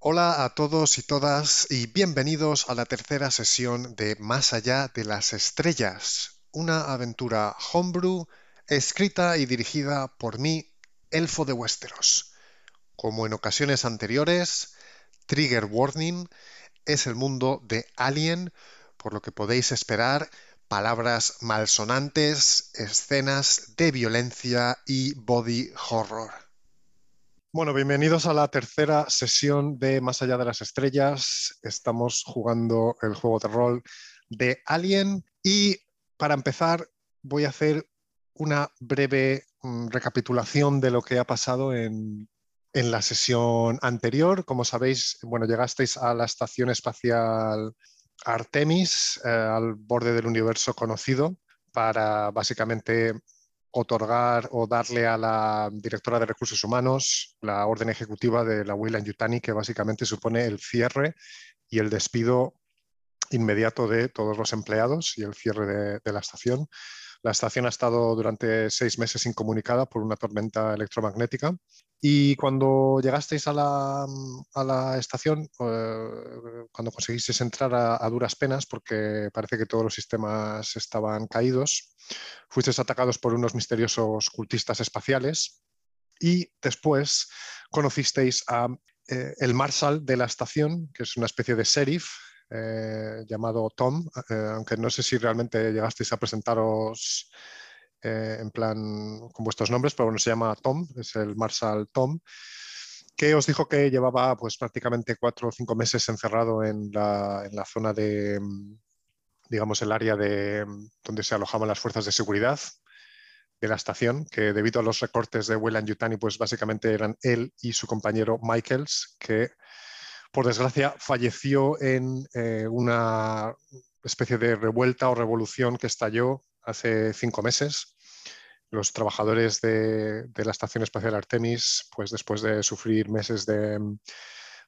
Hola a todos y todas y bienvenidos a la tercera sesión de Más allá de las estrellas, una aventura homebrew escrita y dirigida por mí, Elfo de Westeros. Como en ocasiones anteriores, Trigger Warning es el mundo de Alien, por lo que podéis esperar palabras malsonantes, escenas de violencia y body horror. Bueno, bienvenidos a la tercera sesión de Más allá de las estrellas. Estamos jugando el juego de rol de Alien y para empezar voy a hacer una breve mm, recapitulación de lo que ha pasado en, en la sesión anterior. Como sabéis, bueno, llegasteis a la estación espacial Artemis, eh, al borde del universo conocido, para básicamente otorgar o darle a la directora de recursos humanos la orden ejecutiva de la Weyland Yutani, que básicamente supone el cierre y el despido inmediato de todos los empleados y el cierre de, la estación. La estación ha estado durante seis meses incomunicada por una tormenta electromagnética y cuando llegasteis a la, estación, eh, cuando conseguisteis entrar a, duras penas, porque parece que todos los sistemas estaban caídos, fuisteis atacados por unos misteriosos cultistas espaciales y después conocisteis a eh, el marshal de la estación, que es una especie de sheriff eh, llamado Tom, aunque no sé si realmente llegasteis a presentaros eh, en plan con vuestros nombres, pero bueno, se llama Tom, es el Marshal Tom, que os dijo que llevaba pues prácticamente cuatro o cinco meses encerrado en la, en la zona de, digamos, el área de donde se alojaban las fuerzas de seguridad de la estación, que debido a los recortes de Weyland Yutani, pues básicamente eran él y su compañero Michaels, que por desgracia falleció en eh, una especie de revuelta o revolución que estalló hace cinco meses. Los trabajadores de, la Estación Espacial Artemis, pues después de sufrir meses de mm,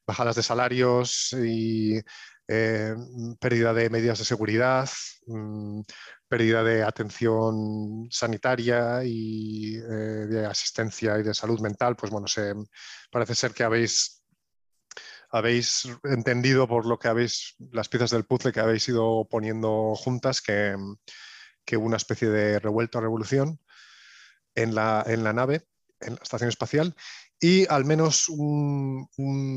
bajadas de salarios y eh, pérdida de medidas de seguridad, mm, pérdida de atención sanitaria y eh, de asistencia y de salud mental, pues bueno, se, parece ser que habéis, habéis entendido por lo que habéis, las piezas del puzzle que habéis ido poniendo juntas, que, que hubo una especie de revuelta o revolución en la, en la nave, en la estación espacial, y al menos un,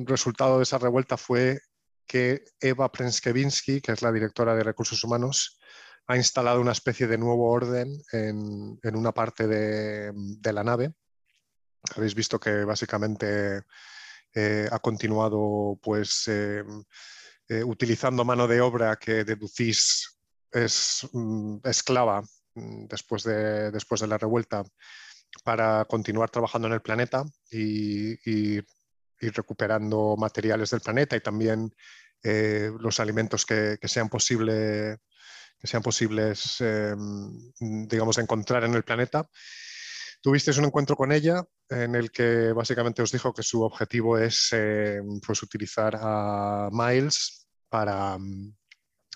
resultado de esa revuelta fue que Eva Prenskevinsky, que es la directora de recursos humanos, ha instalado una especie de nuevo orden en, una parte de, la nave. Habéis visto que básicamente eh, ha continuado pues, eh, eh, utilizando mano de obra que deducís es mm, esclava mm, después de, después de la revuelta para continuar trabajando en el planeta y, recuperando materiales del planeta y también los alimentos que, sean, posible, que sean posibles, em, digamos, encontrar en el planeta. Tuvisteis un encuentro con ella en el que básicamente os dijo que su objetivo es em, pues, utilizar a Miles para, mm,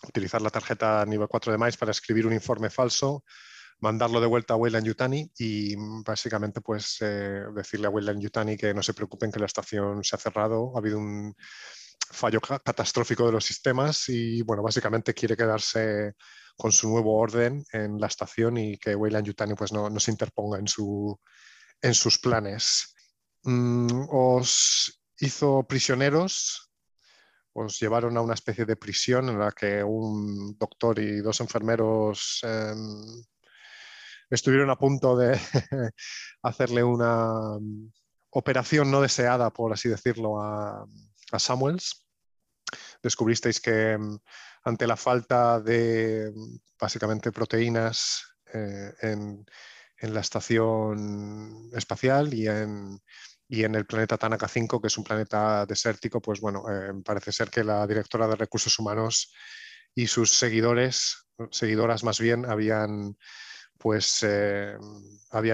utilizar la tarjeta nivel 4 de MICE para escribir un informe falso, mandarlo de vuelta a Weyland Yutani y básicamente pues eh, decirle a Weyland Yutani que no se preocupen que la estación se ha cerrado, ha habido un fallo catastrófico de los sistemas y bueno, básicamente quiere quedarse con su nuevo orden en la estación y que Weyland Yutani pues no, no se interponga en, su, en sus planes. Mm, os hizo prisioneros os llevaron a una especie de prisión en la que un doctor y dos enfermeros em, estuvieron a punto de hacerle una operación no deseada, por así decirlo, a, Samuels. Descubristeis que mm, ante la falta de mm, básicamente proteínas eh, en, en, la estación espacial y en, y en el planeta Tanaka 5, que es un planeta desértico, pues bueno, eh, parece ser que la directora de recursos humanos y sus seguidores, seguidoras más bien, habían pues eh,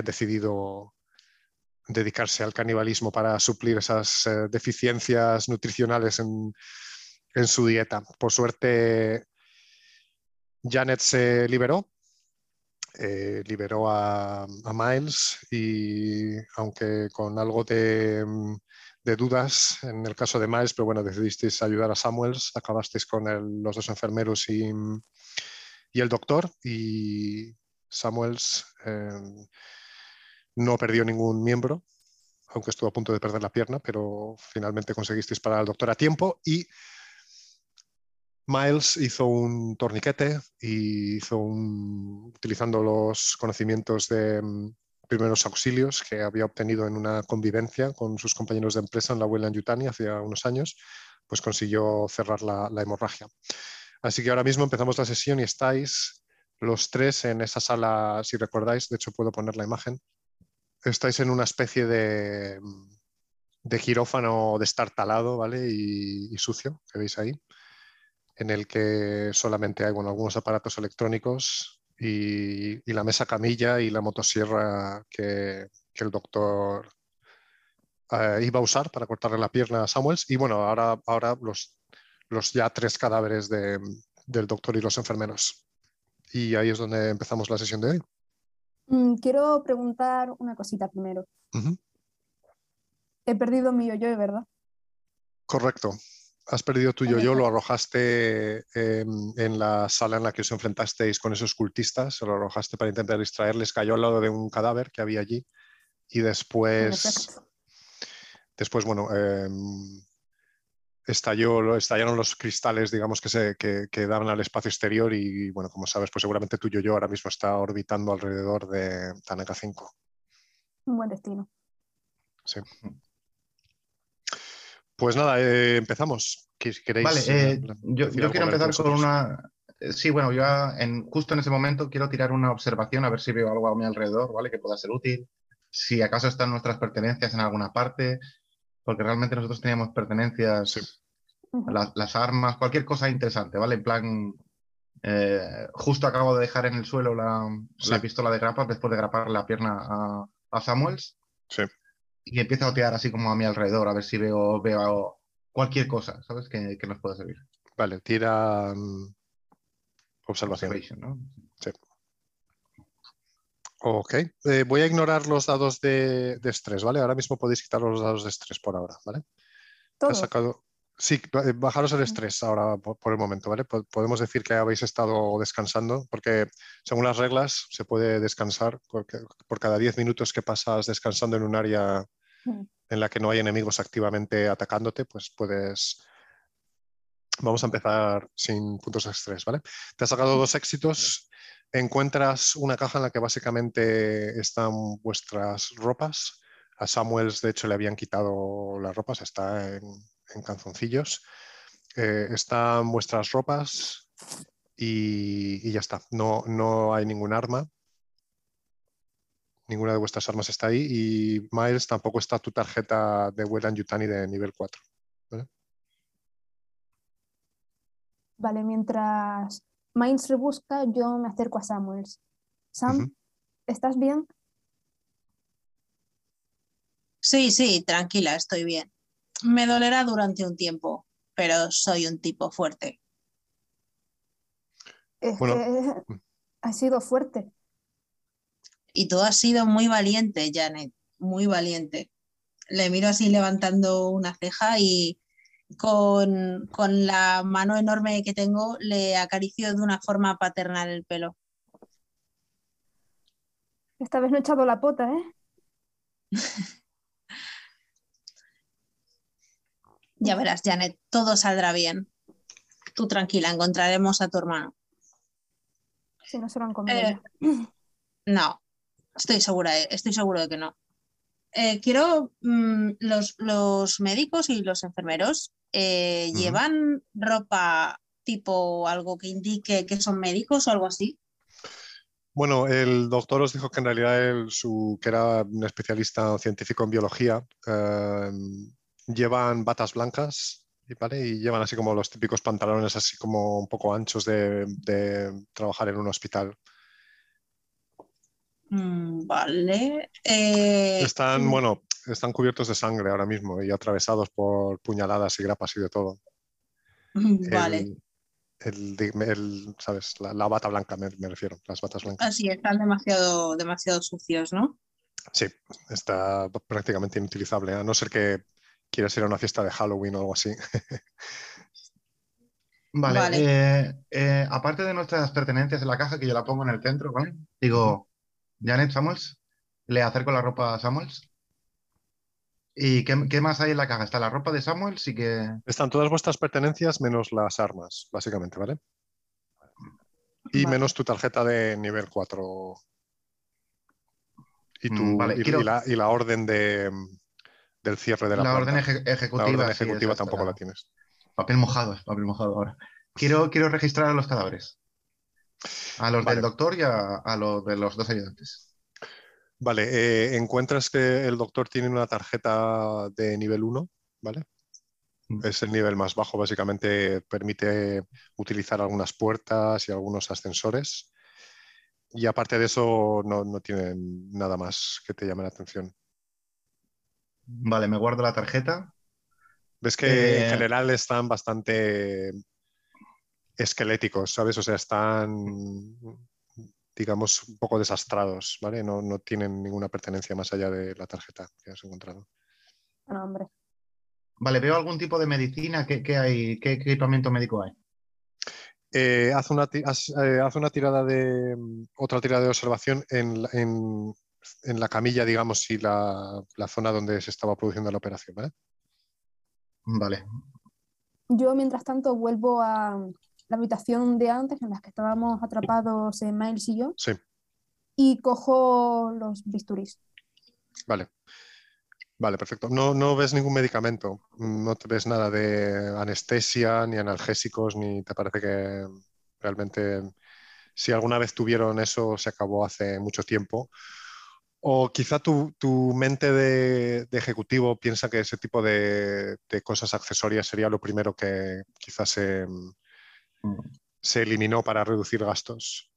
decidido dedicarse al canibalismo para suplir esas eh, deficiencias nutricionales en su dieta. Por suerte, Janet se liberó eh, liberó a, Miles y aunque con algo de, de dudas en el caso de Miles, pero bueno, decidisteis ayudar a Samuels, acabasteis con los dos enfermeros y, el doctor y Samuels eh, no perdió ningún miembro, aunque estuvo a punto de perder la pierna, pero finalmente conseguisteis parar al doctor a tiempo y Miles hizo un torniquete y hizo un, utilizando los conocimientos de, primeros auxilios que había obtenido en una convivencia con sus compañeros de empresa en la abuela en Yutani hace unos años, pues consiguió cerrar la, hemorragia. Así que ahora mismo empezamos la sesión y estáis los tres en esa sala, si recordáis, de hecho puedo poner la imagen, estáis en una especie de, de quirófano destartalado ¿vale? y, y sucio, que veis ahí, en el que solamente hay bueno, algunos aparatos electrónicos y, la mesa camilla y la motosierra que, el doctor eh, iba a usar para cortarle la pierna a Samuels. Y bueno, ahora, ahora los, los ya tres cadáveres del doctor y los enfermeros. Y ahí es donde empezamos la sesión de hoy. Mm, quiero preguntar una cosita primero. He perdido mi yo-yo, ¿verdad? Correcto has perdido tu yo-yo, lo arrojaste en, la sala en la que os enfrentasteis con esos cultistas, lo arrojaste para intentar distraerles, cayó al lado de un cadáver que había allí y después, después bueno, em, estalló, estallaron los cristales, digamos, que, se, que, daban al espacio exterior y, bueno, como sabes, pues seguramente tu yo-yo ahora mismo está orbitando alrededor de Tanaka 5. Un buen destino. Sí. Pues nada, eh, empezamos. ¿Queréis, vale, eh, yo, quiero empezar con una. Eh, sí, bueno, yo en, justo en ese momento quiero tirar una observación a ver si veo algo a mi alrededor, ¿vale? Que pueda ser útil. Si acaso están nuestras pertenencias en alguna parte, porque realmente nosotros teníamos pertenencias, las, armas, cualquier cosa interesante, ¿vale? En plan, justo acabo de dejar en el suelo la, pistola de grapa después de grapar la pierna a, a Samuels. Sí y empiezo a otear así como a mi alrededor, a ver si veo, veo cualquier cosa, ¿sabes? Que, nos pueda servir. Vale, tira mm, observación. ¿no? Sí. Ok, eh, voy a ignorar los dados de, estrés, ¿vale? Ahora mismo podéis quitar los dados de estrés por ahora, ¿vale? ¿Todo? sacado... Sí, eh, bajaros el estrés ahora por, el momento, ¿vale? Podemos decir que habéis estado descansando, porque según las reglas se puede descansar porque, por cada 10 minutos que pasas descansando en un área mm. en la que no hay enemigos activamente atacándote, pues puedes... Vamos a empezar sin puntos de estrés, ¿vale? Te has sacado dos éxitos. Encuentras una caja en la que básicamente están vuestras ropas. A Samuels, de hecho, le habían quitado las ropas, está en, en canzoncillos. Eh, están vuestras ropas y, ya está. No, no hay ningún arma. Ninguna de vuestras armas está ahí. Y Miles tampoco está tu tarjeta de Welland Yutani de nivel 4. ¿vale? mientras Miles rebusca, yo me acerco a Samuels. Sam, ¿estás bien? Sí, sí, tranquila, estoy bien. Me dolerá durante un tiempo, pero soy un tipo fuerte. Es que ha sido fuerte. Y tú has sido muy valiente, Janet, muy valiente. Le miro así levantando una ceja y con, con la mano enorme que tengo le acaricio de una forma paternal el pelo. Esta vez no he echado la pota, ¿eh? Ya verás, Janet, todo saldrá bien. Tú tranquila, encontraremos a tu hermano. Si no se lo han comido. Eh, no, estoy segura, estoy seguro de que no. Eh, quiero, mm, los, médicos y los enfermeros eh, llevan ropa tipo algo que indique que son médicos o algo así. Bueno, el doctor os dijo que en realidad su, que era un especialista científico en biología, llevan batas blancas ¿vale? y llevan así como los típicos pantalones así como un poco anchos de, trabajar en un hospital. Mm, vale. Eh, están, mm. bueno, están cubiertos de sangre ahora mismo y atravesados por puñaladas y grapas y de todo. Vale. El, ¿sabes? La, bata blanca me, me, refiero, las batas blancas. Así, están demasiado, demasiado sucios, ¿no? Sí, está prácticamente inutilizable, a no ser que quieres ir a una fiesta de Halloween o algo así. Vale, eh, eh, aparte de nuestras pertenencias en la caja, que yo la pongo en el centro, ¿vale? Digo, Janet Samuels, le acerco la ropa a Samuels. ¿Y qué, más hay en la caja? Está la ropa de Samuels y que... Están todas vuestras pertenencias menos las armas, básicamente, ¿vale? Y menos tu tarjeta de nivel 4. Y, tu, mm, y, la, orden de, del cierre de la La orden ejecutiva. La orden ejecutiva tampoco la tienes. Papel mojado, papel mojado ahora. Quiero, quiero registrar a los cadáveres. A los del doctor y a, los de los dos ayudantes. Vale, eh, encuentras que el doctor tiene una tarjeta de nivel 1, ¿vale? Mm. Es el nivel más bajo, básicamente permite utilizar algunas puertas y algunos ascensores. Y aparte de eso, no, no tiene nada más que te llame la atención. Vale, me guardo la tarjeta Ves que en eh, general están bastante esqueléticos, ¿sabes? O sea, están, digamos, un poco desastrados, ¿vale? No, tienen ninguna pertenencia más allá de la tarjeta que has encontrado. No, hombre. Vale, veo algún tipo de medicina. ¿Qué, hay? ¿Qué equipamiento médico hay? Eh, haz, una, eh, una, tirada de. otra tirada de observación en, en, la camilla, digamos, y la, la, zona donde se estaba produciendo la operación, ¿vale? Vale. Yo, mientras tanto, vuelvo a la habitación de antes en la que estábamos atrapados en Miles y yo. Sí. Y cojo los bisturís. Vale. Vale, perfecto. No, no ves ningún medicamento, no te ves nada de anestesia, ni analgésicos, ni te parece que realmente si alguna vez tuvieron eso se acabó hace mucho tiempo o quizá tu, mente de, ejecutivo piensa que ese tipo de, cosas accesorias sería lo primero que quizás se, se, eliminó para reducir gastos.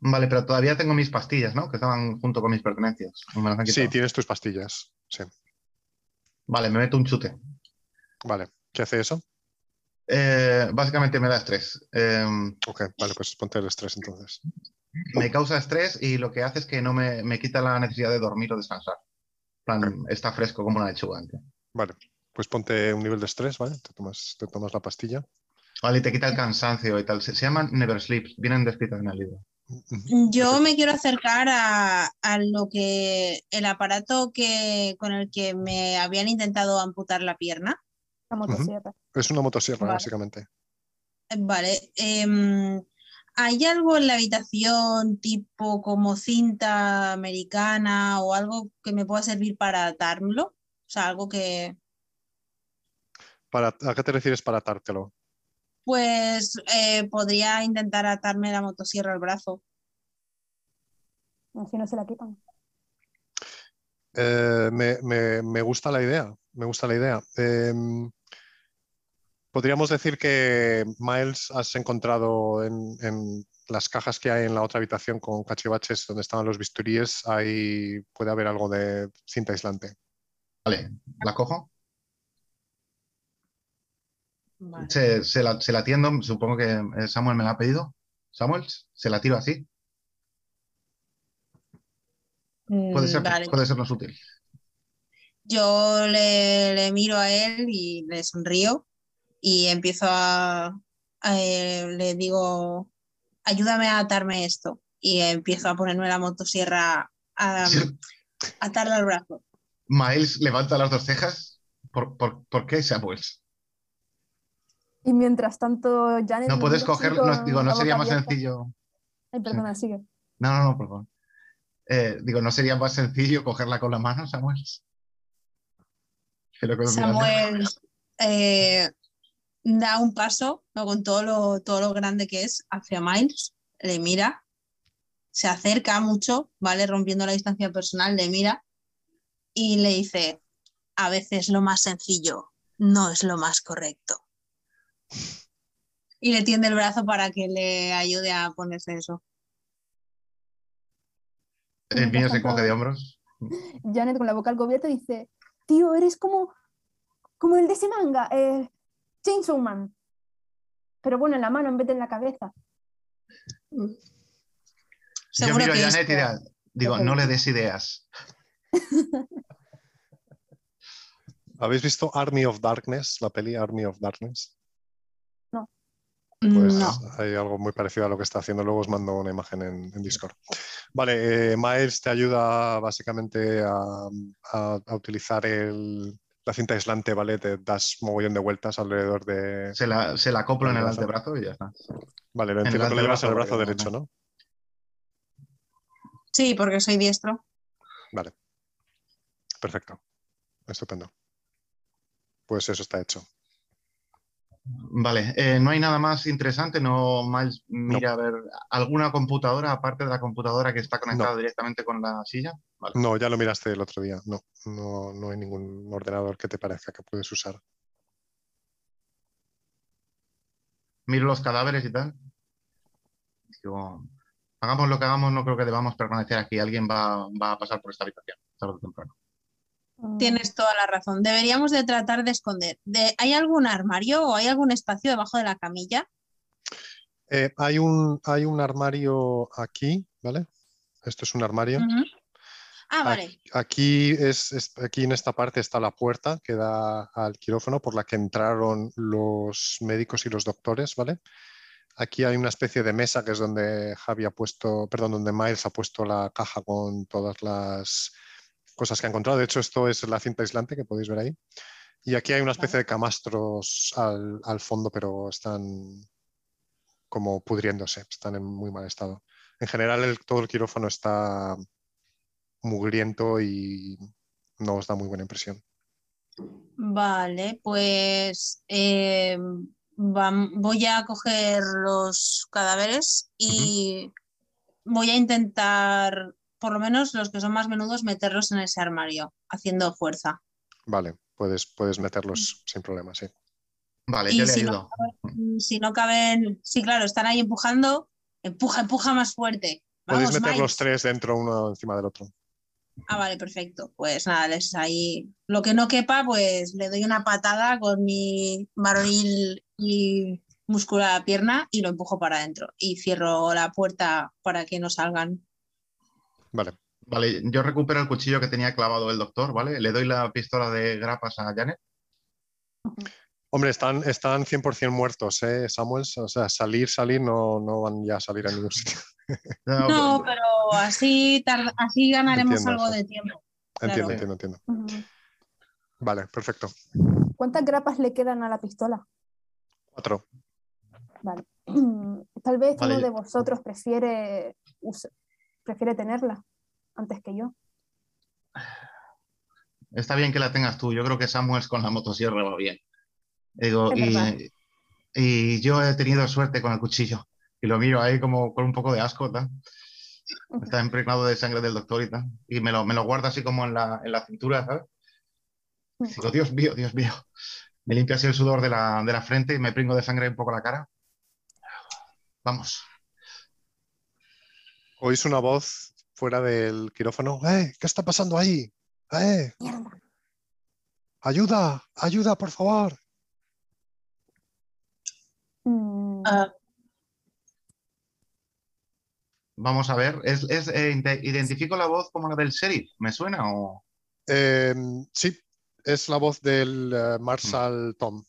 Vale, pero todavía tengo mis pastillas, ¿no? Que estaban junto con mis pertenencias. Sí, tienes tus pastillas, sí. Vale, me meto un chute. Vale, ¿qué hace eso? Eh, básicamente me da estrés. Em, ok, vale, pues ponte el estrés entonces me causa estrés y lo que hace es que no me, quita la necesidad de dormir o descansar. Plan, está fresco como una lechuga. Vale, pues ponte un nivel de estrés, ¿vale? Te tomas, te tomas la pastilla. Vale, y te quita el cansancio y tal. Se, llaman Never Sleeps, vienen descritas en el libro. Yo me quiero acercar a, lo que el aparato que con el que me habían intentado amputar la pierna. La motosierra. Es una motosierra, básicamente. Vale. Em, ¿Hay algo en la habitación tipo como cinta americana o algo que me pueda servir para atármelo? O sea, algo que... Para, ¿A qué te refieres para atártelo? Pues eh, podría intentar atarme la motosierra al brazo. Así no se la quitan. Eh, me, gusta la idea, me gusta la idea. Em, podríamos decir que Miles has encontrado en, las cajas que hay en la otra habitación con cachivaches donde estaban los bisturíes, ahí puede haber algo de cinta aislante. Vale, ¿la cojo? Se, la, se, atiendo, supongo que eh, Samuel me la ha pedido. Samuel, ¿se la tiro así? Puede mm, ser, puede sernos útil. Yo le, miro a él y le sonrío y empiezo a, eh, le digo, ayúdame a atarme esto y empiezo a ponerme la motosierra a, atarle al brazo. Miles levanta las dos cejas. ¿Por, por, por qué Samuels? Y mientras tanto, Janet. No puedes coger, no, digo, no sería más sencillo. Ay, perdona, sigue. No, no, no, por favor. Eh, digo, ¿no sería más sencillo cogerla con la mano, Samuel? Samuel eh, da un paso con todo lo, todo lo grande que es hacia Miles, le mira, se acerca mucho, ¿vale? Rompiendo la distancia personal, le mira y le dice, a veces lo más sencillo no es lo más correcto. Y le tiende el brazo para que le ayude a ponerse eso. El niño se coge de hombros. Janet con la boca al cubierto dice, tío, eres como, como el de ese manga, eh, Chainsaw Man. Pero bueno, en la mano en vez de en la cabeza. Yo miro a Janet y digo, no le des ideas. ¿Habéis visto Army of Darkness, la peli Army of Darkness? No. Pues no. hay algo muy parecido a lo que está haciendo. Luego os mando una imagen en, en Discord. Vale, eh, Miles te ayuda básicamente a, a- a utilizar el- la cinta aislante, ¿vale? Te das mogollón de vueltas alrededor de... Se la, se la acoplo en el El brazo. antebrazo y ya está. Vale, lo entiendo que lo llevas el brazo derecho, ¿no? Sí, porque soy diestro. Vale. Perfecto. Estupendo. Pues eso está hecho. Vale, eh, no hay nada más interesante, no más mira a ver alguna computadora aparte de la computadora que está conectada directamente con la silla. Vale. No, ya lo miraste el otro día. No, no, no hay ningún ordenador que te parezca que puedes usar. Miro los cadáveres y tal. Digo, hagamos lo que hagamos, no creo que debamos permanecer aquí. Alguien va, va a pasar por esta habitación tarde o temprano. Mm, Tienes toda la razón. Deberíamos de tratar de esconder. De, ¿Hay algún armario o hay algún espacio debajo de la camilla? Eh, hay, un, hay un armario aquí, ¿vale? Esto es un armario. Ah, vale. Aquí, es, es- aquí en esta parte está la puerta que da al quirófano por la que entraron los médicos y los doctores, ¿vale? Aquí hay una especie de mesa que es donde Javi ha puesto, perdón, donde Miles ha puesto la caja con todas las cosas que ha encontrado. De hecho, esto es la cinta aislante que podéis ver ahí. Y aquí hay una especie de camastros al, al fondo, pero están como pudriéndose, están en muy mal estado. En general, el- todo el quirófano está mugriento y no os da muy buena impresión. Vale, pues eh, vam- voy a coger los cadáveres y voy a intentar, por lo menos los que son más menudos, meterlos en ese armario, haciendo fuerza. Vale, puedes, puedes meterlos sin problema, sí. Vale, Y yo le si no- ayudo. Mm, Si no caben, sí, claro, están ahí empujando, empuja, empuja más fuerte. Podéis meter Miles. los tres dentro uno encima del otro. Ah, vale, perfecto. Pues nada, les ahí. Lo que no quepa, pues le doy una patada con mi varonil y muscular pierna y lo empujo para adentro. Y cierro la puerta para que no salgan. Vale, Vale, yo recupero el cuchillo que tenía clavado el doctor, ¿vale? Le doy la pistola de grapas a Janet. Hombre, están, están 100% muertos, ¿eh, Samuels? O sea, salir, salir, no, no van ya a salir a ningún sitio. No, pero así, así ganaremos Entiendo, algo sí. de tiempo. Entiendo, Claro. entiendo, entiendo. Vale, perfecto. ¿Cuántas grapas le quedan a la pistola? Cuatro. Vale. Tal vez Vale, uno de vosotros prefiere, prefiere tenerla antes que yo. Está bien que la tengas tú. Yo creo que Samuels con la motosierra va bien. Digo, y, y yo he tenido suerte con el cuchillo. Y lo miro ahí como con un poco de asco. Está impregnado de sangre del doctor y tal. Y me lo, me lo guardo así como en la, en la cintura, ¿sabes? Digo, Dios mío, Dios mío. Me limpio así el sudor de la, de la frente y me pringo de sangre un poco la cara. Vamos. Oís una voz fuera del quirófano. ¡Eh! ¿Qué está pasando ahí? ¡Eh! ¡Ayuda! ¡Ayuda, por favor! Mm, Ah, Vamos a ver. ¿Es, es, eh, ¿Identifico la voz como la del sheriff? ¿Me suena o...? Eh, sí, es la voz del eh, Marshal Tom.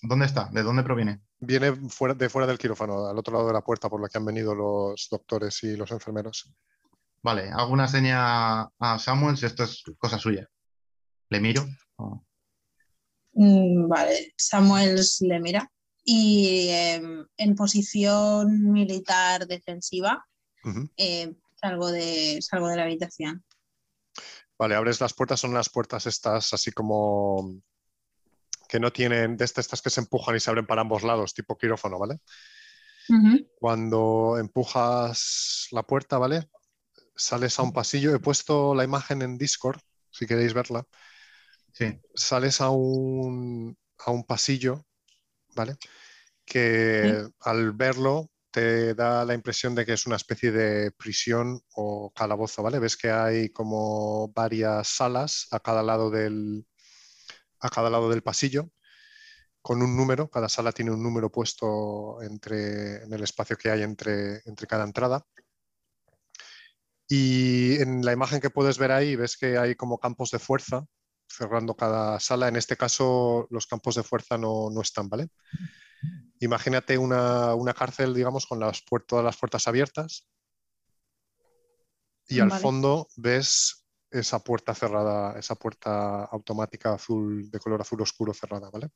¿Dónde está? ¿De dónde proviene? Viene fuera, de fuera del quirófano, al otro lado de la puerta por la que han venido los doctores y los enfermeros. Vale, hago una seña a Samuels, esto es cosa suya. ¿Le miro? Oh, mm, vale, Samuel le mira. Y em, en posición militar defensiva eh, salgo, de, salgo de la habitación. Vale, abres las puertas, son las puertas estas así como que no tienen, de estas, estas que se empujan y se abren para ambos lados, tipo quirófano, ¿vale? Cuando empujas la puerta, ¿vale? Sales a un pasillo, he puesto la imagen en Discord, si queréis verla. Sí, Sales a un, a un pasillo, ¿vale? Que al verlo te da la impresión de que es una especie de prisión o calabozo, ¿vale? Ves que hay como varias salas a cada lado del, a cada lado del pasillo con un número, cada sala tiene un número puesto entre, en el espacio que hay entre, entre cada entrada. Y en la imagen que puedes ver ahí ves que hay como campos de fuerza cerrando cada sala. En este caso, los campos de fuerza no, están, ¿vale? Imagínate una, cárcel, digamos, con las todas las puertas abiertas y al fondo ves esa puerta cerrada, esa puerta automática azul de color azul oscuro cerrada, ¿vale?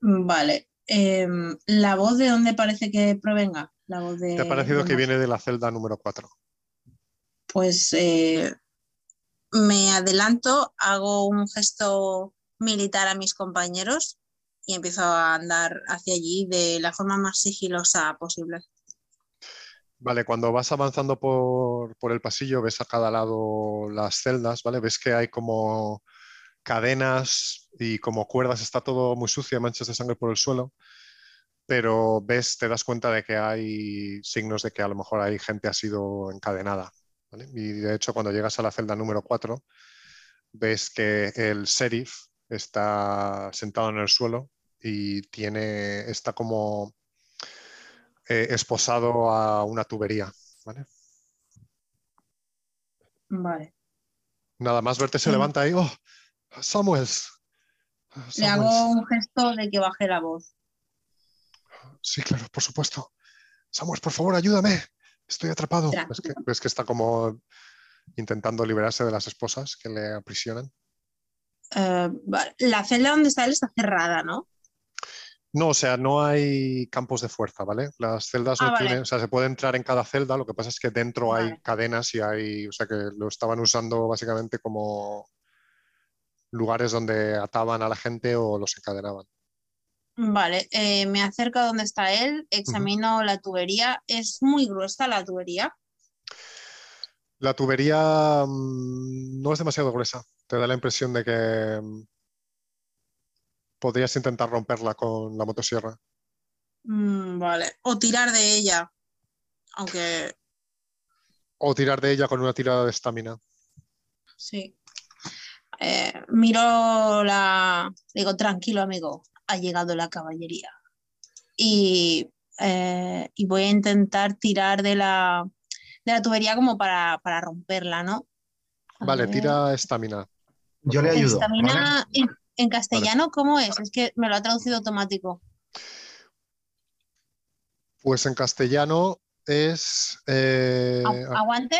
Vale. Em, ¿La voz de dónde parece que provenga? La voz de, ¿Te ha parecido que viene de la celda número 4? Pues eh, me adelanto, hago un gesto militar a mis compañeros y empiezo a andar hacia allí de la forma más sigilosa posible. Vale, cuando vas avanzando por, el pasillo, ves a cada lado las celdas, ¿vale? Ves que hay como cadenas y como cuerdas, está todo muy sucio, manchas de sangre por el suelo, pero ves, te das cuenta de que hay signos de que a lo mejor hay gente ha sido encadenada. Y de hecho, cuando llegas a la celda número 4, ves que el sheriff está sentado en el suelo y tiene, está como eh, esposado a una tubería. ¿vale? Vale. Nada más verte se levanta ahí. ¡Oh! Samuels. Le hago un gesto de que baje la voz. Sí, claro, por supuesto. Samuels, por favor, ayúdame. Estoy atrapado. ¿Ves que, está como intentando liberarse de las esposas que le aprisionan? Eh, la celda donde está él está cerrada, ¿no? No, o sea, no hay campos de fuerza, ¿vale? Las celdas no ah, tienen, o sea, se puede entrar en cada celda, lo que pasa es que dentro hay cadenas y hay, o sea, que lo estaban usando básicamente como lugares donde ataban a la gente o los encadenaban. Vale, eh, me acerco a donde está él, examino la tubería. ¿Es muy gruesa la tubería? La tubería mm, no es demasiado gruesa. Te da la impresión de que mm, podrías intentar romperla con la motosierra. Mm, vale. O tirar de ella. Aunque. O tirar de ella con una tirada de estamina. Sí. Eh, miro la. Digo, tranquilo, amigo. Ha llegado la caballería. Y, eh, y voy a intentar tirar de la, de la tubería como para, romperla, ¿no? vale, tira estamina. Yo le ayudo. Estamina en castellano, ¿cómo es? Es que me lo ha traducido automático. Pues en castellano es. Eh, ¿Aguante?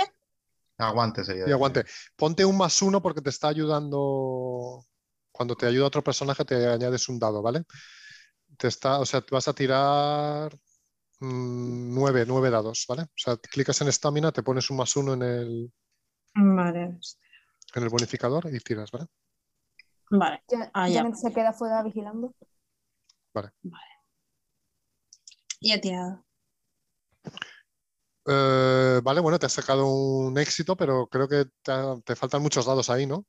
Aguante sería. Y aguante. Ponte un más uno porque te está ayudando. Cuando te ayuda otro personaje, te añades un dado, ¿vale? Te está, o sea, vas a tirar mm, nueve, nueve dados, ¿vale? O sea, clicas en estamina, te pones un más uno en el. Vale. En el bonificador y tiras, ¿vale? Vale. Ya, ah, se queda fuera vigilando. Vale. Vale. Ya tirado. Eh, vale, bueno, te has sacado un éxito, pero creo que te, faltan muchos dados ahí, ¿no?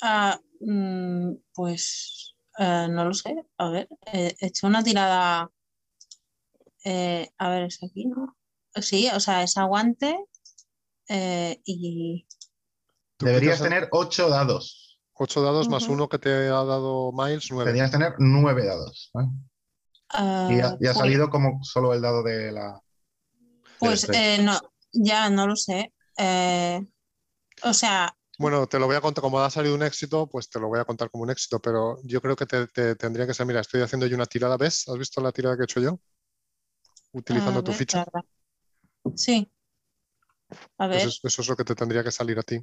Ah, mm, pues eh, no lo sé. A ver, he hecho una tirada. Eh, a ver, es aquí, ¿no? Sí, o sea, es aguante y. Deberías tener ocho dados. 8 dados más uno que te ha dado Miles, 9. Tenías que tener 9 dados. Ah, y, ha, pues salido como solo el dado de la. Pues eh, no, ya no lo sé. Eh, o sea. Bueno, te lo voy a contar, como ha salido un éxito, pues te lo voy a contar como un éxito, pero yo creo que te, tendría que ser, mira, estoy haciendo yo una tirada, ¿ves? ¿Has visto la tirada que he hecho yo? Utilizando tu ficha. Sí. A pues ver. eso es lo que te tendría que salir a ti.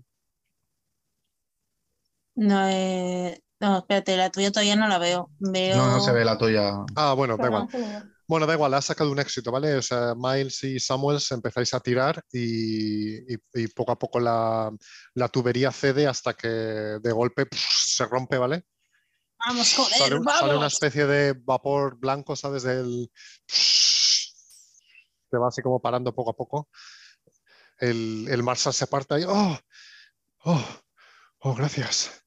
No, eh, no, espérate, la tuya todavía no la veo. veo... No, no se ve la tuya. Ah, bueno, da igual. Bueno, da igual, has sacado un éxito, ¿vale? O sea, Miles y Samuels empezáis a tirar y, poco a poco la, tubería cede hasta que de golpe se rompe, ¿vale? Vamos, joder, sale, vamos. sale, una especie de vapor blanco, ¿sabes? Del... Se va así como parando poco a poco. El, el Marshall se aparta y... ¡Oh! ¡Oh! ¡Oh, gracias!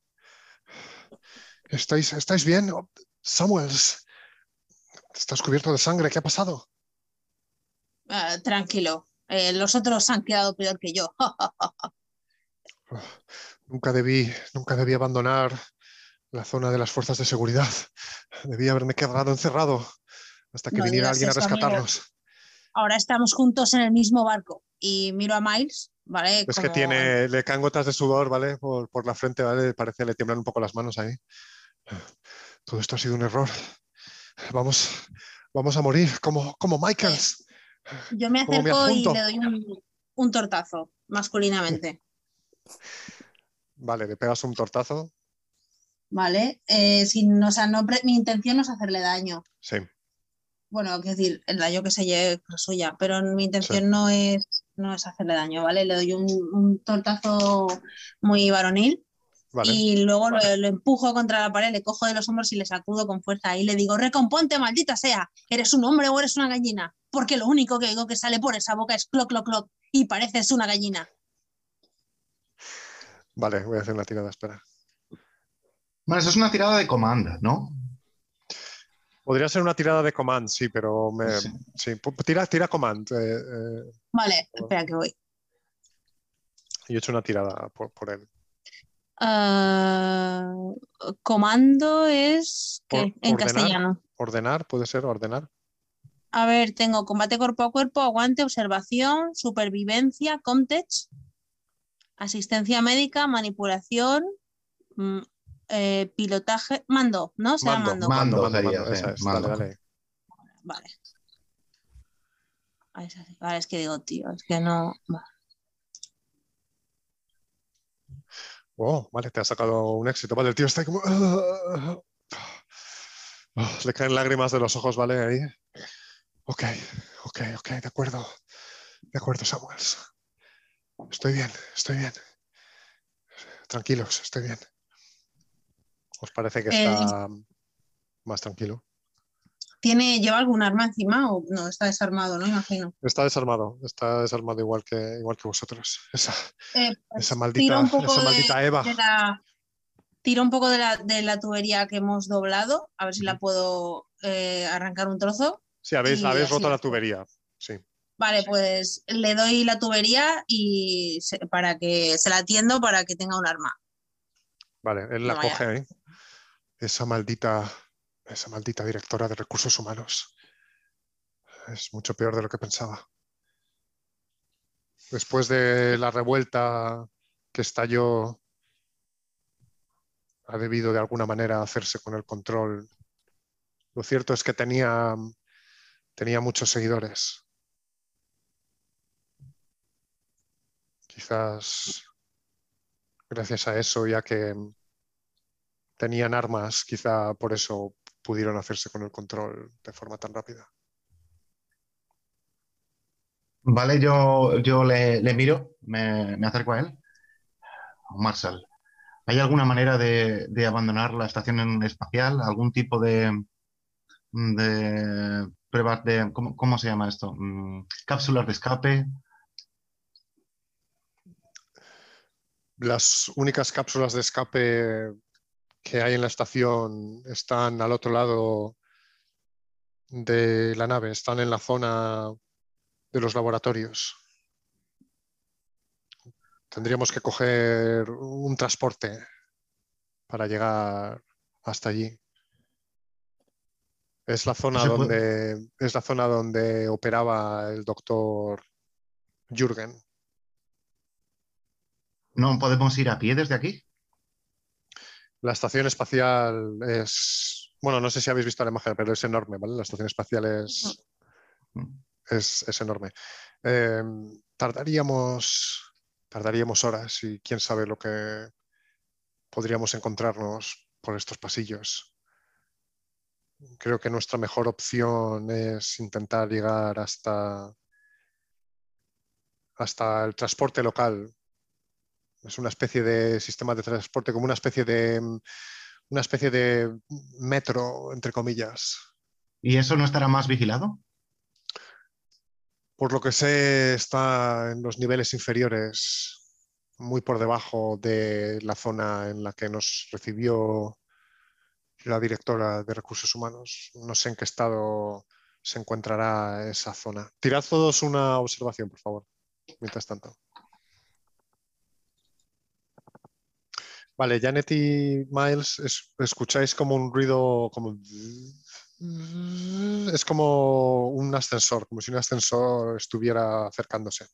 ¿Estáis, ¿Estáis bien? Samuels, estás cubierto de sangre. ¿Qué ha pasado? Ah, tranquilo. Eh, los otros han quedado peor que yo. nunca, debí, nunca debí abandonar la zona de las fuerzas de seguridad. Debí haberme quedado encerrado hasta que viniera alguien a rescatarnos. ahora estamos juntos en el mismo barco. Y miro a Miles, ¿vale? Es que tiene, le caen gotas de sudor, ¿vale? Por, la frente, ¿vale? Parece le tiemblan un poco las manos ahí. Todo esto ha sido un error. Vamos, vamos a morir como, como Michaels. Yo me acerco y le doy un, tortazo, masculinamente. Vale, le pegas un tortazo. Vale, eh, o sea, no, mi intención no es hacerle daño. Sí. Bueno, quiero decir, el daño que se lleve es suya, pero mi intención no, es, no es hacerle daño, ¿vale? Le doy un, tortazo muy varonil y luego lo, empujo contra la pared, le cojo de los hombros y le sacudo con fuerza y le digo, recomponte, maldita sea, ¿eres un hombre o eres una gallina? Porque lo único que digo que sale por esa boca es cloc, cloc, cloc y pareces una gallina. Vale, voy a hacer una tirada, espera. Bueno, eso es una tirada de comanda, ¿no? Podría ser una tirada de command, sí, pero me, sí. tira, tira command. Eh, eh. vale, espera que voy. Yo he hecho una tirada por, él. Ah, comando es en castellano. Ordenar, puede ser ordenar. A ver, tengo combate cuerpo a cuerpo, aguante, observación, supervivencia, context, asistencia médica, manipulación, mm, eh, pilotaje, mando, ¿no? Se mando, mando. Mando, mando, mando, esa es, Dale, dale. Vale. Vale, es que digo, tío, es que no. Oh, vale, te ha sacado un éxito. Vale, el tío está como. le caen lágrimas de los ojos, ¿vale? Ahí. Ok, ok, ok, de acuerdo. De acuerdo, Samuels. Estoy bien, estoy bien. Tranquilos, estoy bien. ¿Os parece que eh, está más tranquilo? ¿Tiene, ¿Lleva algún arma encima o no? Está desarmado, ¿no? Imagino. Está desarmado, está desarmado igual que, igual que vosotros. Esa, eh, pues esa maldita, esa maldita Eva. tiro un poco de la, tubería que hemos doblado, a ver si la puedo eh, arrancar un trozo. Sí, habéis, habéis roto la tubería, sí. Vale, pues le doy la tubería y para que se la atiendo para que tenga un arma. Vale, él la coge ahí esa maldita, esa maldita directora de recursos humanos. Es mucho peor de lo que pensaba. Después de la revuelta que estalló, ha debido de alguna manera hacerse con el control. Lo cierto es que tenía, tenía muchos seguidores. Quizás gracias a eso, ya que tenían armas, quizá por eso pudieron hacerse con el control de forma tan rápida. Vale, yo, yo le, miro, me, acerco a él. Marshall, ¿hay alguna manera de, abandonar la estación espacial? ¿Algún tipo de, de pruebas de... ¿cómo, se llama esto? Mm, ¿Cápsulas de escape? Las únicas cápsulas de escape que hay en la estación están al otro lado de la nave, están en la zona de los laboratorios. Tendríamos que coger un transporte para llegar hasta allí. Es la zona donde es la zona donde operaba el doctor Jürgen. ¿No podemos ir a pie desde aquí? La estación espacial es, bueno, no sé si habéis visto la imagen, pero es enorme, ¿vale? La estación espacial es, es, enorme. Em, tardaríamos, tardaríamos horas y quién sabe lo que podríamos encontrarnos por estos pasillos. Creo que nuestra mejor opción es intentar llegar hasta, hasta el transporte local es una especie de sistema de transporte, como una especie de una especie de metro, entre comillas. ¿Y eso no estará más vigilado? Por lo que sé, está en los niveles inferiores, muy por debajo de la zona en la que nos recibió la directora de recursos humanos. No sé en qué estado se encontrará esa zona. Tirad todos una observación, por favor, mientras tanto. Vale, Janet y Miles, escucháis como un ruido como Es como un ascensor, como si un ascensor estuviera acercándose.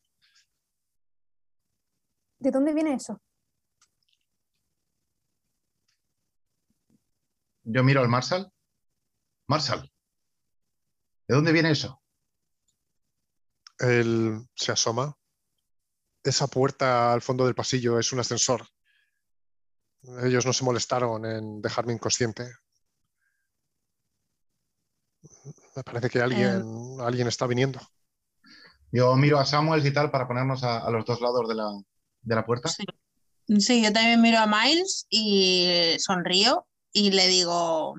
¿De dónde viene eso? Yo miro al Marshall. Marshall, ¿de dónde viene eso? Él se asoma. Esa puerta al fondo del pasillo es un ascensor. Ellos no se molestaron en dejarme inconsciente. Me parece que alguien, Em. alguien está viniendo. Yo miro a Samuel y tal para ponernos a, a los dos lados de la, de la puerta. Sí. Sí, yo también miro a Miles y sonrío y le digo,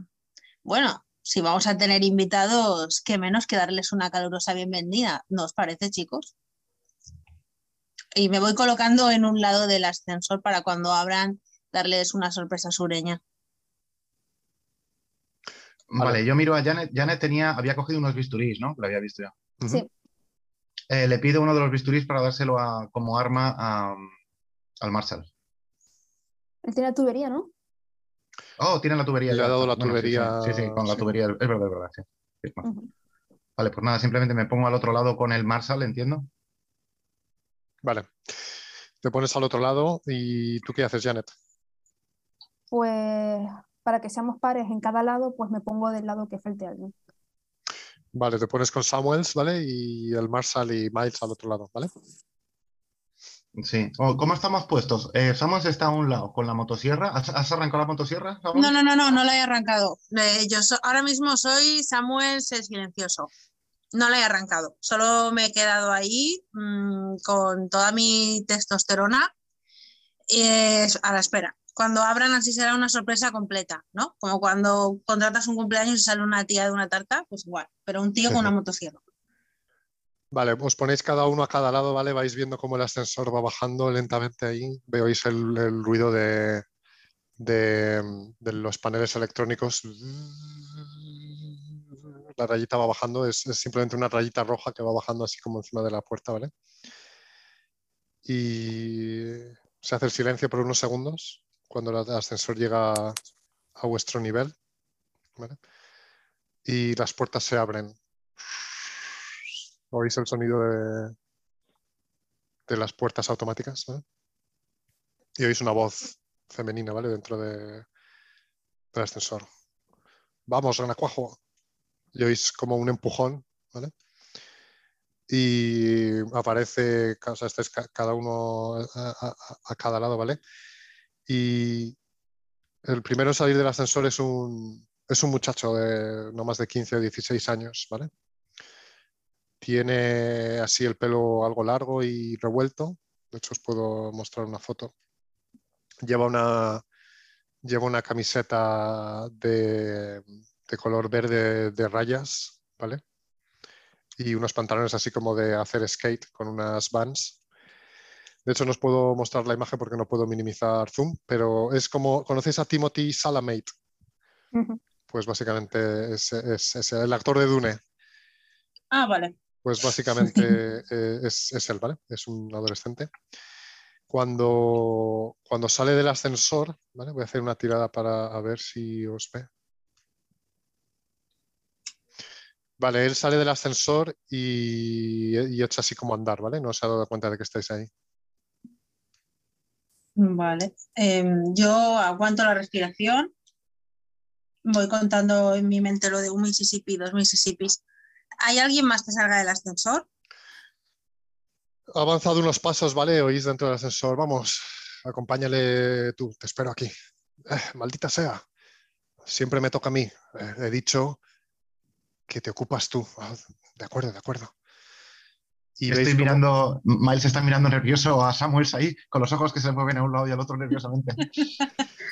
bueno, si vamos a tener invitados, qué menos que darles una calurosa bienvenida. ¿No os parece, chicos? Y me voy colocando en un lado del ascensor para cuando abran darles una sorpresa sureña. Vale, yo miro a Janet. Janet tenía, había cogido unos bisturís, ¿no? Lo había visto ya. Sí. Eh, le pido uno de los bisturís para dárselo a- como arma a- al Marshall. Él tiene la tubería, ¿no? Oh, tiene la tubería. Le ya. ha dado la Bueno, sí, sí, tubería, Sí, sí, con la sí. tubería. Es verdad, es verdad. sí. Vale, pues nada, simplemente me pongo al otro lado con el Marshall, entiendo. Vale. Te pones al otro lado y ¿tú qué haces, Janet? Pues para que seamos pares en cada lado, pues me pongo del lado que falte alguien. Vale, te pones con Samuels, ¿vale? Y el Marshall y Miles al otro lado, ¿vale? Sí. Oh, ¿Cómo estamos puestos? Eh, Samuel está a un lado con la motosierra. ¿Has, has arrancado la motosierra? No, no, no, no, no la he arrancado. Eh, yo so- ahora mismo soy Samuel el silencioso. No la he arrancado. Solo me he quedado ahí mm, con toda mi testosterona eh, a la espera. Cuando abran así será una sorpresa completa, ¿no? Como cuando contratas un cumpleaños y sale una tía de una tarta, pues igual, pero un tío Sí, con una motosierra. Vale, os ponéis cada uno a cada lado, ¿vale? Vais viendo cómo el ascensor va bajando lentamente ahí. Veis el, el ruido de, de, de los paneles electrónicos. La rayita va bajando, es, es simplemente una rayita roja que va bajando así como encima de la puerta, ¿vale? Y se hace el silencio por unos segundos cuando el ascensor llega a vuestro nivel. Y las puertas se abren. Oís el sonido de, las puertas automáticas. Y oís una voz femenina, ¿vale? Dentro de, del ascensor. Vamos, renacuajo. Y oís como un empujón, ¿vale? Y aparece, ca- cada uno a- a cada lado, ¿vale? Y el primero en salir del ascensor es un, es un muchacho de no más de 15 o 16 años, ¿vale? Tiene así el pelo algo largo y revuelto. De hecho, os puedo mostrar una foto. Lleva una, lleva una camiseta de, de color verde de rayas, ¿vale? Y unos pantalones así como de hacer skate con unas vans. De hecho, no os puedo mostrar la imagen porque no puedo minimizar zoom, pero es como, ¿conocéis a Timothy Salamate? Pues básicamente es, es- es el actor de Dune. Ah, vale. Pues básicamente eh, es, es él, ¿vale? Es un adolescente. Cuando, cuando sale del ascensor, ¿vale? Voy a hacer una tirada para a ver si os ve. Vale, él sale del ascensor y, y echa así como andar, ¿vale? No se ha dado cuenta de que estáis ahí. Vale. Em, yo aguanto la respiración. Voy contando en mi mente lo de un Mississippi, dos Mississippis. ¿Hay alguien más que salga del ascensor? Ha avanzado unos pasos, ¿vale? Oís dentro del ascensor. Vamos, acompáñale tú, te espero aquí. Eh, maldita sea. Siempre me toca a mí. Eh, he dicho que te ocupas tú. Ah, de acuerdo, de acuerdo. Y Estoy veis mirando, Miles está mirando nervioso a Samuels ahí, con los ojos que se mueven a un lado y al otro nerviosamente.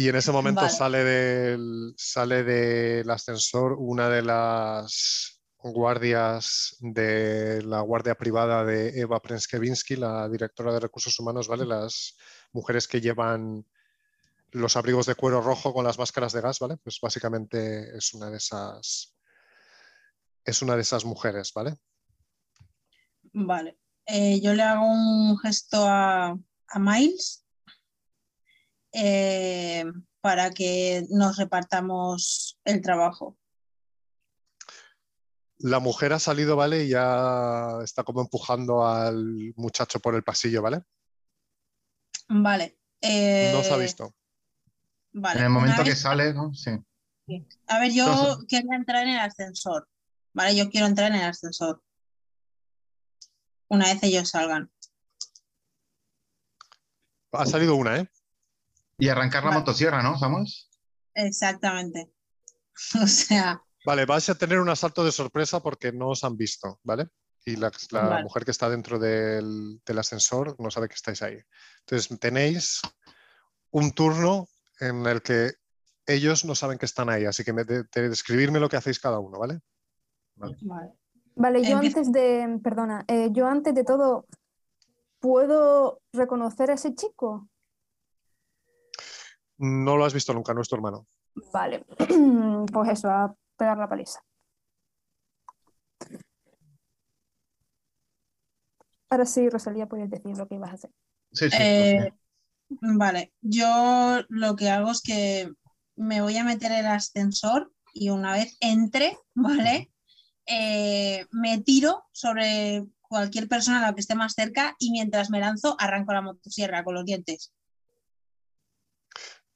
Y en ese momento Vale. sale, del, sale del ascensor una de las guardias de la guardia privada de Eva Prenskevinsky, la directora de recursos humanos, ¿vale? Las mujeres que llevan los abrigos de cuero rojo con las máscaras de gas, ¿vale? Pues básicamente es una de esas es una de esas mujeres, ¿vale? Vale. Eh, yo le hago un gesto a, a Miles eh, para que nos repartamos el trabajo. La mujer ha salido, ¿vale? Y ya está como empujando al muchacho por el pasillo, ¿vale? Vale. No se ha eh, visto. Vale. En el momento que sale, ¿no? Sí. A ver, yo Entonces- quiero entrar en el ascensor. Vale, yo quiero entrar en el ascensor. Una vez ellos salgan. Ha salido una, ¿eh? Y arrancar la Vale. motosierra, ¿no, Samuel? Exactamente. O sea, Vale, vais a tener un asalto de sorpresa porque no os han visto, ¿vale? Y la, la Vale. mujer que está dentro del, del ascensor no sabe que estáis ahí. Entonces tenéis un turno en el que ellos no saben que están ahí, así que me, de, de describirme lo que hacéis cada uno, ¿vale? vale. Vale, yo Empieza. antes de, perdona, eh, yo antes de todo, ¿puedo reconocer a ese chico? No lo has visto nunca, no es tu hermano. Vale, pues eso, a pegar la paliza. Ahora sí, Rosalía, puedes decir lo que ibas a hacer. Sí, sí. Eh, Vale, yo lo que hago es que me voy a meter en el ascensor y una vez entre, ¿vale? Eh, me tiro sobre cualquier persona a la que esté más cerca y mientras me lanzo arranco la motosierra con los dientes.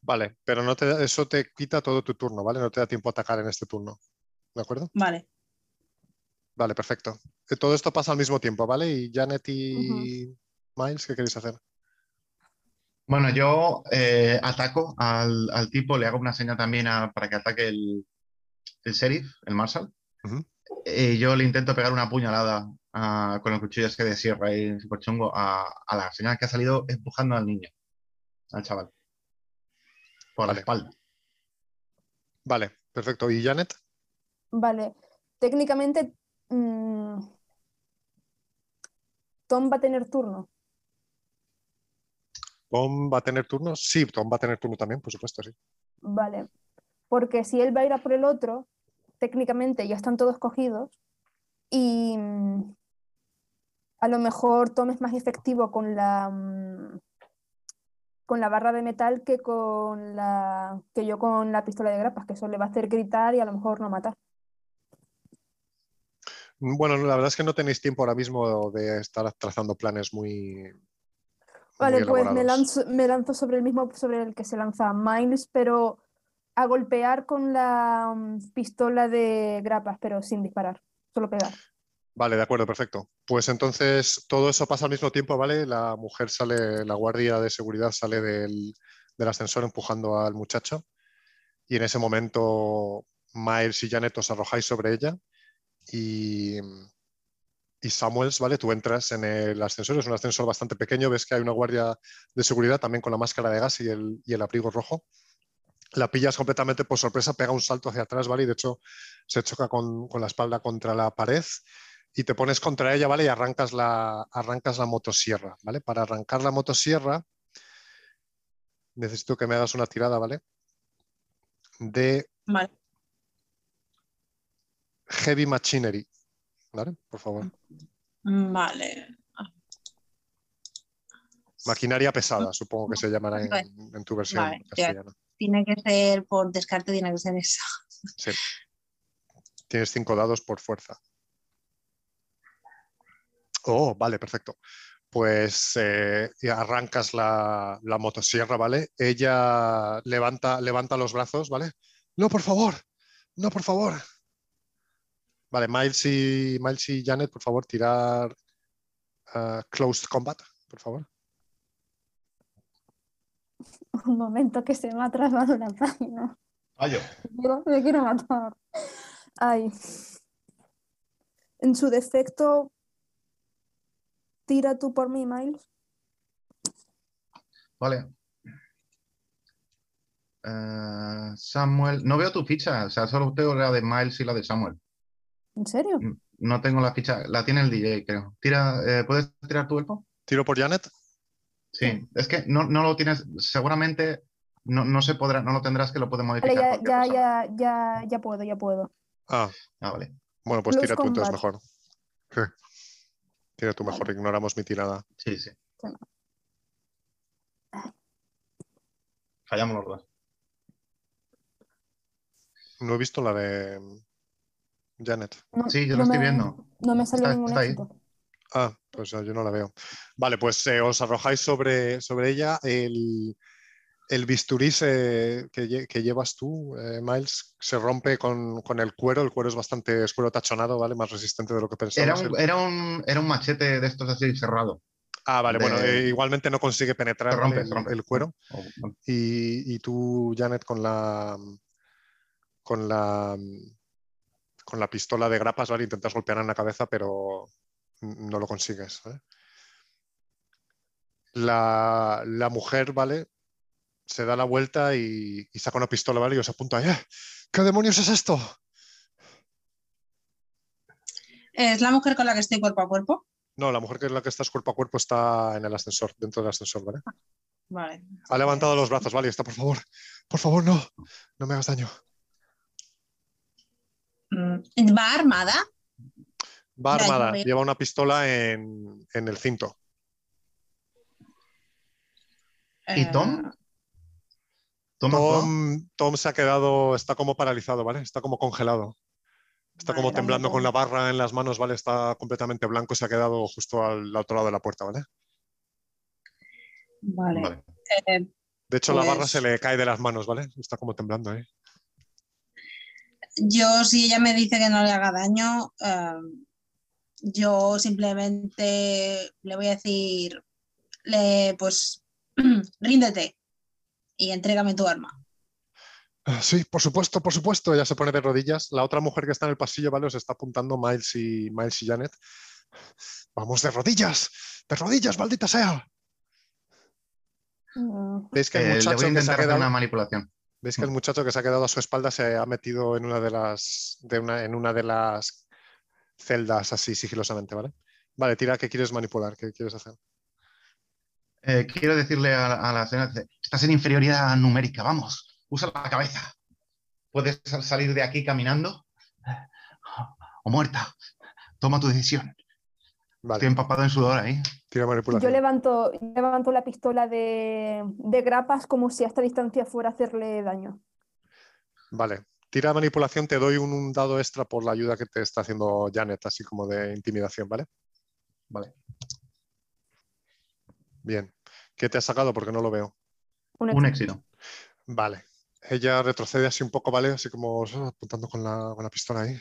Vale, pero no te, da- eso te quita todo tu turno, ¿vale? No te da tiempo a atacar en este turno. ¿De acuerdo? Vale, Vale, perfecto. Eh, Todo esto pasa al mismo tiempo, ¿vale? Y Janet y Miles, ¿qué queréis hacer? Bueno, yo eh, ataco al, al tipo, le hago una señal también a- para que ataque el, el sheriff, el marshal. Ujú. Y yo le intento pegar una puñalada ah, con el cuchillo ese de sierra y super chungo a, a la señal que ha salido empujando al niño, al chaval, por Vale. la espalda. Vale, perfecto. ¿Y Janet? Vale, técnicamente mm, Tom va a tener turno. ¿Tom va a tener turno? Sí, Tom va a tener turno también, por supuesto, sí. Vale, porque si él va a ir a por el otro, técnicamente ya están todos cogidos y mm, a lo mejor Tom es más efectivo con la mm, con la barra de metal que con la que yo con la pistola de grapas, que eso le va a hacer gritar y a lo mejor no matar. Bueno, la verdad es que no tenéis tiempo ahora mismo de estar trazando planes muy. Vale, muy pues me lanzo, me lanzo sobre el mismo sobre el que se lanza Miles, pero a golpear con la mm, pistola de grapas, pero sin disparar, solo pegar. Vale, de acuerdo, perfecto. Pues entonces todo eso pasa al mismo tiempo, ¿vale? La mujer sale, la guardia de seguridad sale del, del ascensor empujando al muchacho y en ese momento Miles y Janet os arrojáis sobre ella y, y Samuels, ¿vale? Tú entras en el ascensor, es un ascensor bastante pequeño, ves que hay una guardia de seguridad también con la máscara de gas y el, y el abrigo rojo. La pillas completamente por sorpresa, pega un salto hacia atrás, ¿vale? Y de hecho se choca con, con la espalda contra la pared y te pones contra ella, ¿vale? Y arrancas la, arrancas la motosierra, ¿vale? Para arrancar la motosierra necesito que me hagas una tirada, ¿vale? De vale. Heavy Machinery, ¿vale? Por favor. Vale. Maquinaria pesada, supongo que se llamará en, tu versión Vale, ya. Tiene que ser, por descarte, tiene que ser eso. Sí. Tienes cinco dados por fuerza. Oh, vale, perfecto. Pues eh, arrancas la, motosierra, ¿vale? Ella levanta, levanta los brazos, ¿vale? No, por favor, no, por favor. Vale, Miles y, Janet, por favor, tirar ah, Closed Combat, por favor. Un momento que se me ha trasvado la página. Me quiero- Me quiero matar. Ay. En su defecto, tira tú por mí, Miles. Vale. Eh, Samuel, no veo tu ficha, o sea, solo tengo la de Miles y la de Samuel. ¿En serio? No tengo la ficha, la tiene el DJ, creo. Tira, eh, ¿puedes tirar tu elfo? Tiro por Janet. Sí, es que no, no lo tienes, seguramente no, no se podrá, no lo tendrás que lo puede Vale, modificar. ya, ya, ya, ya, ya puedo, ya puedo. Ah, Ah, vale. bueno, pues tira tú entonces mejor. Sí. Tira tú mejor, ignoramos mi tirada. Sí, sí. Fallamos los dos. No he visto la de Janet. sí, yo lo estoy viendo. No me sale ningún éxito. Ah, pues yo no la veo. Vale, pues eh, os arrojáis sobre, sobre ella. El, el bisturí que, llevas tú, eh, Miles, se rompe con, el cuero. El cuero es bastante es cuero tachonado, ¿vale? Más resistente de lo que pensaba. Era un, era un, era un machete de estos así cerrado. Ah, vale, bueno, eh, igualmente no consigue penetrar el, cuero. Oh, y, y, tú, Janet, con la con la con la pistola de grapas, ¿vale? Intentas golpear en la cabeza, pero no lo consigues. La, la, mujer, ¿vale? Se da la vuelta y, saca una pistola, ¿vale? Y os apunta, ¡eh! ¿Qué demonios es esto? ¿Es la mujer con la que estoy cuerpo a cuerpo? No, la mujer con la que estás cuerpo a cuerpo está en el ascensor, dentro del ascensor, ¿vale? Vale. Ha levantado los brazos, ¿vale? Está, por favor, por favor, no, no me hagas daño. Mm, ¿Va armada? Va armada, lleva una pistola en, el cinto. ¿Y Tom? Eh, Tom, Tom, se ha quedado, está como paralizado, ¿vale? Está como congelado. Está como temblando con la barra en las manos, ¿vale? Está completamente blanco, se ha quedado justo al otro lado de la puerta, ¿vale? Vale. Eh, de hecho, la barra se pues le cae de las manos, ¿vale? Está como temblando ahí. Yo, si ella me dice que no le haga daño, eh, yo simplemente le voy a decir, le, pues, ríndete y entrégame tu arma. Ah, sí, por supuesto, por supuesto. Ella se pone de rodillas. La otra mujer que está en el pasillo, ¿vale? Os está apuntando Miles y, Miles y Janet. Vamos de rodillas, de rodillas, maldita sea. ¿Veis que el eh, muchacho que se ha quedado... una manipulación. ¿Veis que el muchacho que se ha quedado a su espalda se ha metido en una de las, de una, en una de las celdas así sigilosamente, ¿vale? Vale, tira, ¿qué quieres manipular? ¿Qué quieres hacer? Eh, quiero decirle a, la señora, estás en inferioridad numérica, vamos, usa la cabeza. Puedes salir de aquí caminando o muerta. Toma tu decisión. Estoy empapado en sudor ahí. Tira manipulación. Yo levanto, levanto la pistola de, de grapas como si a esta distancia fuera a hacerle daño. Vale, Tira manipulación, te doy un, dado extra por la ayuda que te está haciendo Janet, así como de intimidación, ¿vale? Vale. Bien. ¿Qué te ha sacado? Porque no lo veo. Un éxito. Vale. Ella retrocede así un poco, ¿vale? Así como oh, apuntando con la, pistola ahí.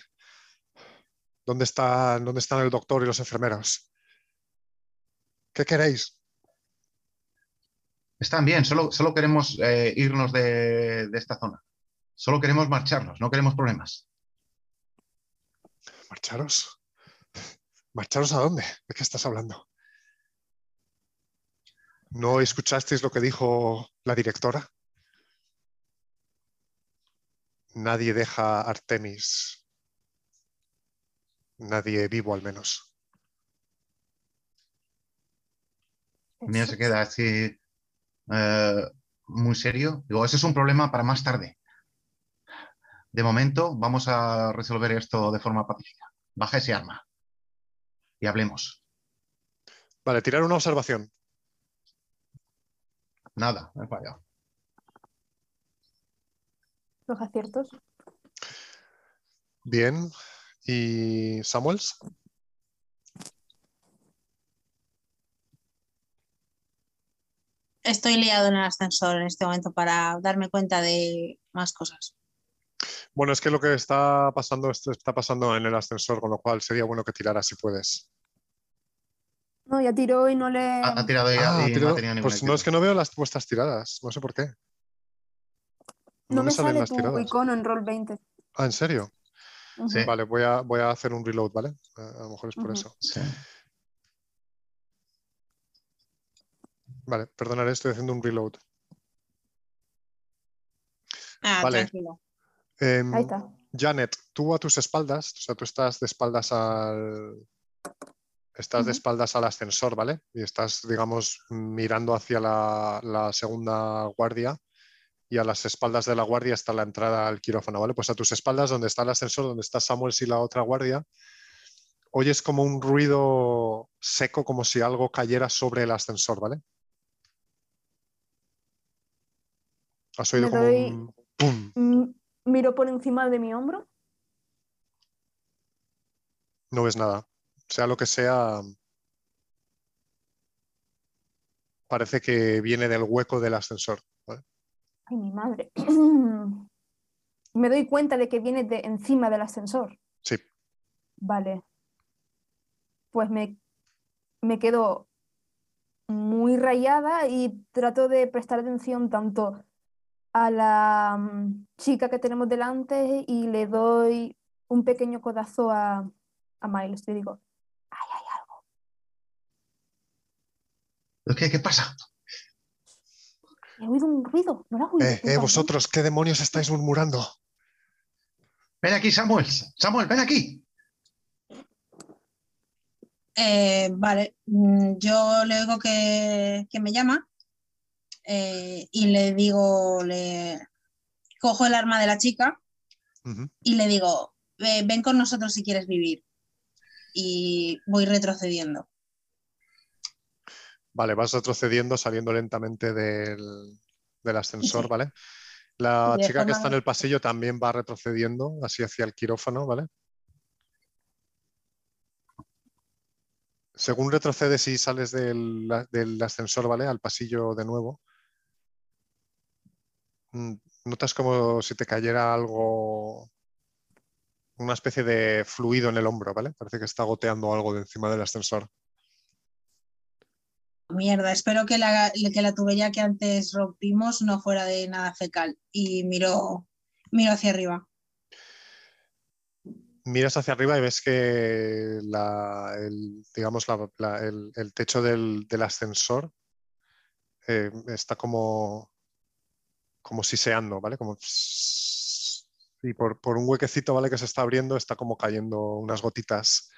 ¿Dónde, está, ¿Dónde están el doctor y los enfermeros? ¿Qué queréis? Están bien, solo, solo queremos eh, irnos de, esta zona. Solo queremos marcharnos, no queremos problemas. ¿Marcharos? ¿Marcharos a dónde? ¿De qué estás hablando? ¿No escuchasteis lo que dijo la directora? Nadie deja a Artemis. Nadie vivo al menos. Mira, se queda así eh, muy serio. Digo, ese es un problema para más tarde. De momento vamos a resolver esto de forma pacífica. Baja ese arma y hablemos. Vale, tirar una observación. Nada, me he fallado. Los aciertos. Bien. ¿Y Samuels? Estoy liado en el ascensor en este momento para darme cuenta de más cosas. Bueno, es que lo que está pasando está pasando en el ascensor, con lo cual sería bueno que tiraras si puedes. No, ya tiró y no le. Ha, tirado ya ah, y no ha Pues no es que no veo las vuestras tiradas, no sé por qué. No, me, sale tu icono en roll 20. Ah, ¿en serio? Sí. Vale, voy a, voy a hacer un reload, ¿vale? A lo mejor es por eso. Sí. Vale, perdonaré, estoy haciendo un reload. Ah, vale. tranquilo. Em, Janet, tú a tus espaldas, o sea, tú estás de espaldas al. Estás de espaldas al ascensor, ¿vale? Y estás, digamos, mirando hacia la, segunda guardia y a las espaldas de la guardia está la entrada al quirófano, ¿vale? Pues a tus espaldas, donde está el ascensor, donde está Samuel y la otra guardia, oyes como un ruido seco, como si algo cayera sobre el ascensor, ¿vale? Has oído como un miro por encima de mi hombro. No ves nada. Sea lo que sea, parece que viene del hueco del ascensor. Ay, mi madre. Me doy cuenta de que viene de encima del ascensor. Sí. Vale. Pues me, me quedo muy rayada y trato de prestar atención tanto a la mm, chica que tenemos delante y le doy un pequeño codazo a, a Miles. Le digo, ¡ay, hay algo! ¿Qué, ¿Qué pasa? He oído un ruido, ¿no lo has oído? Eh, eh, vosotros, ¿qué demonios estáis murmurando? Ven aquí, Samuel. Samuel, ven aquí. Eh, vale, mm, yo le oigo que, que me llama eh, y le digo, le cojo el arma de la chica y le digo, "Ve- ven con nosotros si quieres vivir. Y voy retrocediendo. Vale, vas retrocediendo, saliendo lentamente del, del ascensor, ¿vale? La de chica que está en el pasillo también va retrocediendo, así hacia el quirófano, ¿vale? Según retrocedes y sales del, del ascensor, ¿vale? Al pasillo de nuevo, notas como si te cayera algo, una especie de fluido en el hombro, ¿vale? Parece que está goteando algo de encima del ascensor. Mierda, espero que la, que la tubería que antes rompimos no fuera de nada fecal. Y miro, miro hacia arriba. miras hacia arriba y ves que la- el, digamos, la- la- el, el techo del, del ascensor eh, está como, como siseando, ¿vale? Como y por, por un huequecito, ¿vale? Que se está abriendo, está como cayendo unas gotitas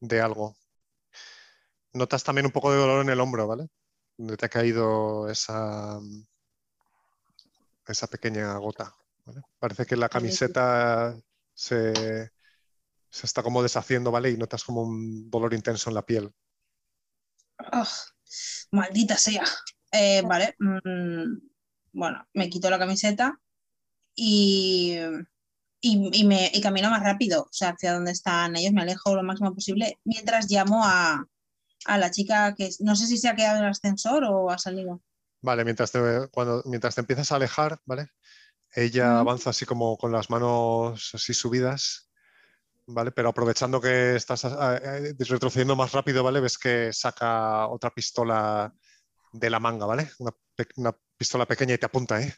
de algo. Notas también un poco de dolor en el hombro, ¿vale? Donde te ha caído esa, esa pequeña gota. ¿vale? Parece que la camiseta se, se está como deshaciendo, ¿vale? Y notas como un dolor intenso en la piel. Ah, maldita sea. Eh, vale. mm, bueno, me quito la camiseta y, y, y me, y camino más rápido, o sea, hacia donde están ellos, me alejo lo máximo posible, mientras llamo a, a la chica que no sé si se ha quedado en el ascensor o ha salido. Vale, mientras te, cuando, mientras te empiezas a alejar, ¿vale? Ella avanza así como con las manos así subidas, ¿vale? Pero aprovechando que estás ah, eh, retrocediendo más rápido, ¿vale? Ves que saca otra pistola de la manga, ¿vale? Una, una pistola pequeña y te apunta, ¿eh?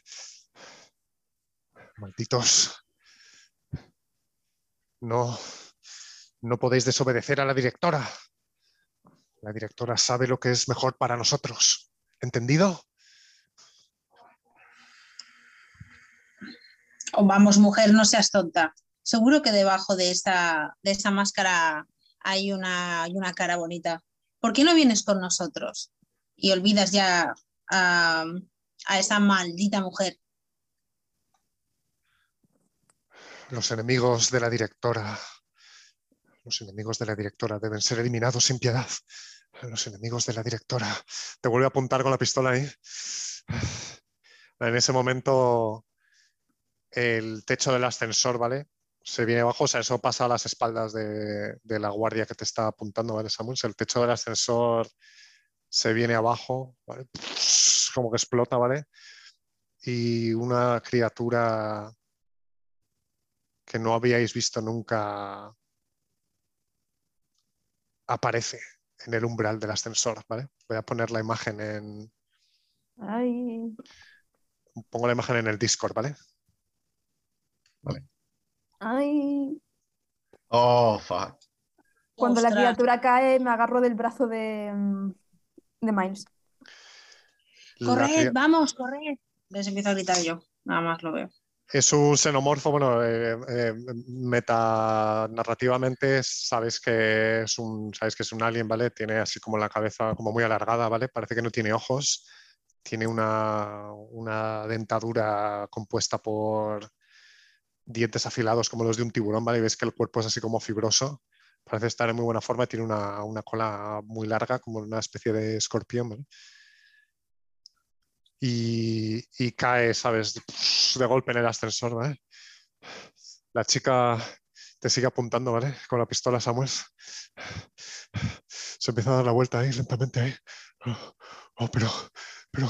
Malditos. No, no podéis desobedecer a la directora. La directora sabe lo que es mejor para nosotros. ¿Entendido? Oh, vamos, mujer, no seas tonta. Seguro que debajo de esta, de máscara hay una, hay una cara bonita. ¿Por qué no vienes con nosotros? Y olvidas ya a, a esa maldita mujer. Los enemigos de la directora. Los enemigos de la directora deben ser eliminados sin piedad. Los enemigos de la directora. Te vuelve a apuntar con la pistola ahí. En ese momento, el techo del ascensor, ¿vale? Se viene abajo, o sea, eso pasa a las espaldas de, la guardia que te está apuntando, ¿vale, Samuel? El techo del ascensor se viene abajo, ¿vale? Como que explota, ¿vale? Y una criatura que no habíais visto nunca aparece en el umbral del ascensor, ¿vale? Voy a poner la imagen en. Ay, Pongo la imagen en el Discord, ¿vale? ay. Oh, fuck. Cuando la criatura cae, me agarro del brazo de, mm, de Miles. Corred, vamos, corred. Les empiezo a gritar yo, nada más lo veo. Es un xenomorfo, bueno, eh, eh, metanarrativamente sabes que es un, sabes que es un alien, ¿vale? Tiene así como la cabeza como muy alargada, ¿vale? Parece que no tiene ojos, tiene una, una dentadura compuesta por dientes afilados como los de un tiburón, ¿vale? Y ves que el cuerpo es así como fibroso, parece estar en muy buena forma, tiene una, una cola muy larga, como una especie de escorpión, ¿vale? Y, cae, ¿sabes? De golpe en el ascensor, ¿vale? La chica te sigue apuntando, ¿vale? Con la pistola Samuel. Se empieza a dar la vuelta ahí lentamente ahí. Oh, pero, pero,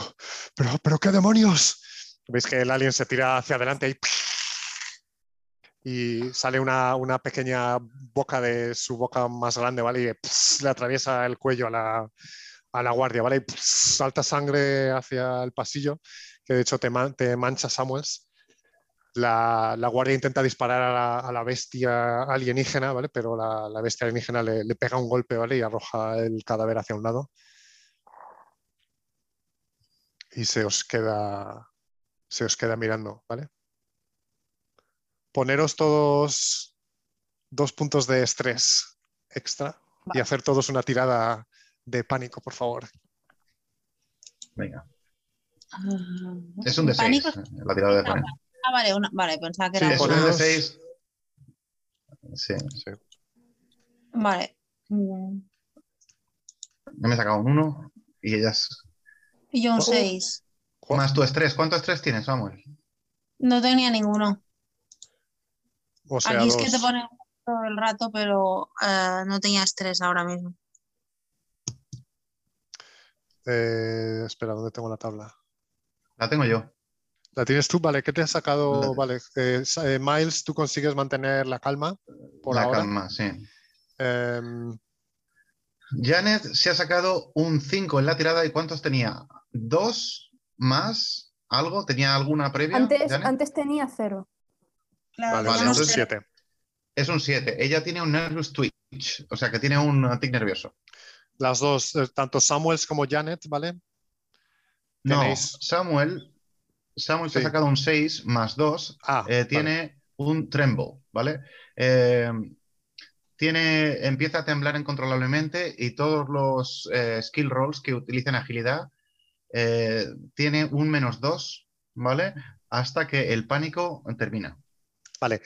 pero, pero, ¿qué demonios? Veis que el alien se tira hacia adelante ahí y sale una, pequeña boca de su boca más grande, ¿vale? Y le atraviesa el cuello a la, a la guardia, ¿vale? Y salta sangre hacia el pasillo, que de hecho te, te mancha Samuels. La, la, guardia intenta disparar a la, a la, bestia alienígena, ¿vale? Pero la, la bestia alienígena le, le, pega un golpe, ¿vale? Y arroja el cadáver hacia un lado. Y se os queda, se os queda mirando, ¿vale? Poneros todos dos puntos de estrés extra y hacer todos una tirada de pánico, por favor. Venga. Ah, es un de 6, la tirada de pánico. Ah, vale, vale, pensaba que era. Sí, es un de 6. Sí, sí. Vale. Yo me he sacado un 1 y ellas. Y yo un 6. Más tu estrés. ¿Cuánto estrés tienes, Samuel? No tenía ninguno. Aquí es que te pone todo el rato, pero uh, no tenía estrés ahora mismo. Eh, espera, ¿dónde tengo la tabla? La tengo yo. ¿La tienes tú? Vale, ¿qué te has sacado? Vale, eh, eh, Miles, tú consigues mantener la calma por la calma, sí. Em, Janet se ha sacado un 5 en la tirada y ¿cuántos tenía? ¿Dos más algo? ¿Tenía alguna previa? Antes, antes tenía cero. vale, vale es un 7. Es un 7. Ella tiene un nervous twitch, o sea que tiene un tic nervioso. Las dos, eh, tanto Samuels como Janet, ¿vale? No, Samuel, Samuel se ha sacado un 6 más 2, ah, eh, tiene un tremble, ¿vale? Eh, tiene, empieza a temblar incontrolablemente y todos los skill rolls que utilizan agilidad tiene un menos 2, ¿vale? Hasta que el pánico termina. Vale.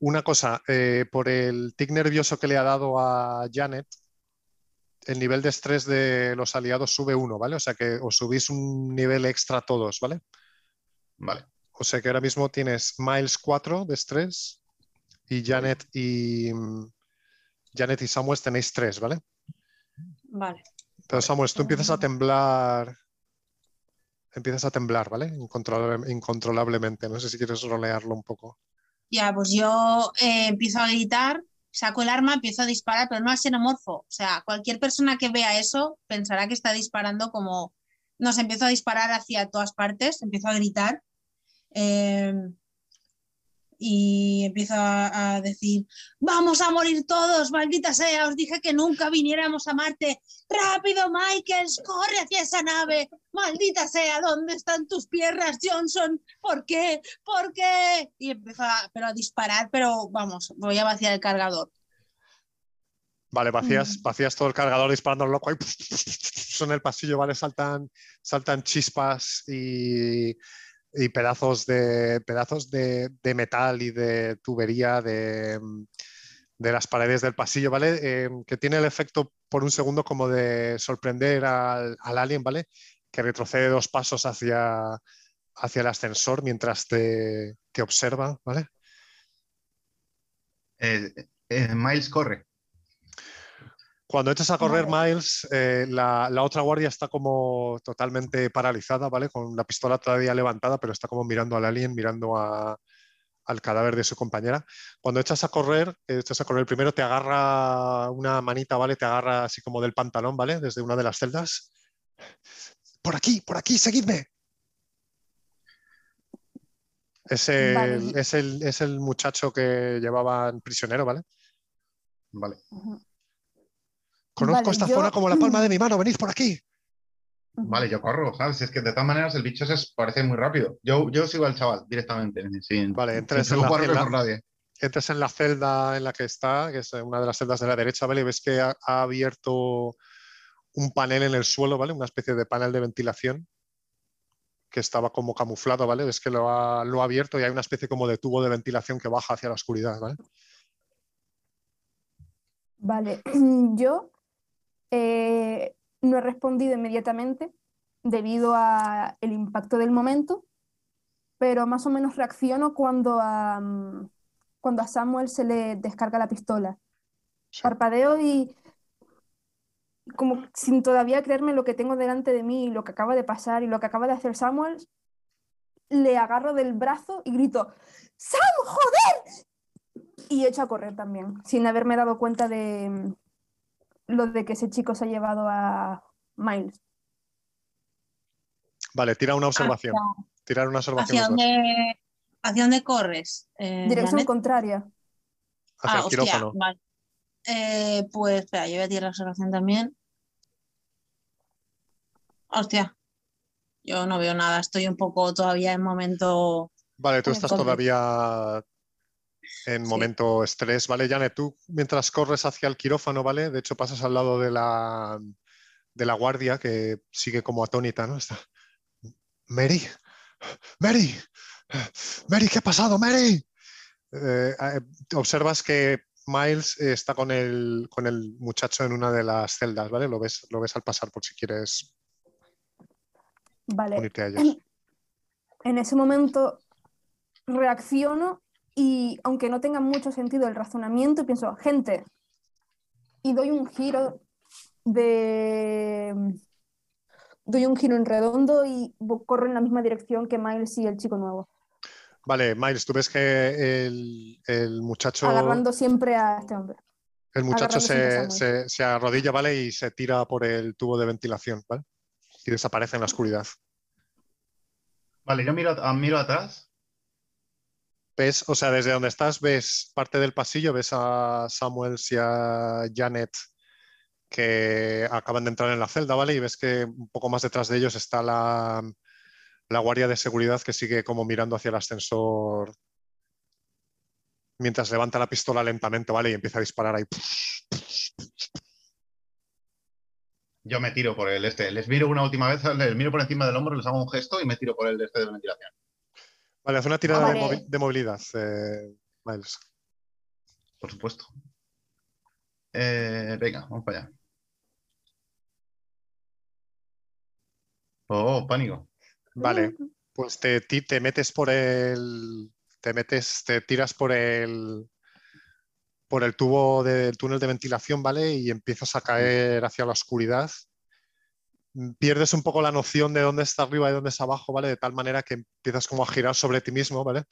Una cosa, por el tic nervioso que le ha dado a Janet, el nivel de estrés de los aliados sube uno, ¿vale? O sea que os subís un nivel extra todos, ¿vale? Vale. O sea que ahora mismo tienes Miles 4 de estrés y Janet y Janet y Samuel tenéis 3, ¿vale? Vale. Pero Samuel, tú empiezas a temblar. Empiezas a temblar, ¿vale? incontrolablemente. No sé si quieres rolearlo un poco. Ya, pues yo eh, empiezo a gritar saco el arma, empiezo a disparar, pero no al xenomorfo. O sea, cualquier persona que vea eso pensará que está disparando como, nos empiezo a disparar hacia todas partes, empiezo a gritar. Eh, y empiezo a, decir, vamos a morir todos, maldita sea, os dije que nunca viniéramos a Marte. Rápido, Michael, corre hacia esa nave. Maldita sea, ¿dónde están tus piernas, Johnson? ¿Por qué? ¿Por qué? Y empiezo a, pero a disparar, pero vamos, voy a vaciar el cargador. Vale, vacías, mm. vacías todo el cargador disparando loco ahí en el pasillo, ¿vale? Saltan, saltan chispas y y pedazos de, pedazos de, metal y de tubería de, las paredes del pasillo, ¿vale? Eh, que tiene el efecto por un segundo como de sorprender al, alien, ¿vale? Que retrocede dos pasos hacia, hacia el ascensor mientras te, observa, ¿vale? Eh, eh, Miles corre. Cuando echas a correr Miles, eh, la, otra guardia está como totalmente paralizada, ¿vale? Con la pistola todavía levantada, pero está como mirando al alien, mirando al cadáver de su compañera. Cuando echas a correr, eh, echas a correr, primero te agarra una manita, ¿vale? Te agarra así como del pantalón, ¿vale? Desde una de las celdas. Por aquí, por aquí, seguidme. Es el, es el, muchacho que llevaban prisionero, ¿vale? Vale. Conozco esta zona como la palma de mi mano, venid por aquí. Vale, yo corro, ¿sabes? Es que de todas maneras el bicho se parece muy rápido. Yo, yo sigo al chaval directamente. vale, entres en, la celda, entres en la celda en la que está, que es una de las celdas de la derecha, ¿vale? Y ves que ha, abierto un panel en el suelo, ¿vale? Una especie de panel de ventilación que estaba como camuflado, ¿vale? Ves que lo ha, lo ha abierto y hay una especie como de tubo de ventilación que baja hacia la oscuridad, ¿vale? Vale, yo eh, no he respondido inmediatamente debido al impacto del momento, pero más o menos reacciono cuando a, cuando a Samuel se le descarga la pistola. Parpadeo y como sin todavía creerme lo que tengo delante de mí, lo que acaba de pasar y lo que acaba de hacer Samuel, le agarro del brazo y grito, ¡Sam, joder! Y echo a correr también, sin haberme dado cuenta de mm, lo de que ese chico se ha llevado a Miles. Vale, tira una observación. Tirar una observación. ¿Hacia dónde, ¿hacia dónde corres? Eh, Dirección contraria. Hacia el ah, quirófano. vale. Eh, pues espera, yo voy a tirar la observación también. Hostia, yo no veo nada, estoy un poco todavía en momento. Vale, tú estás todavía en momento estrés, ¿vale? Janet, tú mientras corres hacia el quirófano, ¿vale? De hecho, pasas al lado de la, de la guardia que sigue como atónita, ¿no? Está. Mary, Mary, Mary, ¿qué ha pasado, Mary? Eh, eh, observas que Miles está con el, con el muchacho en una de las celdas, ¿vale? Lo ves, lo ves al pasar por si quieres Vale. En, ese momento reacciono y aunque no tenga mucho sentido el razonamiento, pienso, gente, y doy un giro de... Doy un giro en redondo y corro en la misma dirección que Miles y el chico nuevo. Vale, Miles, tú ves que el, muchacho... Agarrando siempre a este hombre. El muchacho se, se, se, arrodilla, ¿vale? Y se tira por el tubo de ventilación, ¿vale? y desaparece en la oscuridad. Vale, yo miro, miro atrás. Ves, o sea, desde donde estás ves parte del pasillo, ves a Samuel y a Janet que acaban de entrar en la celda, ¿vale? Y ves que un poco más detrás de ellos está la, la guardia de seguridad que sigue como mirando hacia el ascensor mientras levanta la pistola lentamente, ¿vale? Y empieza a disparar ahí. yo me tiro por el este. Les miro una última vez, les miro por encima del hombro, les hago un gesto y me tiro por el este de ventilación. Vale, haz una tirada ah, de, movilidad, eh, Miles. Por supuesto. Eh, venga, vamos para allá. Oh, pánico. Vale, pues te, te metes por el. Te metes, te tiras por el por el tubo del túnel de ventilación, ¿vale? Y empiezas a caer hacia la oscuridad. Pierdes un poco la noción de dónde está arriba y dónde está abajo, ¿vale? De tal manera que empiezas como a girar sobre ti mismo, ¿vale?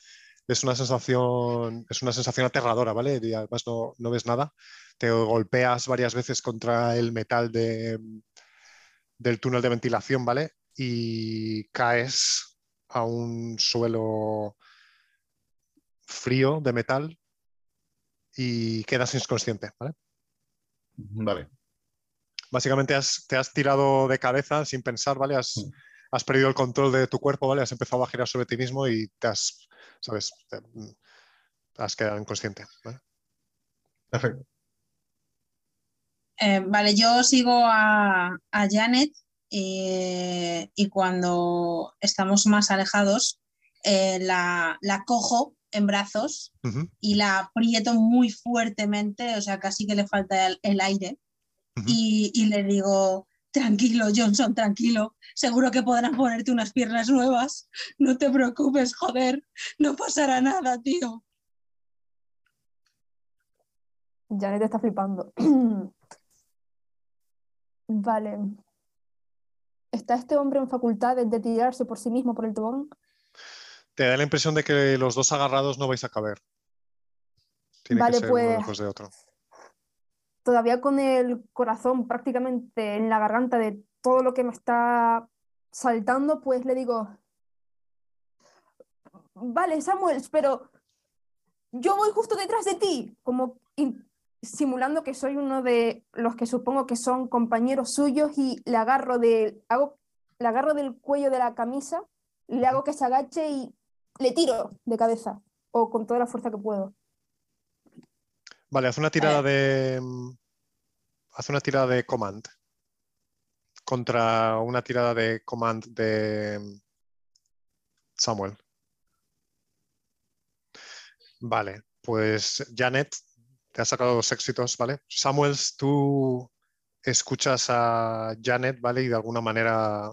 Es una sensación, es una sensación aterradora, ¿vale? Y además no, no ves nada. Te golpeas varias veces contra el metal de, del túnel de ventilación, ¿vale? Y caes a un suelo frío de metal y quedas inconsciente, ¿vale? Vale. Básicamente te has tirado de cabeza sin pensar, ¿vale? Has, perdido el control de tu cuerpo, ¿vale? Has empezado a girar sobre ti mismo y te has, ¿sabes? Mm, has quedado inconsciente, ¿vale? Perfecto. Eh, vale, yo sigo a, Janet eh, y cuando estamos más alejados eh, la, la, cojo en brazos y la aprieto muy fuertemente, o sea, casi que le falta el, aire. Y, le digo, tranquilo, Johnson, tranquilo, seguro que podrán ponerte unas piernas nuevas. No te preocupes, joder, no pasará nada, tío. Janet está flipando. vale. ¿Está este hombre en facultades de tirarse por sí mismo por el tobogán? te da la impresión de que los dos agarrados no vais a caber. Tiene vale, que ser pues, uno después de otro. Todavía con el corazón prácticamente en la garganta de todo lo que me está saltando, pues le digo, vale, Samuel, pero yo voy justo detrás de ti, como simulando que soy uno de los que supongo que son compañeros suyos y le agarro, de, hago, le agarro del cuello de la camisa, le hago que se agache y le tiro de cabeza o con toda la fuerza que puedo. Vale, haz una tirada de. Haz una tirada de command. Contra una tirada de command de Samuel. Vale, pues Janet, te ha sacado dos éxitos, ¿vale? Samuel, tú escuchas a Janet, ¿vale? Y de alguna manera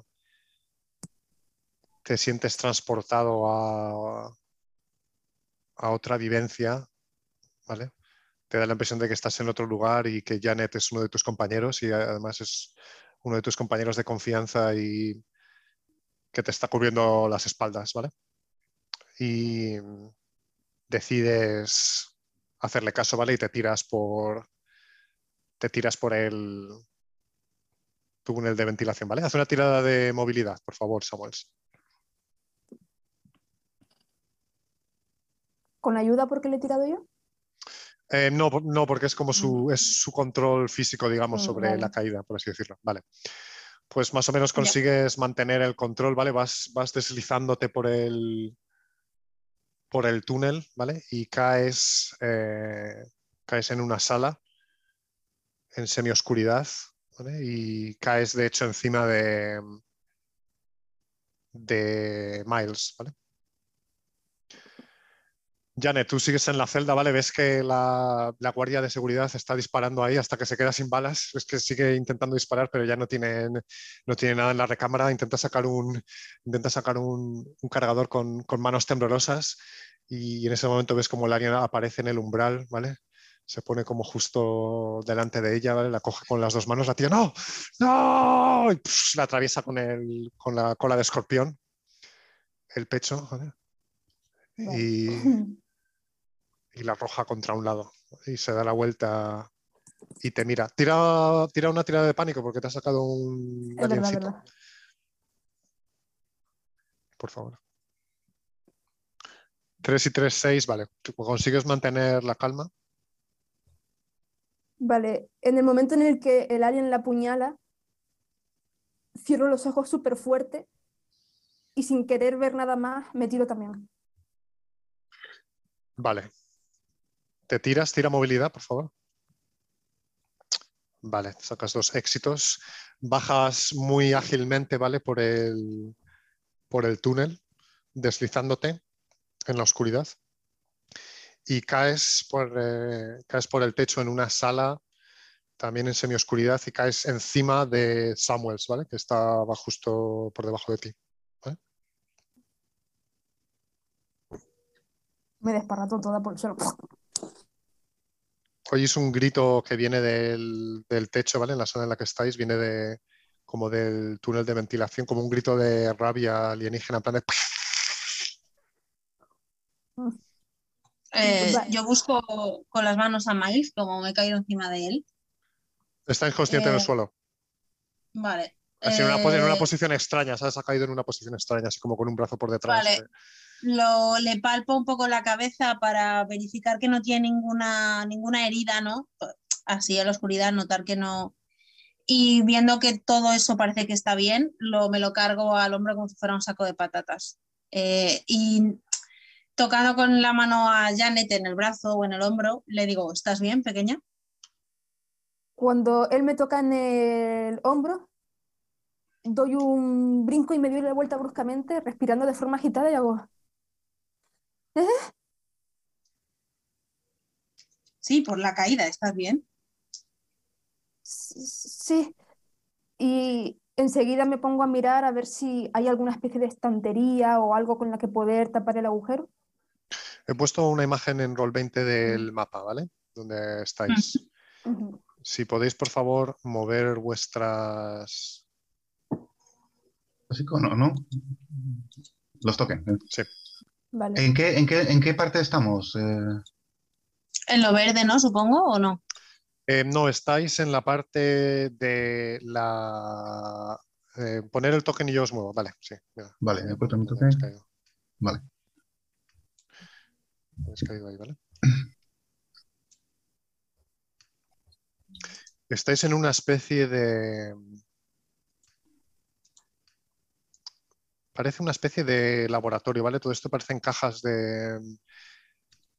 te sientes transportado a, a otra vivencia ¿vale? Te da la impresión de que estás en otro lugar y que Janet es uno de tus compañeros y además es uno de tus compañeros de confianza y que te está cubriendo las espaldas, ¿vale? Y decides hacerle caso, ¿vale? Y te tiras por. Te tiras por el túnel de ventilación, ¿vale? Haz una tirada de movilidad, por favor, Samuels. ¿Con ayuda porque le he tirado yo? Eh, no, no, porque es como su, mm. es su control físico, digamos, mm, sobre la caída, por así decirlo. Vale. Pues más o menos consigues mantener el control, ¿vale? Vas, vas deslizándote por el, por el túnel, ¿vale? Y caes, eh, caes en una sala en semioscuridad, ¿vale? Y caes, de hecho, encima de, de Miles, ¿vale? Janet, tú sigues en la celda, ¿vale? Ves que la, guardia de seguridad está disparando ahí hasta que se queda sin balas. Es que sigue intentando disparar, pero ya no tiene, no tiene nada en la recámara. Intenta sacar un, intenta sacar un, cargador con, manos temblorosas y en ese momento ves como el alien aparece en el umbral, ¿vale? Se pone como justo delante de ella, ¿vale? La coge con las dos manos, la tía, ¡no! ¡No! Y la atraviesa con, el, con la cola de escorpión, el pecho, ¿vale? Y, y la arroja contra un lado y se da la vuelta y te mira. Tira, tira una tirada de pánico porque te ha sacado un Por favor. 3 y 3, 6, vale. ¿Consigues mantener la calma? Vale, en el momento en el que el alien la apuñala, cierro los ojos súper fuerte y sin querer ver nada más, me tiro también. Vale, te tiras, tira movilidad, por favor. Vale, sacas dos éxitos. Bajas muy ágilmente, ¿vale? Por el, por el túnel, deslizándote en la oscuridad. Y caes por, eh, caes por el techo en una sala, también en semioscuridad, y caes encima de Samuels, ¿vale? Que estaba justo por debajo de ti. Me desparrató toda por el suelo es un grito que viene del, techo, ¿vale? En la zona en la que estáis, viene de como del túnel de ventilación, como un grito de rabia alienígena, en plan de... Eh, yo busco con las manos a Miles, como me he caído encima de él. Está inconsciente en el eh, suelo. Vale. en, una, eh, posición extraña, ¿sabes? Ha caído en una posición extraña, así como con un brazo por detrás. Vale lo, le palpo un poco la cabeza para verificar que no tiene ninguna, ninguna herida, ¿no? Así en la oscuridad, notar que no. Y viendo que todo eso parece que está bien, lo, me lo cargo al hombro como si fuera un saco de patatas. Eh, y tocando con la mano a Janet en el brazo o en el hombro, le digo, ¿estás bien, pequeña? Cuando él me toca en el hombro, doy un brinco y me doy la vuelta bruscamente, respirando de forma agitada y hago, Sí, por la caída, ¿estás bien? Sí. Y enseguida me pongo a mirar a ver si hay alguna especie de estantería o algo con la que poder tapar el agujero. He puesto una imagen en roll 20 del mapa, ¿vale? Donde estáis. Si podéis, por favor, mover vuestras. Así como no, ¿no? Los toquen. Sí. ¿En, qué, en, qué, parte estamos? Eh, en lo verde, ¿no? Supongo, ¿o no? Eh, no, estáis en la parte de la... Eh, poner el token y yo os muevo. Vale, sí. Vale, he puesto mi token. Vale. caído ahí, ¿vale? Estáis en una especie de parece una especie de laboratorio, ¿vale? Todo esto parece en cajas de mm,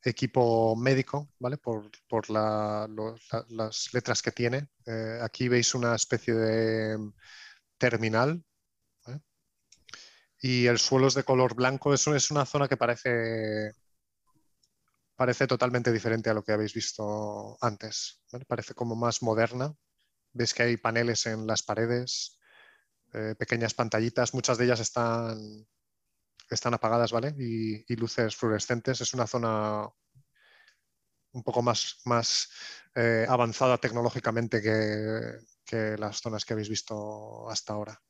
equipo médico, ¿vale? Por, las letras que tiene. Eh, aquí veis una especie de mm, terminal. Y el suelo es de color blanco. Eso es una zona que parece, parece totalmente diferente a lo que habéis visto antes. Parece como más moderna. Veis que hay paneles en las paredes. Eh, pequeñas pantallitas, muchas de ellas están, están apagadas, ¿vale? Y, luces fluorescentes. Es una zona un poco más, más eh, avanzada tecnológicamente que, las zonas que habéis visto hasta ahora.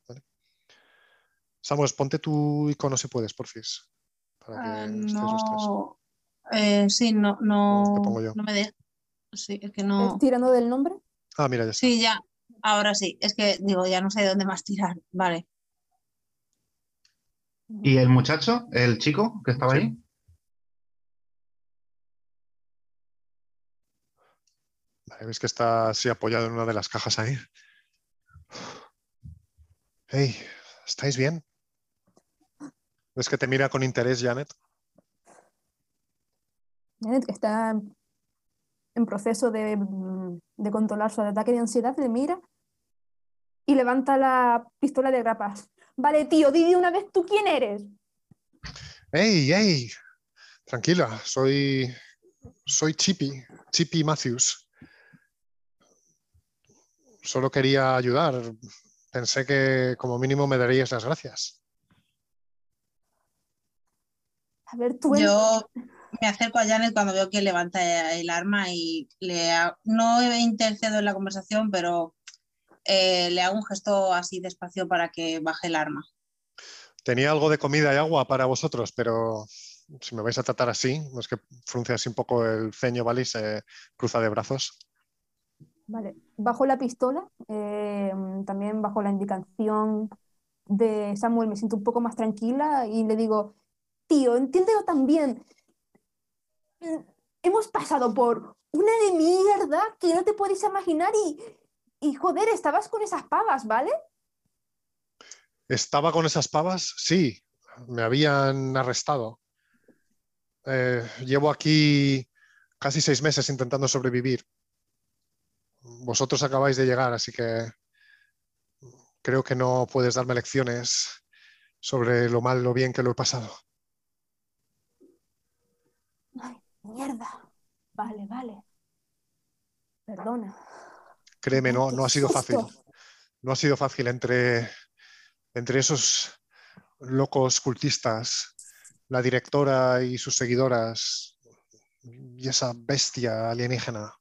Samuel, ponte tu icono si puedes, porfis. Para ah, no. Eh, sí, no, no, no me deja. Sí, es que no. ¿Tirando del nombre? Ah, mira, ya está. Sí, ya. Ahora sí. Es que digo, ya no sé de dónde más tirar. Vale. ¿Y el muchacho, el chico que estaba ahí? Vale, ves que está así apoyado en una de las cajas ahí. Hey, ¿estáis bien? ¿Ves que te mira con interés, Janet? Janet, que está en proceso de, de controlar su ataque de ansiedad, le mira y levanta la pistola de grapas. Vale, tío, di una vez tú quién eres. Hey, hey, tranquila, soy, soy Chippy, Chippy Matthews. Solo quería ayudar. Pensé que como mínimo me darías las gracias. A ver, tú. Yo me acerco a Janet cuando veo que levanta el arma y le no intercedo en la conversación, pero eh, le hago un gesto así despacio para que baje el arma. Tenía algo de comida y agua para vosotros, pero si me vais a tratar así, no es que frunce así un poco el ceño, ¿vale? Y se cruza de brazos. Vale, bajo la pistola, eh, también bajo la indicación de Samuel, me siento un poco más tranquila y le digo, tío, entiéndelo también. Hemos pasado por una de mierda que no te podéis imaginar y y joder, estabas con esas pavas, ¿vale? ¿Estaba con esas pavas? Sí, me habían arrestado. Eh, llevo aquí casi seis meses intentando sobrevivir. Vosotros acabáis de llegar, así que creo que no puedes darme lecciones sobre lo mal, lo bien que lo he pasado. Ay, mierda. Vale, vale. Perdona. Créeme, no, no ha sido fácil. No ha sido fácil entre, entre esos locos cultistas, la directora y sus seguidoras y esa bestia alienígena.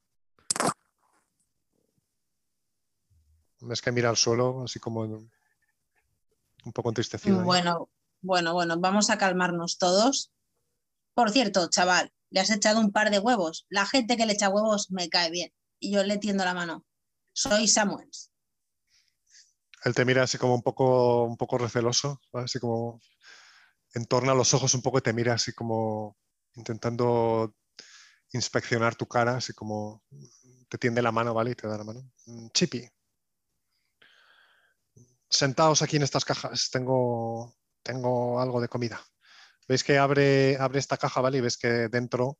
Es que mira al suelo, así como un poco entristecido. Bueno, bueno, bueno, vamos a calmarnos todos. Por cierto, chaval, le has echado un par de huevos. La gente que le echa huevos me cae bien. Y yo le tiendo la mano soy Samuels. Él te mira así como un poco, un poco receloso, así como entorna los ojos un poco y te mira así como intentando inspeccionar tu cara, así como te tiende la mano, ¿vale? Y te da la mano. Mm, Chippy. Sentaos aquí en estas cajas, tengo, tengo algo de comida. Veis que abre, abre esta caja, ¿vale? Y ves que dentro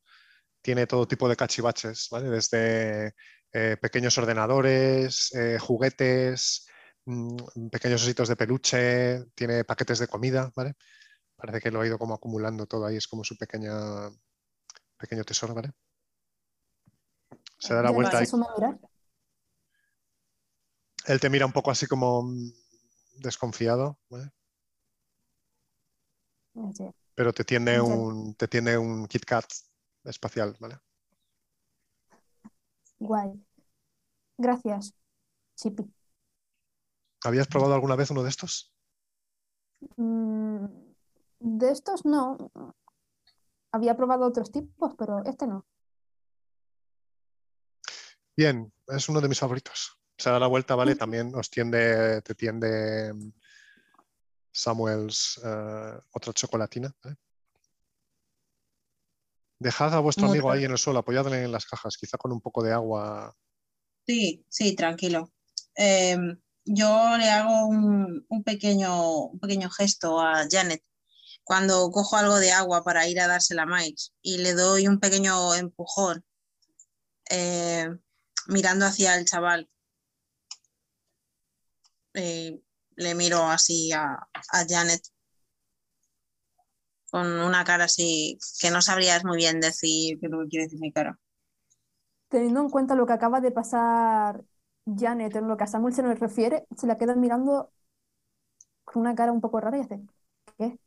tiene todo tipo de cachivaches, ¿vale? Desde eh, pequeños ordenadores, eh, juguetes, mm, pequeños ositos de peluche, tiene paquetes de comida, ¿vale? Parece que lo ha ido como acumulando todo ahí, es como su pequeña, pequeño tesoro, ¿vale? Se da la vuelta. Y... Él te mira un poco así como mm, desconfiado, ¿vale? Pero te tiene un, te tiene un Kit Kat espacial, ¿vale? Guay. Gracias, Chipi. ¿Habías probado alguna vez uno de estos? Mm, de estos no. Había probado otros tipos, pero este no. Bien, es uno de mis favoritos. Se da la vuelta, ¿vale? También os tiende, te tiende Samuels eh, otra chocolatina. ¿vale? Dejad a vuestro amigo ahí en el suelo, apoyadle en las cajas, quizá con un poco de agua. Sí, sí, tranquilo. Em, yo le hago un, pequeño, un pequeño gesto a Janet cuando cojo algo de agua para ir a dársela a Mike y le doy un pequeño empujón eh, mirando hacia el chaval. Eh, le miro así a, a Janet con una cara así que no sabrías muy bien decir qué quiere decir mi cara. Teniendo en cuenta lo que acaba de pasar Janet, en lo que a Samuel se nos refiere, se la queda mirando con una cara un poco rara y hace, ¿qué?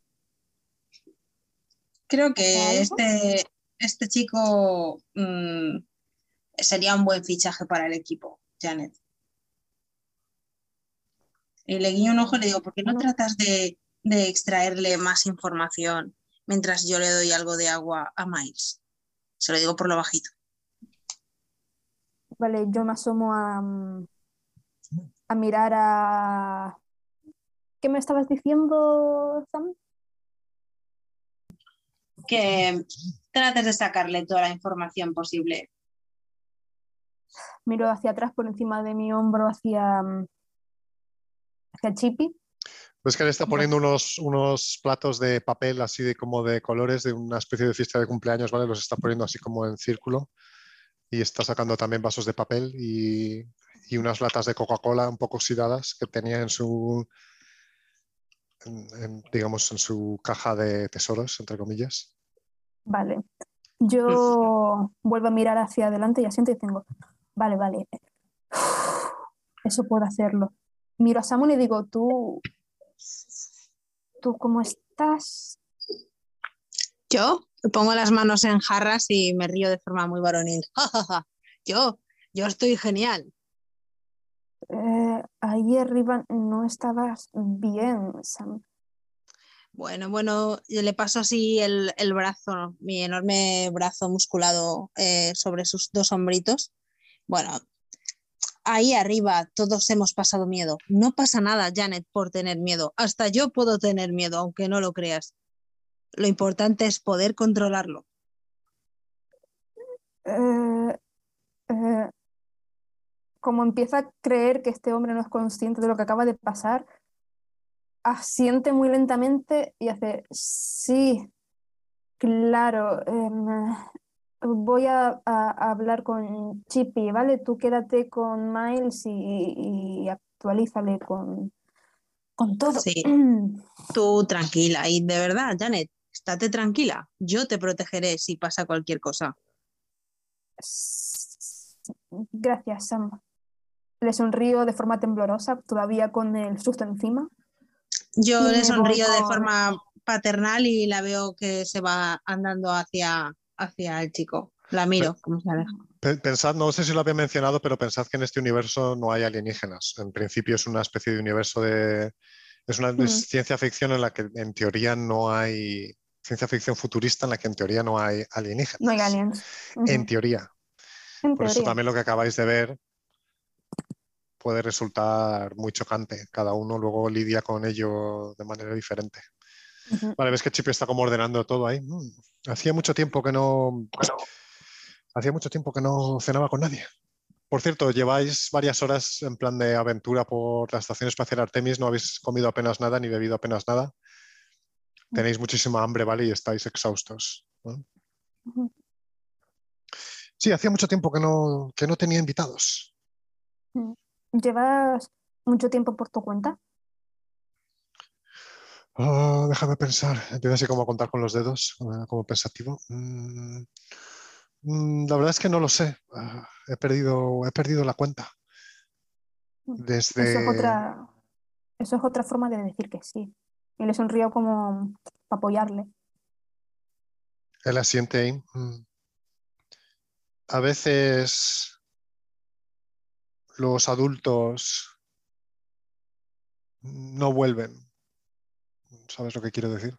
Creo que este, este chico mm, sería un buen fichaje para el equipo, Janet. Y le guiño un ojo y le digo, ¿por qué no tratas de, extraerle más información mientras yo le doy algo de agua a Miles? Se lo digo por lo bajito. Vale, yo me asomo a, a mirar a... ¿Qué me estabas diciendo, Sam? Que trates de sacarle toda la información posible. Miro hacia atrás por encima de mi hombro hacia, hacia Chippy. Pues que le está poniendo unos, unos platos de papel así de como de colores de una especie de fiesta de cumpleaños, ¿vale? Los está poniendo así como en círculo y está sacando también vasos de papel y, y unas latas de Coca-Cola un poco oxidadas que tenía en su, digamos, en su caja de tesoros, entre comillas. Vale. Yo vuelvo a mirar hacia adelante y asiento y tengo, vale, vale, eso puedo hacerlo miro a Samuel y digo, tú, ¿tú cómo estás? Yo pongo las manos en jarras y me río de forma muy varonil. yo, yo estoy genial. Eh, ahí arriba no estabas bien, Sam. Bueno, bueno, yo le paso así el, brazo, mi enorme brazo musculado eh, sobre sus dos hombritos. Bueno, ahí arriba todos hemos pasado miedo. No pasa nada, Janet, por tener miedo. Hasta yo puedo tener miedo, aunque no lo creas. Lo importante es poder controlarlo. Eh, eh, como empieza a creer que este hombre no es consciente de lo que acaba de pasar, asiente muy lentamente y hace, sí, claro, em, voy a, hablar con Chippy, ¿vale? Tú quédate con Miles y, actualízale con, con todo. Sí, tú tranquila. Y de verdad, Janet, estate tranquila. Yo te protegeré si pasa cualquier cosa. Gracias, Sam. Le sonrío de forma temblorosa, todavía con el susto encima. Yo le sonrío de forma paternal y la veo que se va andando hacia, hacia el chico. La miro, como se aleja. Pensad, no sé si lo había mencionado, pero pensad que en este universo no hay alienígenas. En principio es una especie de universo de... Es una mm. ciencia ficción en la que en teoría no hay... Ciencia ficción futurista en la que en teoría no hay alienígenas. No hay aliens. En teoría. Por eso también lo que acabáis de ver puede resultar muy chocante. Cada uno luego lidia con ello de manera diferente. Vale, ves que Chip está como ordenando todo ahí. Mm, hacía mucho tiempo que no. Hacía mucho tiempo que no cenaba con nadie. Por cierto, lleváis varias horas en plan de aventura por la Estación Espacial Artemis, no habéis comido apenas nada ni bebido apenas nada. Tenéis muchísima hambre, ¿vale? Y estáis exhaustos. Sí, hacía mucho tiempo que no, que no tenía invitados. Mm. ¿Llevas mucho tiempo por tu cuenta? Oh, déjame pensar. Empiezo así como a contar con los dedos, eh, como pensativo. Mm, mm, la verdad es que no lo sé. Ah, he, perdido, he perdido la cuenta. Desde... Eso es, otra, eso es otra forma de decir que sí. Y le sonrío como para apoyarle. Él asiente ahí. Mm. A veces los adultos no vuelven ¿Sabes lo que quiero decir?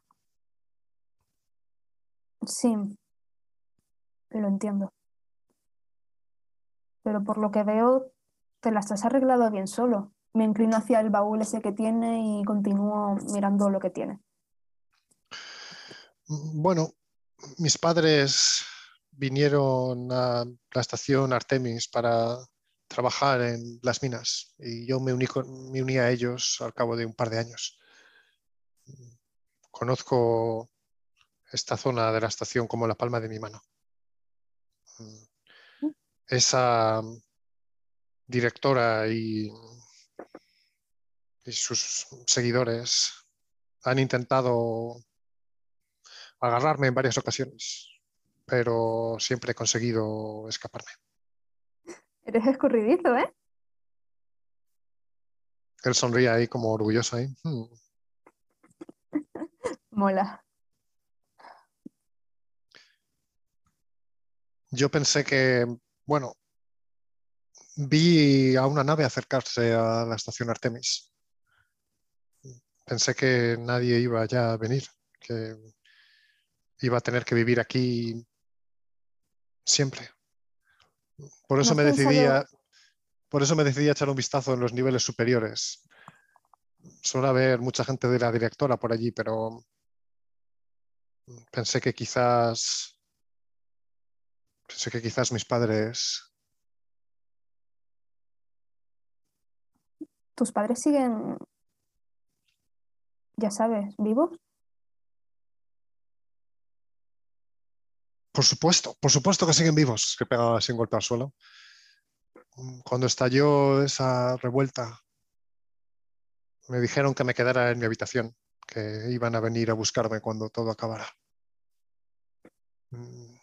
Sí, lo entiendo. Pero por lo que veo, te las has arreglado bien solo. Me inclino hacia el baúl ese que tiene y continúo mirando lo que tiene. Bueno, mis padres vinieron a la estación Artemis para trabajar en las minas y yo me uní, me uní a ellos al cabo de un par de años conozco esta zona de la estación como la palma de mi mano. Mm. Esa directora y, y sus seguidores han intentado agarrarme en varias ocasiones, pero siempre he conseguido escaparme. Eres escurridizo, ¿eh? Él sonríe ahí como orgulloso ahí. Mola. yo pensé que, bueno, vi a una nave acercarse a la estación Artemis. Pensé que nadie iba ya a venir, que iba a tener que vivir aquí siempre. Por eso me decidí por eso me decidí a echar un vistazo en los niveles superiores. Suele haber mucha gente de la directora por allí, pero pensé que quizás pensé que quizás mis padres tus padres siguen ya sabes vivos por supuesto por supuesto que siguen vivos que pegaba sin golpe al suelo. Cuando estalló esa revuelta me dijeron que me quedara en mi habitación que iban a venir a buscarme cuando todo acabara Mm.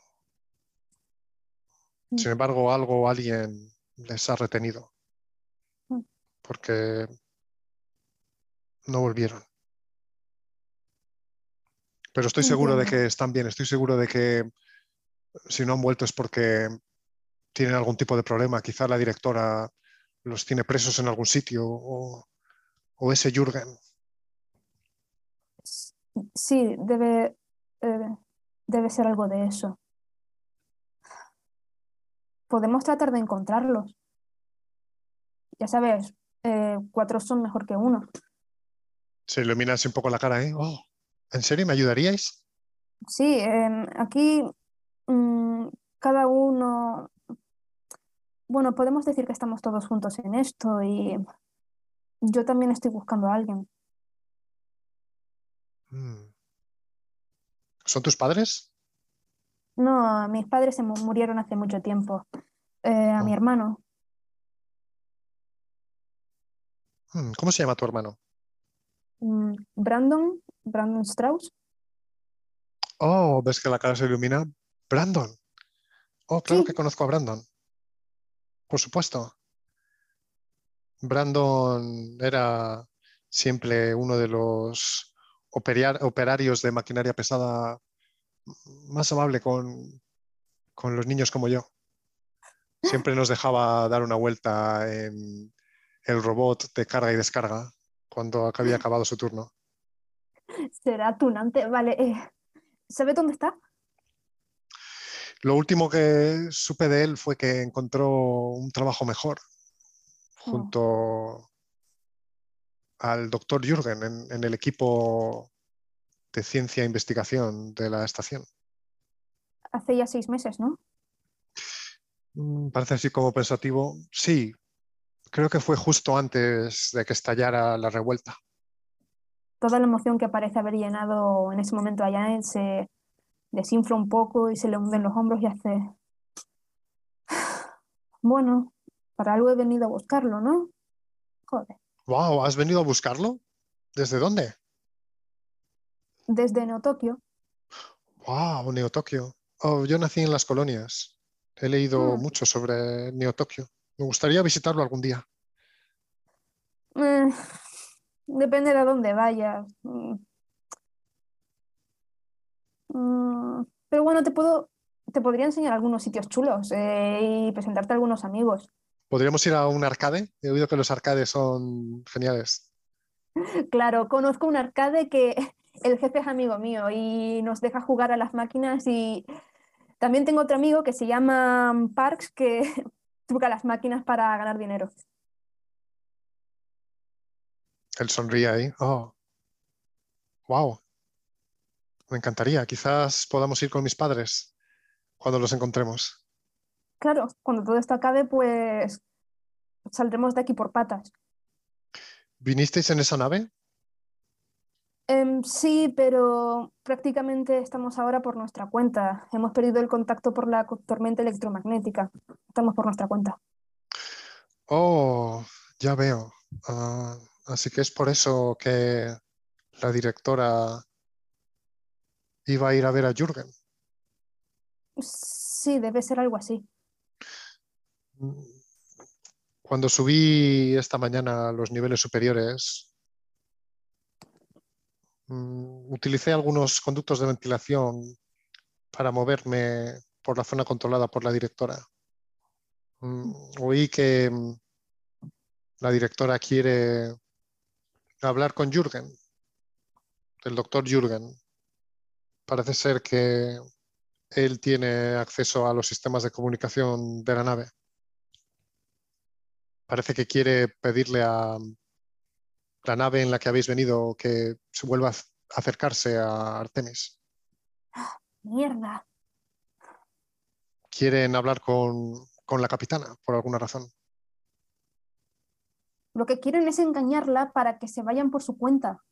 Sin embargo, algo, alguien les ha retenido. Mm. Porque no volvieron. Pero estoy seguro de que están bien, estoy seguro de que si no han vuelto es porque tienen algún tipo de problema. Quizá la directora los tiene presos en algún sitio o, o ese Jürgen. Sí, debe, eh, Debe ser algo de eso. Podemos tratar de encontrarlos. Ya sabes, eh, cuatro son mejor que uno. Se ilumina así un poco la cara, ¿eh? Oh, ¿En serio me ayudaríais? Sí, em, aquí mm, cada uno... Bueno, podemos decir que estamos todos juntos en esto y yo también estoy buscando a alguien. Mm. ¿Son tus padres? No, mis padres se murieron hace mucho tiempo. Eh, a mi oh. hermano. Hmm, ¿Cómo se llama tu hermano? Mm, Brandon, Brandon Strauss. Oh, ves que la cara se ilumina. Brandon. Oh, claro que conozco a Brandon. Por supuesto. Brandon era siempre uno de los operarios de maquinaria pesada más amable con, con los niños como yo. Siempre nos dejaba dar una vuelta en el robot de carga y descarga cuando había acabado su turno. Será tunante. Vale. Eh, ¿Sabe dónde está? Lo último que supe de él fue que encontró un trabajo mejor oh. Al doctor Jürgen en, el equipo de ciencia e investigación de la estación. Hace ya seis meses, ¿no? Mm, parece así como pensativo. Sí, creo que fue justo antes de que estallara la revuelta. Toda la emoción que parece haber llenado en ese momento allá él se desinfla un poco y se le hunden los hombros y hace... Bueno, para algo he venido a buscarlo, ¿no? Joder. Wow, ¿has venido a buscarlo? ¿Desde dónde? Desde Neotokio. Wow, Neotokio. Oh, yo nací en las colonias. He leído mm. mucho sobre Neotokio. Me gustaría visitarlo algún día. Eh, depende de dónde vayas. Mm. Mm, pero bueno, te puedo, te podría enseñar algunos sitios chulos eh, y presentarte a algunos amigos. ¿Podríamos ir a un arcade? He oído que los arcades son geniales. Claro, conozco un arcade que el jefe es amigo mío y nos deja jugar a las máquinas y también tengo otro amigo que se llama Parks que truca las máquinas para ganar dinero. Él sonríe ahí. Oh. Wow. Me encantaría. Quizás podamos ir con mis padres cuando los encontremos. Claro, cuando todo esto acabe, pues saldremos de aquí por patas. ¿Vinisteis en esa nave? Em, sí, pero prácticamente estamos ahora por nuestra cuenta. Hemos perdido el contacto por la tormenta electromagnética. Estamos por nuestra cuenta. Oh, ya veo. Ah, así que es por eso que la directora iba a ir a ver a Jürgen. Sí, debe ser algo así. Cuando subí esta mañana a los niveles superiores, mm, utilicé algunos conductos de ventilación para moverme por la zona controlada por la directora. Mm, oí que mm, la directora quiere hablar con Jürgen, el doctor Jürgen. Parece ser que él tiene acceso a los sistemas de comunicación de la nave. Parece que quiere pedirle a la nave en la que habéis venido que se vuelva a acercarse a Artemis. Mierda. Quieren hablar con, con la capitana por alguna razón. Lo que quieren es engañarla para que se vayan por su cuenta.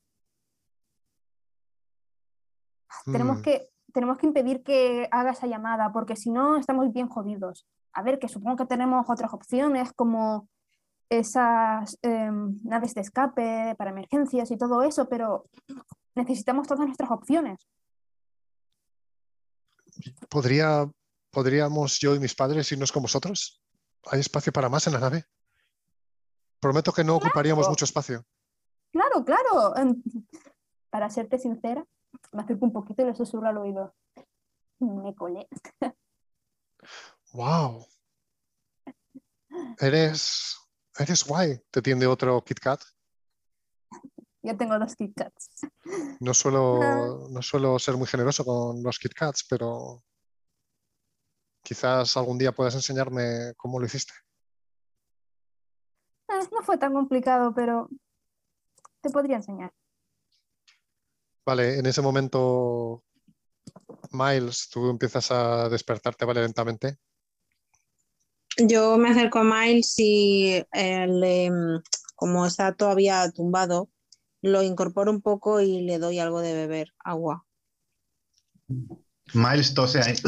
Tenemos, Mm. que, tenemos que impedir que haga esa llamada, porque si no estamos bien jodidos. A ver, que supongo que tenemos otras opciones como esas em, naves de escape para emergencias y todo eso, pero necesitamos todas nuestras opciones. ¿Podría, ¿Podríamos yo y mis padres irnos con vosotros? ¿Hay espacio para más en la nave? Prometo que no ocuparíamos mucho espacio. Claro, claro. Para serte sincera, me acerco un poquito y le susurro al oído. Me colé. ¡Wow! Eres, eres guay. Te tiende otro Kit Kat. Yo tengo dos Kit Kats. No suelo, no suelo ser muy generoso con los Kit Kats, pero quizás algún día puedas enseñarme cómo lo hiciste. Eh, no fue tan complicado, pero te podría enseñar. Vale, en ese momento, Miles, tú empiezas a despertarte vale, lentamente. Yo me acerco a Miles y eh, le, como está todavía tumbado, lo incorporo un poco y le doy algo de beber, agua. Miles tose ahí.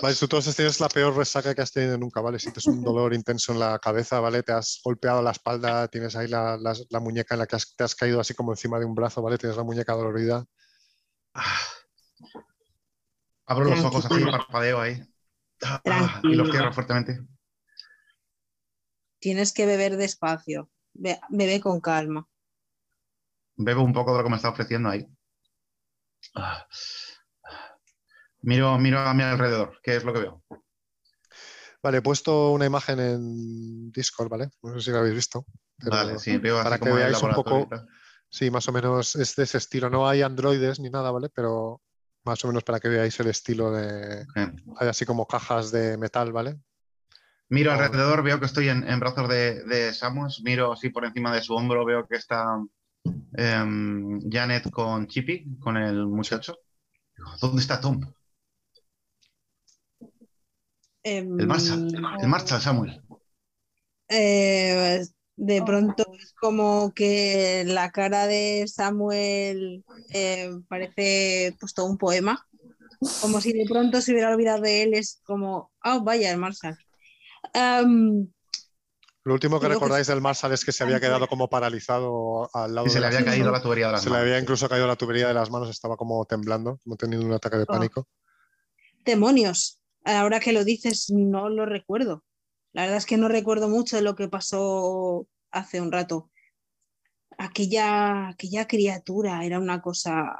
Vale, tú entonces tienes la peor resaca que has tenido nunca, ¿vale? Sientes un dolor intenso en la cabeza, ¿vale? Te has golpeado la espalda, tienes ahí la, la- la muñeca en la que has- te has caído así como encima de un brazo, ¿vale? Tienes la muñeca dolorida. Abro los ojos así, parpadeo ahí. Ah, Y los cierro fuertemente. Tienes que beber despacio, Be- bebe con calma. Bebo un poco de lo que me está ofreciendo ahí. Ah. Miro, miro a mi alrededor. ¿Qué es lo que veo? Vale, he puesto una imagen en Discord, ¿vale? No sé si la habéis visto. pero Vale, sí, veo así para que como el veáis un poco-. Sí, más o menos es de ese estilo. No hay androides ni nada, ¿vale? Pero más o menos para que veáis el estilo de... Ok. Hay así como cajas de metal, ¿vale? Miro alrededor, veo que estoy en, en brazos de, de Samus. Miro así por encima de su hombro, veo que está em, Janet con Chippy, con el muchacho. ¿Dónde está Tom? El Marshall. El Marshall, Samuel. Eh, de pronto es como que la cara de Samuel eh, parece pues todo un poema. Como si de pronto se hubiera olvidado de él. Es como, oh, vaya, el Marshall. Lo último que recordáis del Marshall es que se había quedado como paralizado al lado Y se de le había manos. caído la tubería de las Se le había manos. incluso caído la tubería de las manos, estaba como temblando, como teniendo un ataque de Oh. pánico. demonios. Ahora que lo dices, no lo recuerdo. La verdad es que no recuerdo mucho de lo que pasó hace un rato. Aquella, aquella criatura era una cosa,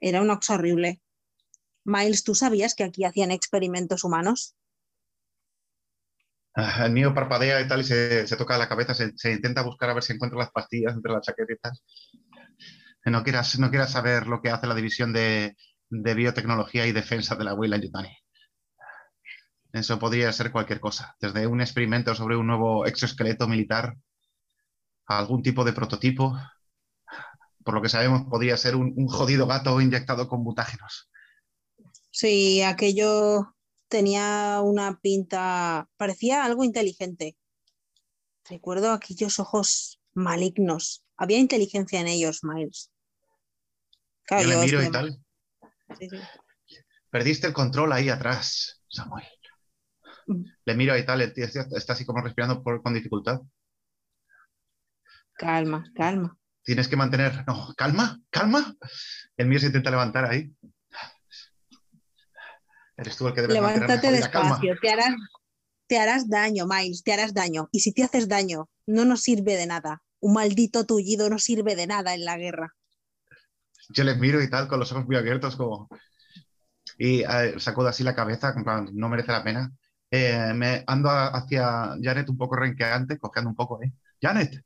era una cosa horrible. Miles, ¿tú sabías que aquí hacían experimentos humanos? Ah, El mío parpadea y tal y se, se toca la cabeza, se, se intenta buscar a ver si encuentra las pastillas entre las chaquetitas. No quieras, no quieras saber lo que hace la división de, de biotecnología y defensa de la Weyland Yutani. Eso podría ser cualquier cosa, desde un experimento sobre un nuevo exoesqueleto militar a algún tipo de prototipo. Por lo que sabemos, podría ser un, un jodido gato inyectado con mutágenos. Sí, aquello tenía una pinta, parecía algo inteligente. Recuerdo aquellos ojos malignos. Había inteligencia en ellos, Miles. Claro, Yo le miro y tal. Sí, sí. Perdiste el control ahí atrás, Samuel. Le miro y tal, el tío está está así como respirando por- con dificultad. Calma, calma. Tienes que mantener. No, calma, calma. El mío se intenta levantar ahí. Eres tú el que debes Levántate mantener despacio, te harás, te harás daño, Miles, te harás daño. Y si te haces daño, no nos sirve de nada. Un maldito tullido no sirve de nada en la guerra. Yo le miro y tal, con los ojos muy abiertos, como. Y eh, sacudo así la cabeza, no merece la pena. Eh, me ando hacia Janet un poco renqueante, cojeando un poco, ¿eh? Janet.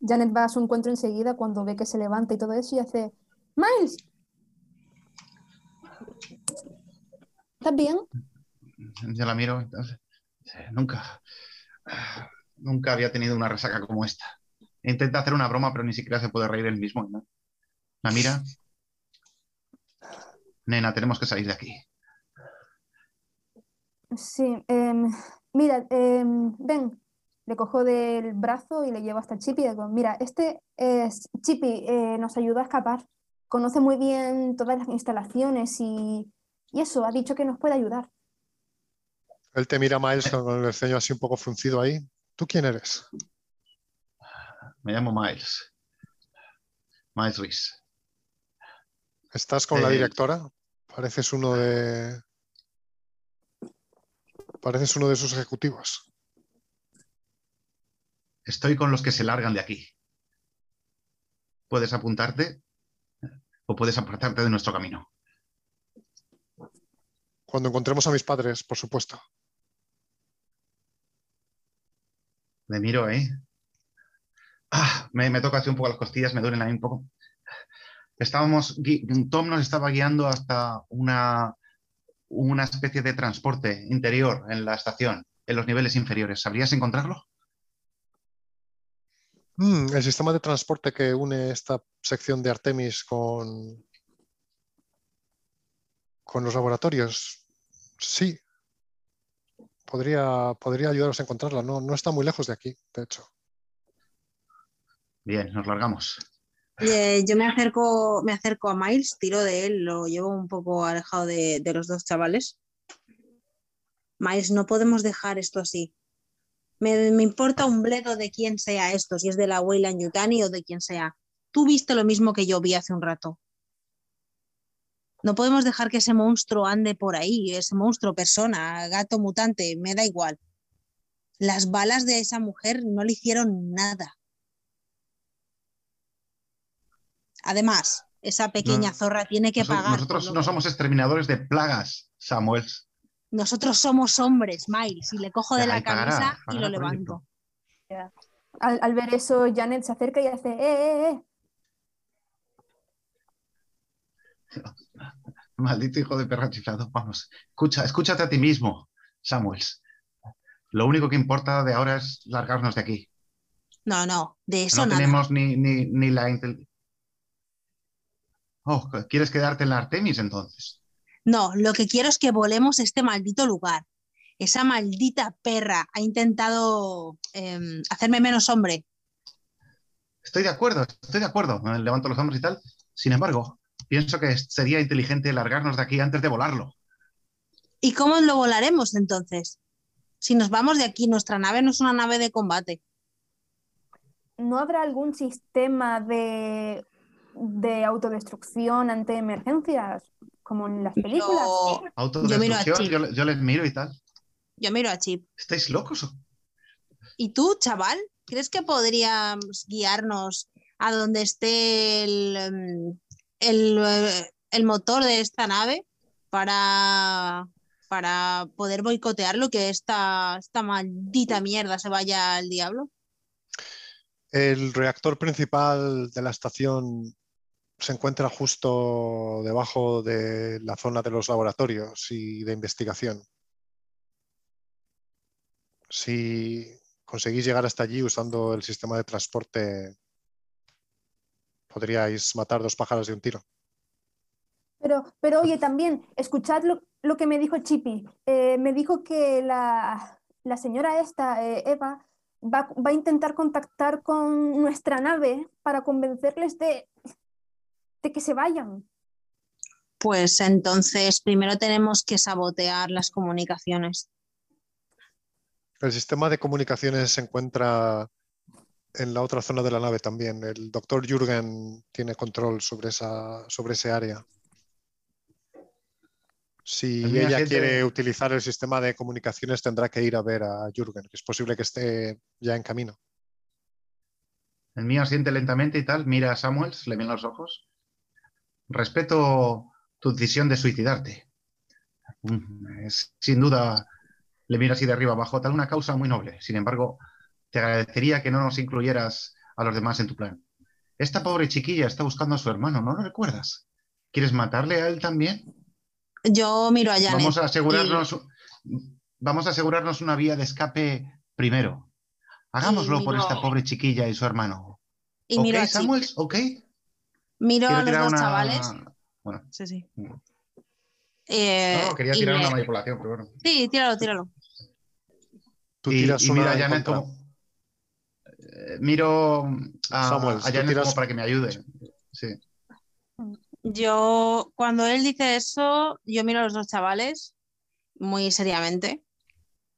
Janet va a su encuentro enseguida cuando ve que se levanta y todo eso y hace, Miles, ¿estás bien? Yo la miro, entonces, nunca, nunca había tenido una resaca como esta. Intenta hacer una broma, pero ni siquiera se puede reír él mismo. ¿no? La mira. Nena, tenemos que salir de aquí. Sí, em, mira, em, ven, le cojo del brazo y le llevo hasta Chippy y digo, mira, este es Chippy, eh, nos ayuda a escapar, conoce muy bien todas las instalaciones y, y, eso, ha dicho que nos puede ayudar. Él te mira, Miles, con el ceño así un poco fruncido ahí. ¿Tú quién eres? Me llamo Miles. Miles Ruiz. ¿Estás con la eh, directora? Pareces uno de. Pareces uno de sus ejecutivos. Estoy con los que se largan de aquí. Puedes apuntarte o puedes apartarte de nuestro camino. Cuando encontremos a mis padres, por supuesto. Me miro, ¿eh? Ah, me, toca así un poco las costillas, me duelen ahí un poco. Estábamos, Tom nos estaba guiando hasta una, una especie de transporte interior en la estación, en los niveles inferiores. ¿Sabrías encontrarlo? Mm, el sistema de transporte que une esta sección de Artemis con, con los laboratorios. Sí. Podría, podría ayudaros a encontrarla. No, no está muy lejos de aquí, de hecho. Bien, nos largamos. Eh, yo me acerco, me acerco a Miles, tiro de él, lo llevo un poco alejado de, los dos chavales. Miles, no podemos dejar esto así. Me, importa un bledo de quién sea esto, si es de la Weyland Yutani o de quien sea. Tú viste lo mismo que yo vi hace un rato. No podemos dejar que ese monstruo ande por ahí, ese monstruo, persona, gato mutante, me da igual. Las balas de esa mujer no le hicieron nada. Además, esa pequeña zorra tiene que pagar. Nosotros no somos exterminadores de plagas, Samuels. Nosotros somos hombres, Miles, y le cojo de la camisa y lo levanto. Al, ver eso, Janet se acerca y hace, ¡eh, eh, eh! Maldito hijo de perra chiflado. Vamos, escucha, escúchate a ti mismo, Samuels. Lo único que importa de ahora es largarnos de aquí. No, no, de eso no. No tenemos ni, ni, ni la Oh, ¿quieres quedarte en la Artemis entonces? No, lo que quiero es que volemos este maldito lugar. Esa maldita perra ha intentado em, hacerme menos hombre. Estoy de acuerdo, estoy de acuerdo. levanto los hombros y tal. Sin embargo, pienso que sería inteligente largarnos de aquí antes de volarlo. ¿Y cómo lo volaremos entonces? Si nos vamos de aquí, nuestra nave no es una nave de combate. ¿No habrá algún sistema de de autodestrucción ante emergencias, como en las películas. ¿Autodestrucción? Yo, les miro y tal. Yo miro a Chip. ¿Estáis locos? ¿Y tú, chaval? ¿Crees que podríamos guiarnos a donde esté el, em, eh, el, motor de esta nave para, para poder boicotear lo que esta, esta maldita mierda se vaya al diablo? El reactor principal de la estación se encuentra justo debajo de la zona de los laboratorios y de investigación. Si conseguís llegar hasta allí usando el sistema de transporte, podríais matar dos pájaros de un tiro. Pero, pero oye, también, escuchad lo, que me dijo Chippy. Eh, me dijo que la, señora esta, eh, Eva, va, va, a intentar contactar con nuestra nave para convencerles de, de que se vayan. Pues entonces primero tenemos que sabotear las comunicaciones. El sistema de comunicaciones se encuentra en la otra zona de la nave también. El doctor Jürgen tiene control sobre, esa, sobre ese área. Si ella quiere utilizar el sistema de comunicaciones, tendrá que ir a ver a Jürgen, que es posible que esté ya en camino. El mío siente lentamente y tal, mira a Samuels, le ven los ojos Respeto tu decisión de suicidarte, es, sin duda, le miro así de arriba abajo, tal una causa muy noble. Sin embargo, te agradecería que no nos incluyeras a los demás en tu plan. Esta pobre chiquilla está buscando a su hermano, ¿no lo recuerdas? ¿Quieres matarle a él también? Yo miro a Janet. Vamos a asegurarnos, vamos a asegurarnos una vía de escape primero. Hagámoslo por esta pobre chiquilla y su hermano. Y miro a Samuel? ¿Ok? Miro a los dos chavales. Bueno. Sí, sí. Eh, no, quería tirar una manipulación, pero bueno. Sí, tíralo, tíralo. Tú tiras y, mira a Janet como... Eh, miro a, Samuel, a Janet como para que me ayude. Sí. Yo, cuando él dice eso, yo miro a los dos chavales muy seriamente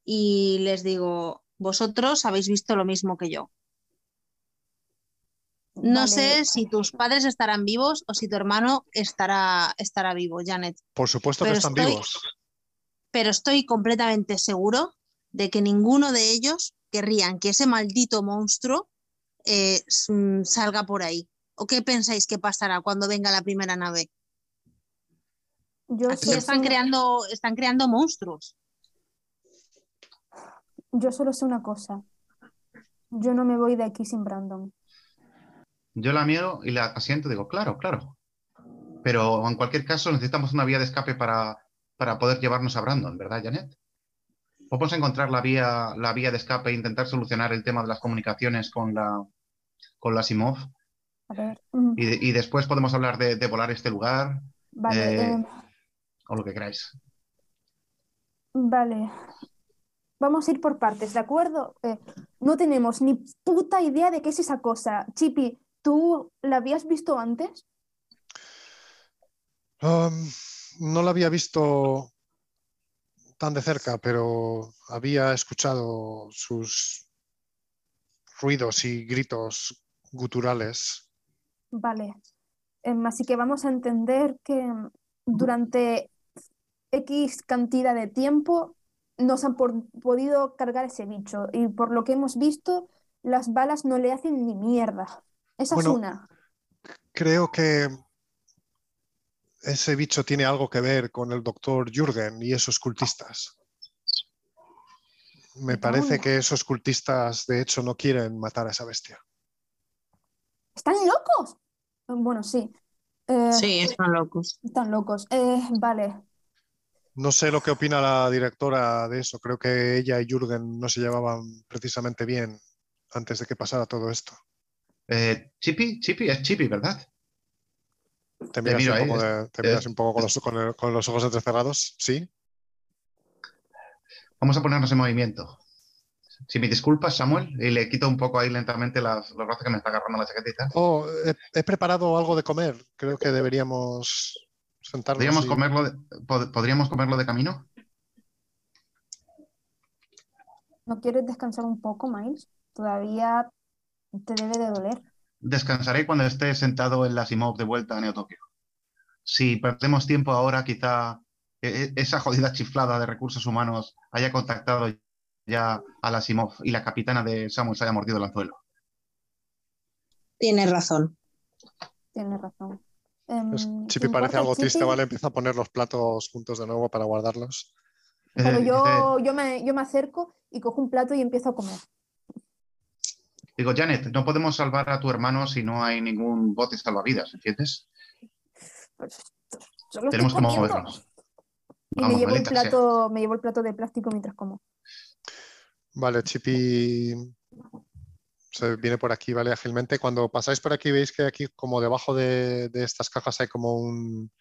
y les digo, vosotros habéis visto lo mismo que yo. No sé si tus padres estarán vivos o si tu hermano estará, estará vivo, Janet. Por supuesto que están vivos. Pero estoy completamente seguro de que ninguno de ellos querrían que ese maldito monstruo eh, salga por ahí. ¿O qué pensáis que pasará cuando venga la primera nave? Yo están, creando, están creando monstruos. Yo solo sé una cosa. Yo no me voy de aquí sin Brandon. Yo la miro y la asiento y digo, claro, claro. Pero en cualquier caso necesitamos una vía de escape para, para poder llevarnos a Brandon, ¿verdad, Janet? Podemos encontrar la vía, la vía de escape e intentar solucionar el tema de las comunicaciones con la, con la Simov. Mm. Y, después podemos hablar de, volar este lugar. Vale. Eh, eh, o lo que queráis. Vale. Vamos a ir por partes, ¿de acuerdo? Eh, no tenemos ni puta idea de qué es esa cosa. Chippy, ¿tú la habías visto antes? no la había visto tan de cerca, pero había escuchado sus ruidos y gritos guturales. Vale. Em, así que vamos a entender que durante X cantidad de tiempo nos han podido cargar ese bicho y por lo que hemos visto, las balas no le hacen ni mierda. Esa es una. Creo que ese bicho tiene algo que ver con el doctor Jürgen y esos cultistas. Me parece que esos cultistas, de hecho, no quieren matar a esa bestia. ¿Están locos? Bueno, sí. Eh, sí, están locos. Están locos. Eh, vale. No sé lo que opina la directora de eso. Creo que ella y Jürgen no se llevaban precisamente bien antes de que pasara todo esto. Eh, Chippy, Chippy, es Chippy, ¿verdad? Te miras, un, poco te miras un, poco con los, con los ojos entrecerrados, ¿sí? Vamos a ponernos en movimiento. Si me disculpas, Samuel, y le quito un poco ahí lentamente las, los brazos que me está agarrando la chaquetita. Oh, he, preparado algo de comer. Creo que deberíamos sentarnos. ¿Podríamos, comerlo, de, ¿podríamos comerlo de camino? ¿No quieres descansar un poco, Miles? Todavía te debe de doler. Descansaré cuando esté sentado en la Simov de vuelta a Neo Tokio. Si perdemos tiempo ahora, quizá e, e, esa jodida chiflada de recursos humanos haya contactado ya a la Simov y la capitana de Samuel se haya mordido el anzuelo. Tienes razón. Tienes razón. Pues em, Chipi parece algo triste, ¿vale? Empieza a poner los platos juntos de nuevo para guardarlos. Pero eh, yo, yo, me, yo me acerco y cojo un plato y empiezo a comer. Digo, Janet, no podemos salvar a tu hermano si no hay ningún bote salvavidas, ¿entiendes? Pues, Tenemos que movernos. Y me, llevo el plato, me llevo el plato de plástico mientras como. Vale, Chipi se viene por aquí, ¿vale? Ágilmente. Cuando pasáis por aquí veis que aquí como debajo de, estas cajas hay como un,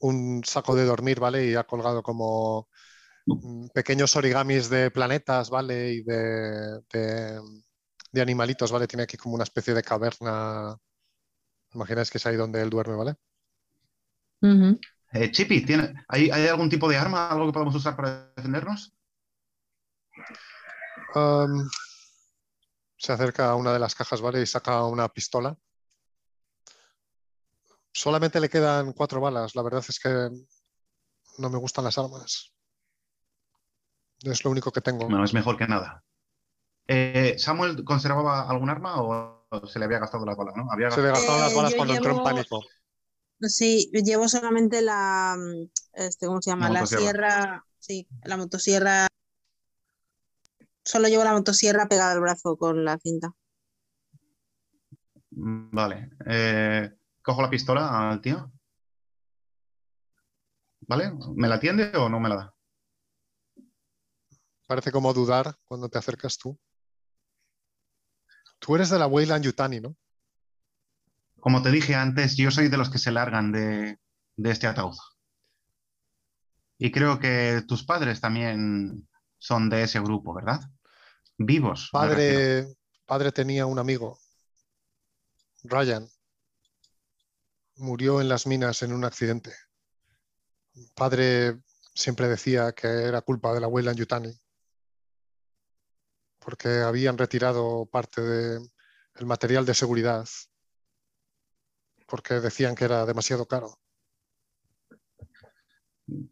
un, saco de dormir, ¿vale? Y ha colgado como pequeños origamis de planetas, ¿vale? Y de, de, animalitos, ¿vale? Tiene aquí como una especie de caverna. Imagináis que es ahí donde él duerme, ¿vale? Eh, Chipi, ¿hay, algún tipo de arma, algo que podamos usar para defendernos? se acerca a una de las cajas, ¿vale? Y saca una pistola. Solamente le quedan cuatro balas. La verdad es que no me gustan las armas. Es lo único que tengo. No, es mejor que nada. Eh, ¿Samuel conservaba algún arma o se le había gastado las balas? ¿no? Se le gastaron las balas cuando entró en pánico. Sí, llevo solamente la, este, ¿cómo se llama? La, sierra, sí, la motosierra. Solo llevo la motosierra pegada al brazo con la cinta. Vale. Eh, cojo la pistola al tío. ¿Vale? ¿Me la atiende o no me la da? Parece como dudar cuando te acercas tú. Tú eres de la Weyland Yutani, ¿no? Como te dije antes, yo soy de los que se largan de, este ataúd. Y creo que tus padres también son de ese grupo, ¿verdad? Vivos. Padre, padre tenía un amigo, Ryan. Murió en las minas en un accidente. Padre siempre decía que era culpa de la Weyland Yutani porque habían retirado parte del material de seguridad porque decían que era demasiado caro.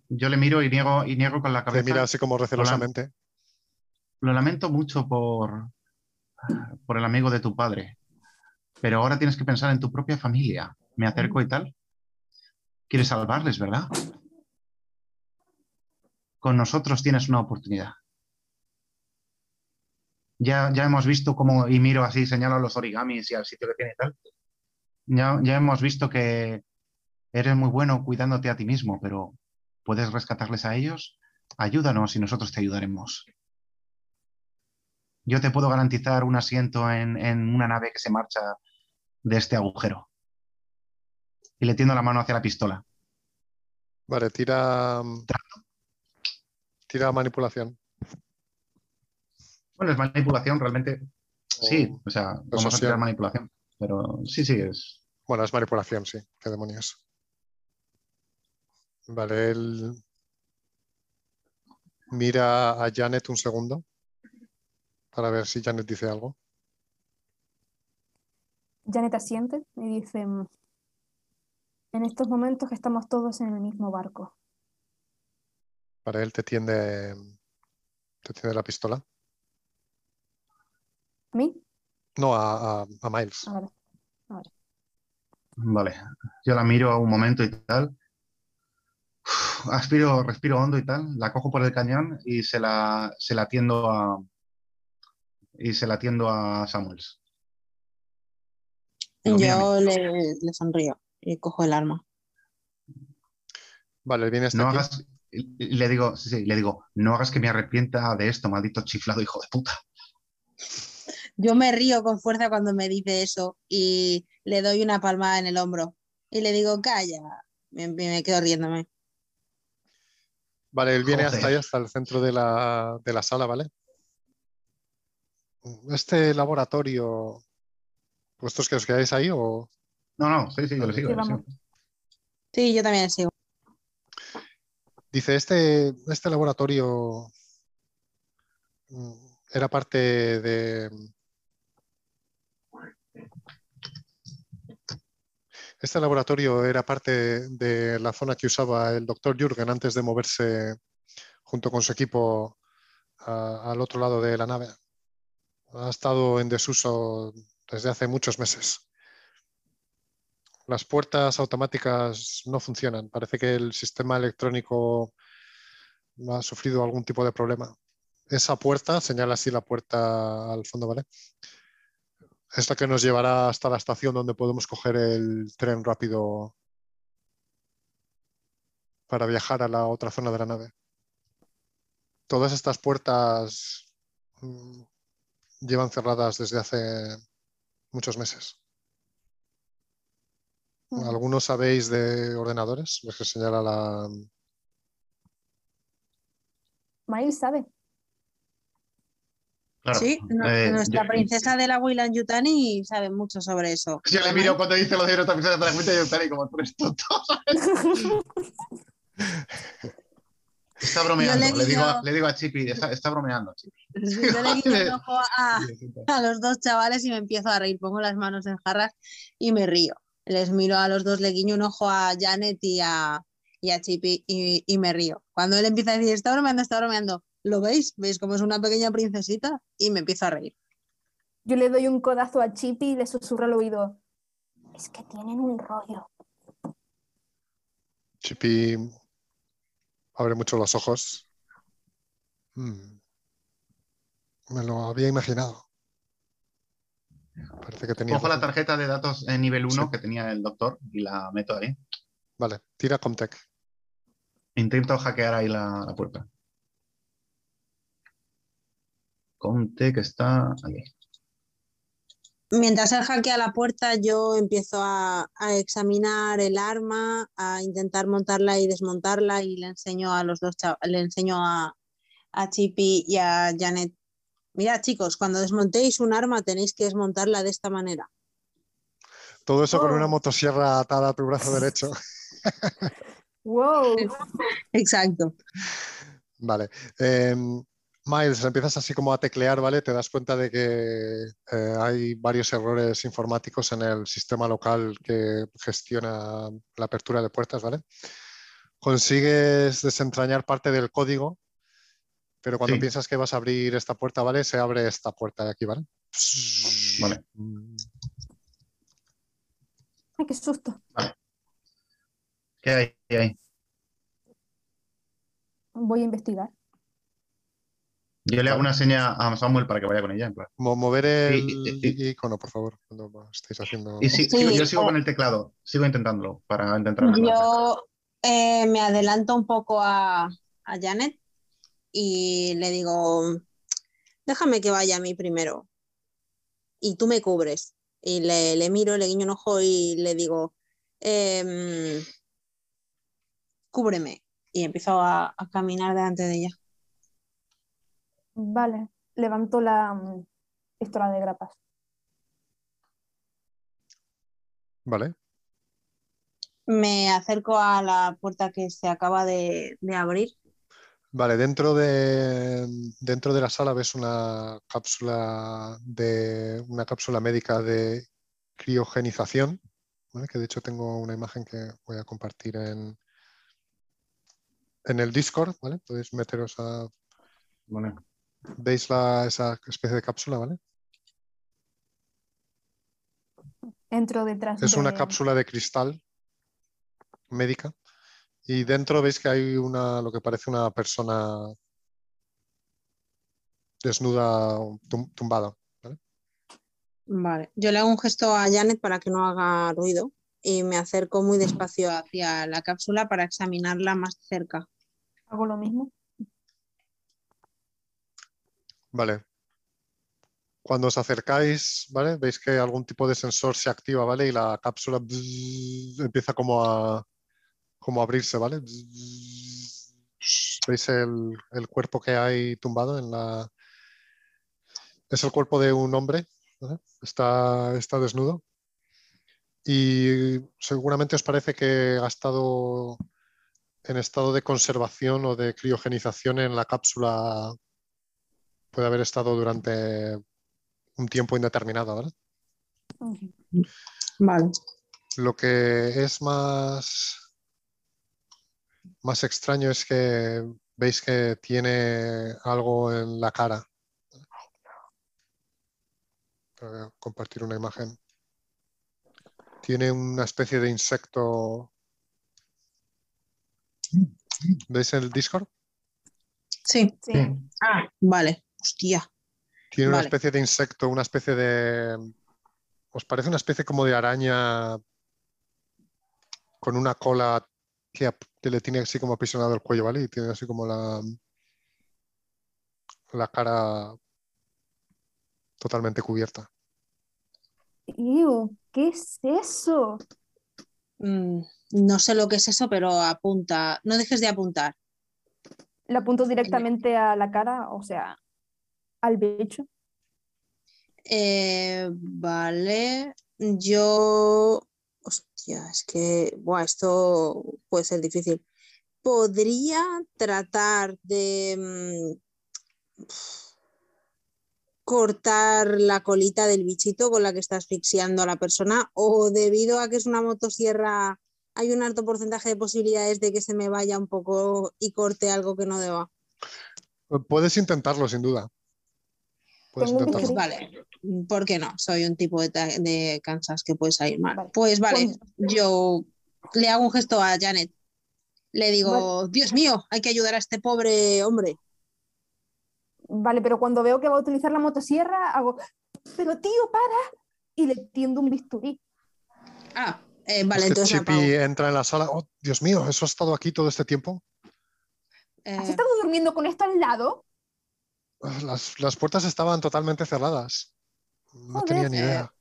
Yo le miro y niego, y niego con la cabeza. Le mira así como recelosamente. Lo, lamento mucho por, por el amigo de tu padre, pero ahora tienes que pensar en tu propia familia. Me acerco y tal. Quieres salvarles, ¿verdad? Con nosotros tienes una oportunidad. Ya, ya hemos visto cómo, y miro así, señalo a los origamis y al sitio que tiene y tal. Ya, ya hemos visto que eres muy bueno cuidándote a ti mismo, pero ¿puedes rescatarles a ellos? Ayúdanos y nosotros te ayudaremos. Yo te puedo garantizar un asiento en, en una nave que se marcha de este agujero. Y le tiendo la mano hacia la pistola. Vale, tira. Tira manipulación. Bueno, es manipulación realmente. Sí, o sea, vamos a tirar manipulación. Pero sí, sí, es. Bueno, es manipulación, sí. ¿Qué demonios? Vale, él mira a Janet un segundo para ver si Janet dice algo. Janet asiente y dice, en estos momentos que estamos todos en el mismo barco. Para él te tiende, te tiende la pistola. ¿A mí? No, a, Miles. Vale, yo la miro un momento y tal. aspiro, respiro hondo y tal. La cojo por el cañón y se la, se la tiendo a. Y se la tiendo a Samuels. yo le, sonrío y cojo el arma. Vale, viene no hagas, le digo, sí, sí, le digo, no hagas que me arrepienta de esto, maldito chiflado hijo de puta. Yo me río con fuerza cuando me dice eso y le doy una palmada en el hombro y le digo, calla, me, me quedo riéndome. Vale, él viene hasta ahí, hasta el centro de la, de la sala, ¿vale? Este laboratorio, ¿vosotros que os quedáis ahí o...? No, no, sí, sí, yo le sigo. Sí, yo también sigo. Dice, este, este laboratorio mm, era parte de, Este laboratorio era parte de la zona que usaba el doctor Jürgen antes de moverse junto con su equipo al otro lado de la nave. Ha estado en desuso desde hace muchos meses. Las puertas automáticas no funcionan. Parece que el sistema electrónico ha sufrido algún tipo de problema. Esa puerta, señala así la puerta al fondo, ¿vale? Esta que nos llevará hasta la estación donde podemos coger el tren rápido para viajar a la otra zona de la nave. Todas estas puertas mm, llevan cerradas desde hace muchos meses. ¿Algunos sabéis de ordenadores? Les señala la... Mail sabe sí, eh, nuestra princesa de la Weyland Yutani sabe mucho sobre eso. Yo le miro cuando dice lo de nuestra princesa de la Weyland Yutani como tú eres tonto. Está bromeando, le, digo, le, digo, a Chippy, está, bromeando. Chippy. Yo le guiño el ojo a, a, los dos chavales y me empiezo a reír, pongo las manos en jarras y me río. Les miro a los dos, le guiño un ojo a Janet y a, y a Chippy y, y me río. Cuando él empieza a decir, está bromeando, está bromeando, ¿Lo veis? ¿Veis cómo es una pequeña princesita? Y me empiezo a reír. Yo le doy un codazo a Chippy y le susurro al oído. Es que tienen un rollo. Chippy abre mucho los ojos. Hmm. Me lo había imaginado. Parece que tenía. Cojo la tarjeta de datos en nivel 1 que tenía el doctor y la meto ahí. Vale, tira Comtech. Intento hackear ahí la, puerta. Comtech está ahí. Mientras él hackea la puerta, yo empiezo a, examinar el arma, a intentar montarla y desmontarla y le enseño a los dos le enseño a, a Chippy y a Janet. Mira, chicos, cuando desmontéis un arma tenéis que desmontarla de esta manera. Todo eso con una oh. motosierra atada a tu brazo derecho. wow. Exacto. Vale. Em, Miles, empiezas así como a teclear, ¿vale? Te das cuenta de que eh, hay varios errores informáticos en el sistema local que gestiona la apertura de puertas, ¿vale? Consigues desentrañar parte del código, pero cuando piensas que vas a abrir esta puerta, ¿vale? Se abre esta puerta de aquí, ¿vale? Vale. Ay, qué susto. ¿Qué hay? ¿Qué hay? Voy a investigar. Yo le hago una seña a Samuel para que vaya con ella. En Mover el icono, por favor, cuando estéis haciendo. Y yo sigo con el teclado, sigo intentándolo para intentar. Yo eh, me adelanto un poco a, Janet y le digo: déjame que vaya a mí primero y tú me cubres. Y le, miro, le guiño un ojo y le digo: em, cúbreme. Y empiezo a caminar delante de ella. Vale, levanto la mm, pistola de grapas. Vale. Me acerco a la puerta que se acaba de, abrir. Vale, dentro de, dentro de la sala ves una cápsula de una cápsula médica de criogenización, que de hecho tengo una imagen que voy a compartir en, en el Discord, ¿vale? Podéis meteros a. ¿Veis esa especie de cápsula, vale? Entro detrás. Es una cápsula de cristal médica y dentro veis que hay una, lo que parece una persona desnuda, tumbada. ¿vale? vale, yo le hago un gesto a Janet para que no haga ruido y me acerco muy despacio hacia la cápsula para examinarla más cerca. ¿Hago lo mismo? Vale. Cuando os acercáis, ¿vale? Veis que algún tipo de sensor se activa, ¿vale? Y la cápsula empieza como a, como a abrirse, ¿vale? ¿Veis el, cuerpo que hay tumbado en la... Es el cuerpo de un hombre, está, está desnudo. Y seguramente os parece que ha estado en estado de conservación o de criogenización en la cápsula puede haber estado durante un tiempo indeterminado, ¿vale? Vale. Lo que es más, más extraño es que veis que tiene algo en la cara. Voy a compartir una imagen. Tiene una especie de insecto. ¿Veis el Discord? Sí. sí. Ah, vale. Hostia. Tiene una especie de insecto, una especie de. ¿Os parece una especie como de araña con una cola que, le tiene así como aprisionado el cuello, ¿vale? Y tiene así como la. la cara totalmente cubierta. ¿Qué es eso? Mm, no sé lo que es eso, pero apunta. No dejes de apuntar. Le apunto directamente a la cara, o sea, al bicho? Eh, vale, yo... Hostia, es que buah, esto puede ser difícil. Podría tratar de mm, cortar la colita del bichito con la que está asfixiando a la persona o debido a que es una motosierra hay un alto porcentaje de posibilidades de que se me vaya un poco y corte algo que no deba. Puedes intentarlo, sin duda. Pues vale, ¿por qué no? Soy un tipo de, Kansas que puede salir mal. Pues vale, yo le hago un gesto a Janet Le digo, Dios mío, hay que ayudar a este pobre hombre. Vale, pero cuando veo que va a utilizar la motosierra, hago, pero tío, para. Y le tiendo un bisturí. Ah, eh, vale, entonces Chippy entra en la sala. Oh, Dios mío, ¿eso ha estado aquí todo este tiempo? ¿Has estado durmiendo con esto al lado? Las, puertas estaban totalmente cerradas. No tenía ni idea.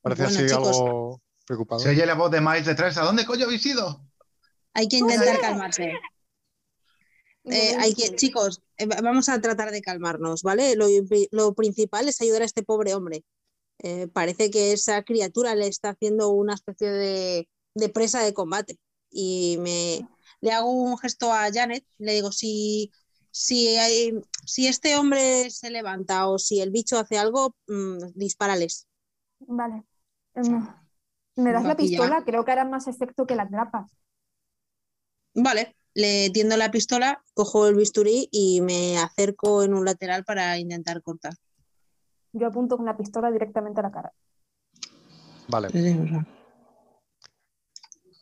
Parecía así algo preocupado. Se oye la voz de Miles detrás. ¿A dónde coño habéis ido? Hay que intentar calmarse. Eh, hay que, chicos, eh, vamos a tratar de calmarnos, ¿vale? Lo, principal es ayudar a este pobre hombre. Eh, parece que esa criatura le está haciendo una especie de, presa de combate. Y me le hago un gesto a Janet, le digo, si, si, hay, si este hombre se levanta o si el bicho hace algo, mm, dispárales. Vale. Em, ¿Me das la pistola? Creo que hará más efecto que las grapas. Vale, le tiendo la pistola, cojo el bisturí y me acerco en un lateral para intentar cortar. Yo apunto con la pistola directamente a la cara. Vale.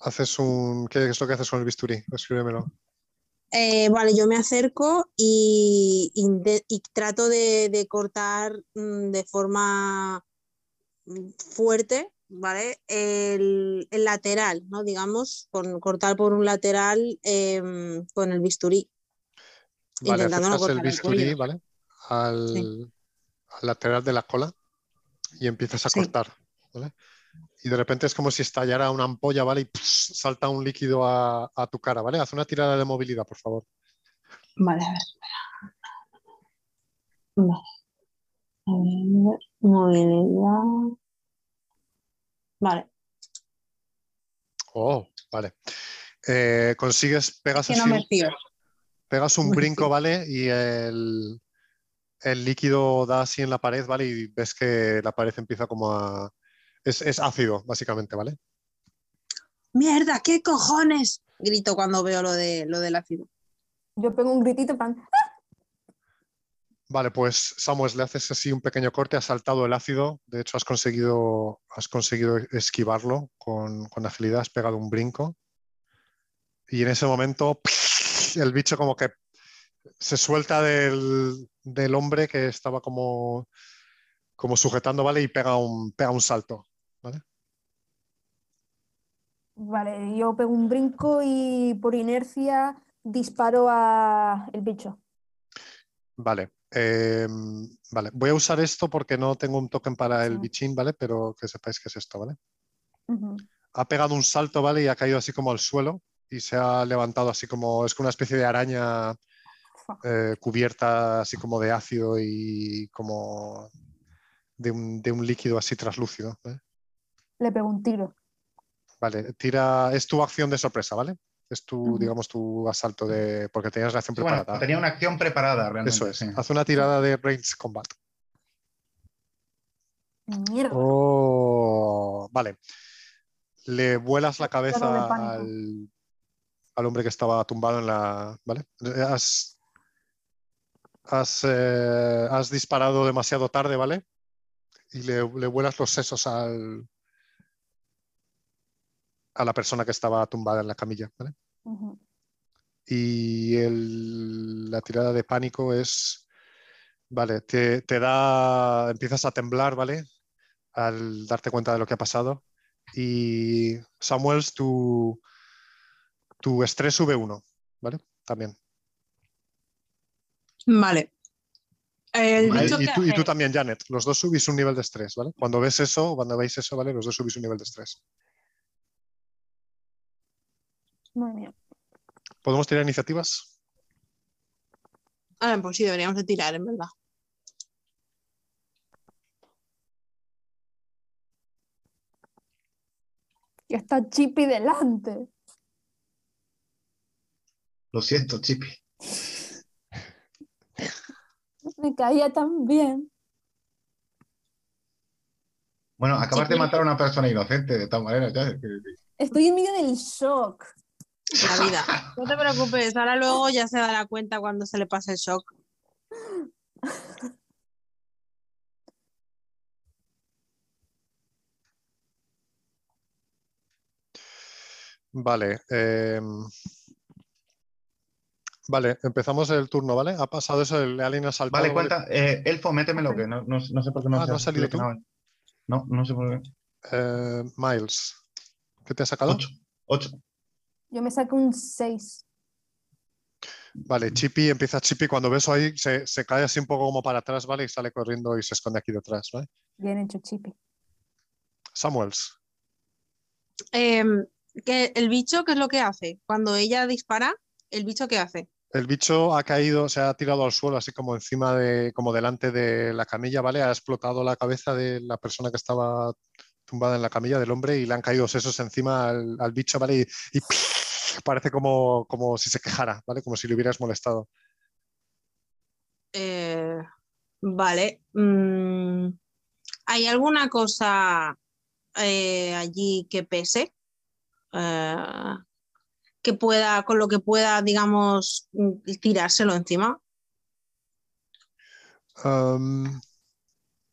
Haces un. ¿Qué es lo que haces con el bisturí? Escríbemelo. Eh, vale, yo me acerco y, trato de, cortar mm, de forma mm, fuerte ¿vale? El, lateral, ¿no? Digamos, con, cortar por un lateral em, con el bisturí. Vale, intentando el bisturí, ¿vale? Al, lateral de la cola y empiezas a cortar, ¿vale? Y de repente es como si estallara una ampolla, ¿vale? Y salta un líquido a, tu cara, ¿vale? Haz una tirada de movilidad, por favor. Vale, a ver, espera. Vale. A ver, movilidad. Vale. Oh, vale. Eh, consigues, pegas así, pegas un brinco, ¿vale? Y el, líquido da así en la pared, ¿vale? Y ves que la pared empieza como a... Es, ácido, básicamente, ¿vale? ¡Mierda! ¿Qué cojones? Grito cuando veo lo, de, lo del ácido. Yo pego un gritito pan. Vale, pues Samuel, le haces así un pequeño corte, has saltado el ácido, de hecho has conseguido, has conseguido esquivarlo con, agilidad, has pegado un brinco y en ese momento el bicho como que se suelta del, hombre que estaba como, como sujetando, ¿vale? Y pega un, pega un salto, ¿vale? Vale, yo pego un brinco y por inercia disparo a el bicho. Vale, Em, vale, voy a usar esto porque no tengo un token para el bichín, ¿vale? Pero que sepáis que es esto, ¿vale? Ha pegado un salto, ¿vale? Y ha caído así como al suelo y se ha levantado así como, es como una especie de araña eh, cubierta así como de ácido y como de un, líquido así traslúcido. Le pego un tiro. Vale, tira, es tu acción de sorpresa, ¿vale? es tu, digamos, tu asalto de. porque tenías la acción preparada. tenía una acción preparada realmente. Eso es. Haz una tirada de range combat. Mierda. Oh, vale. Le vuelas la cabeza al, al, hombre que estaba tumbado en la. ¿Vale? Has, has, eh, has disparado demasiado tarde, ¿vale? Y le, le vuelas los sesos al, a la persona que estaba tumbada en la camilla. ¿vale? Y la tirada de pánico es, vale, te, da, empiezas a temblar, ¿vale? Al darte cuenta de lo que ha pasado. Y Samuels, tu, tu estrés sube uno, ¿vale? También. Vale. y, tú, también, Janet. Los dos subís un nivel de estrés, ¿vale? Cuando ves eso, cuando veis eso, ¿vale? Los dos subís un nivel de estrés. Muy bien. ¿Podemos tirar iniciativas? Ah, pues sí, deberíamos de tirar, en verdad. Ya está Chippy delante. Lo siento, Chippy. Me caía tan bien. Bueno, acabas de matar a una persona inocente, de tal manera. Ya, Estoy en medio del shock la vida. No te preocupes, ahora luego ya se dará cuenta cuando se le pase el shock. Vale. Em, Vale, empezamos el turno, ¿vale? Ha pasado eso, el alien ha saltado. Vale, cuenta. Eh, elfo, métemelo, que no, no, sé por qué no, ah, ¿no ha salido tú. No, no sé por qué. Eh, Miles, ¿qué te ha sacado? 8. Yo me saco un 6. Vale, Chippy, empieza Chippy. Cuando ves ahí, se, se, cae así un poco como para atrás, ¿vale? Y sale corriendo y se esconde aquí detrás, ¿vale? Bien hecho, Chippy. Samuels. Eh, ¿El bicho qué es lo que hace? Cuando ella dispara, ¿el bicho qué hace? El bicho ha caído, se ha tirado al suelo, así como encima de, como delante de la camilla, ¿vale? Ha explotado la cabeza de la persona que estaba tumbada en la camilla del hombre y le han caído sesos encima al, bicho, ¿vale? Y, parece como, como si se quejara, ¿vale? Como si le hubieras molestado. Eh, vale. Mm, ¿Hay alguna cosa eh, allí que pese? Eh, que pueda, con lo que pueda, digamos, tirárselo encima?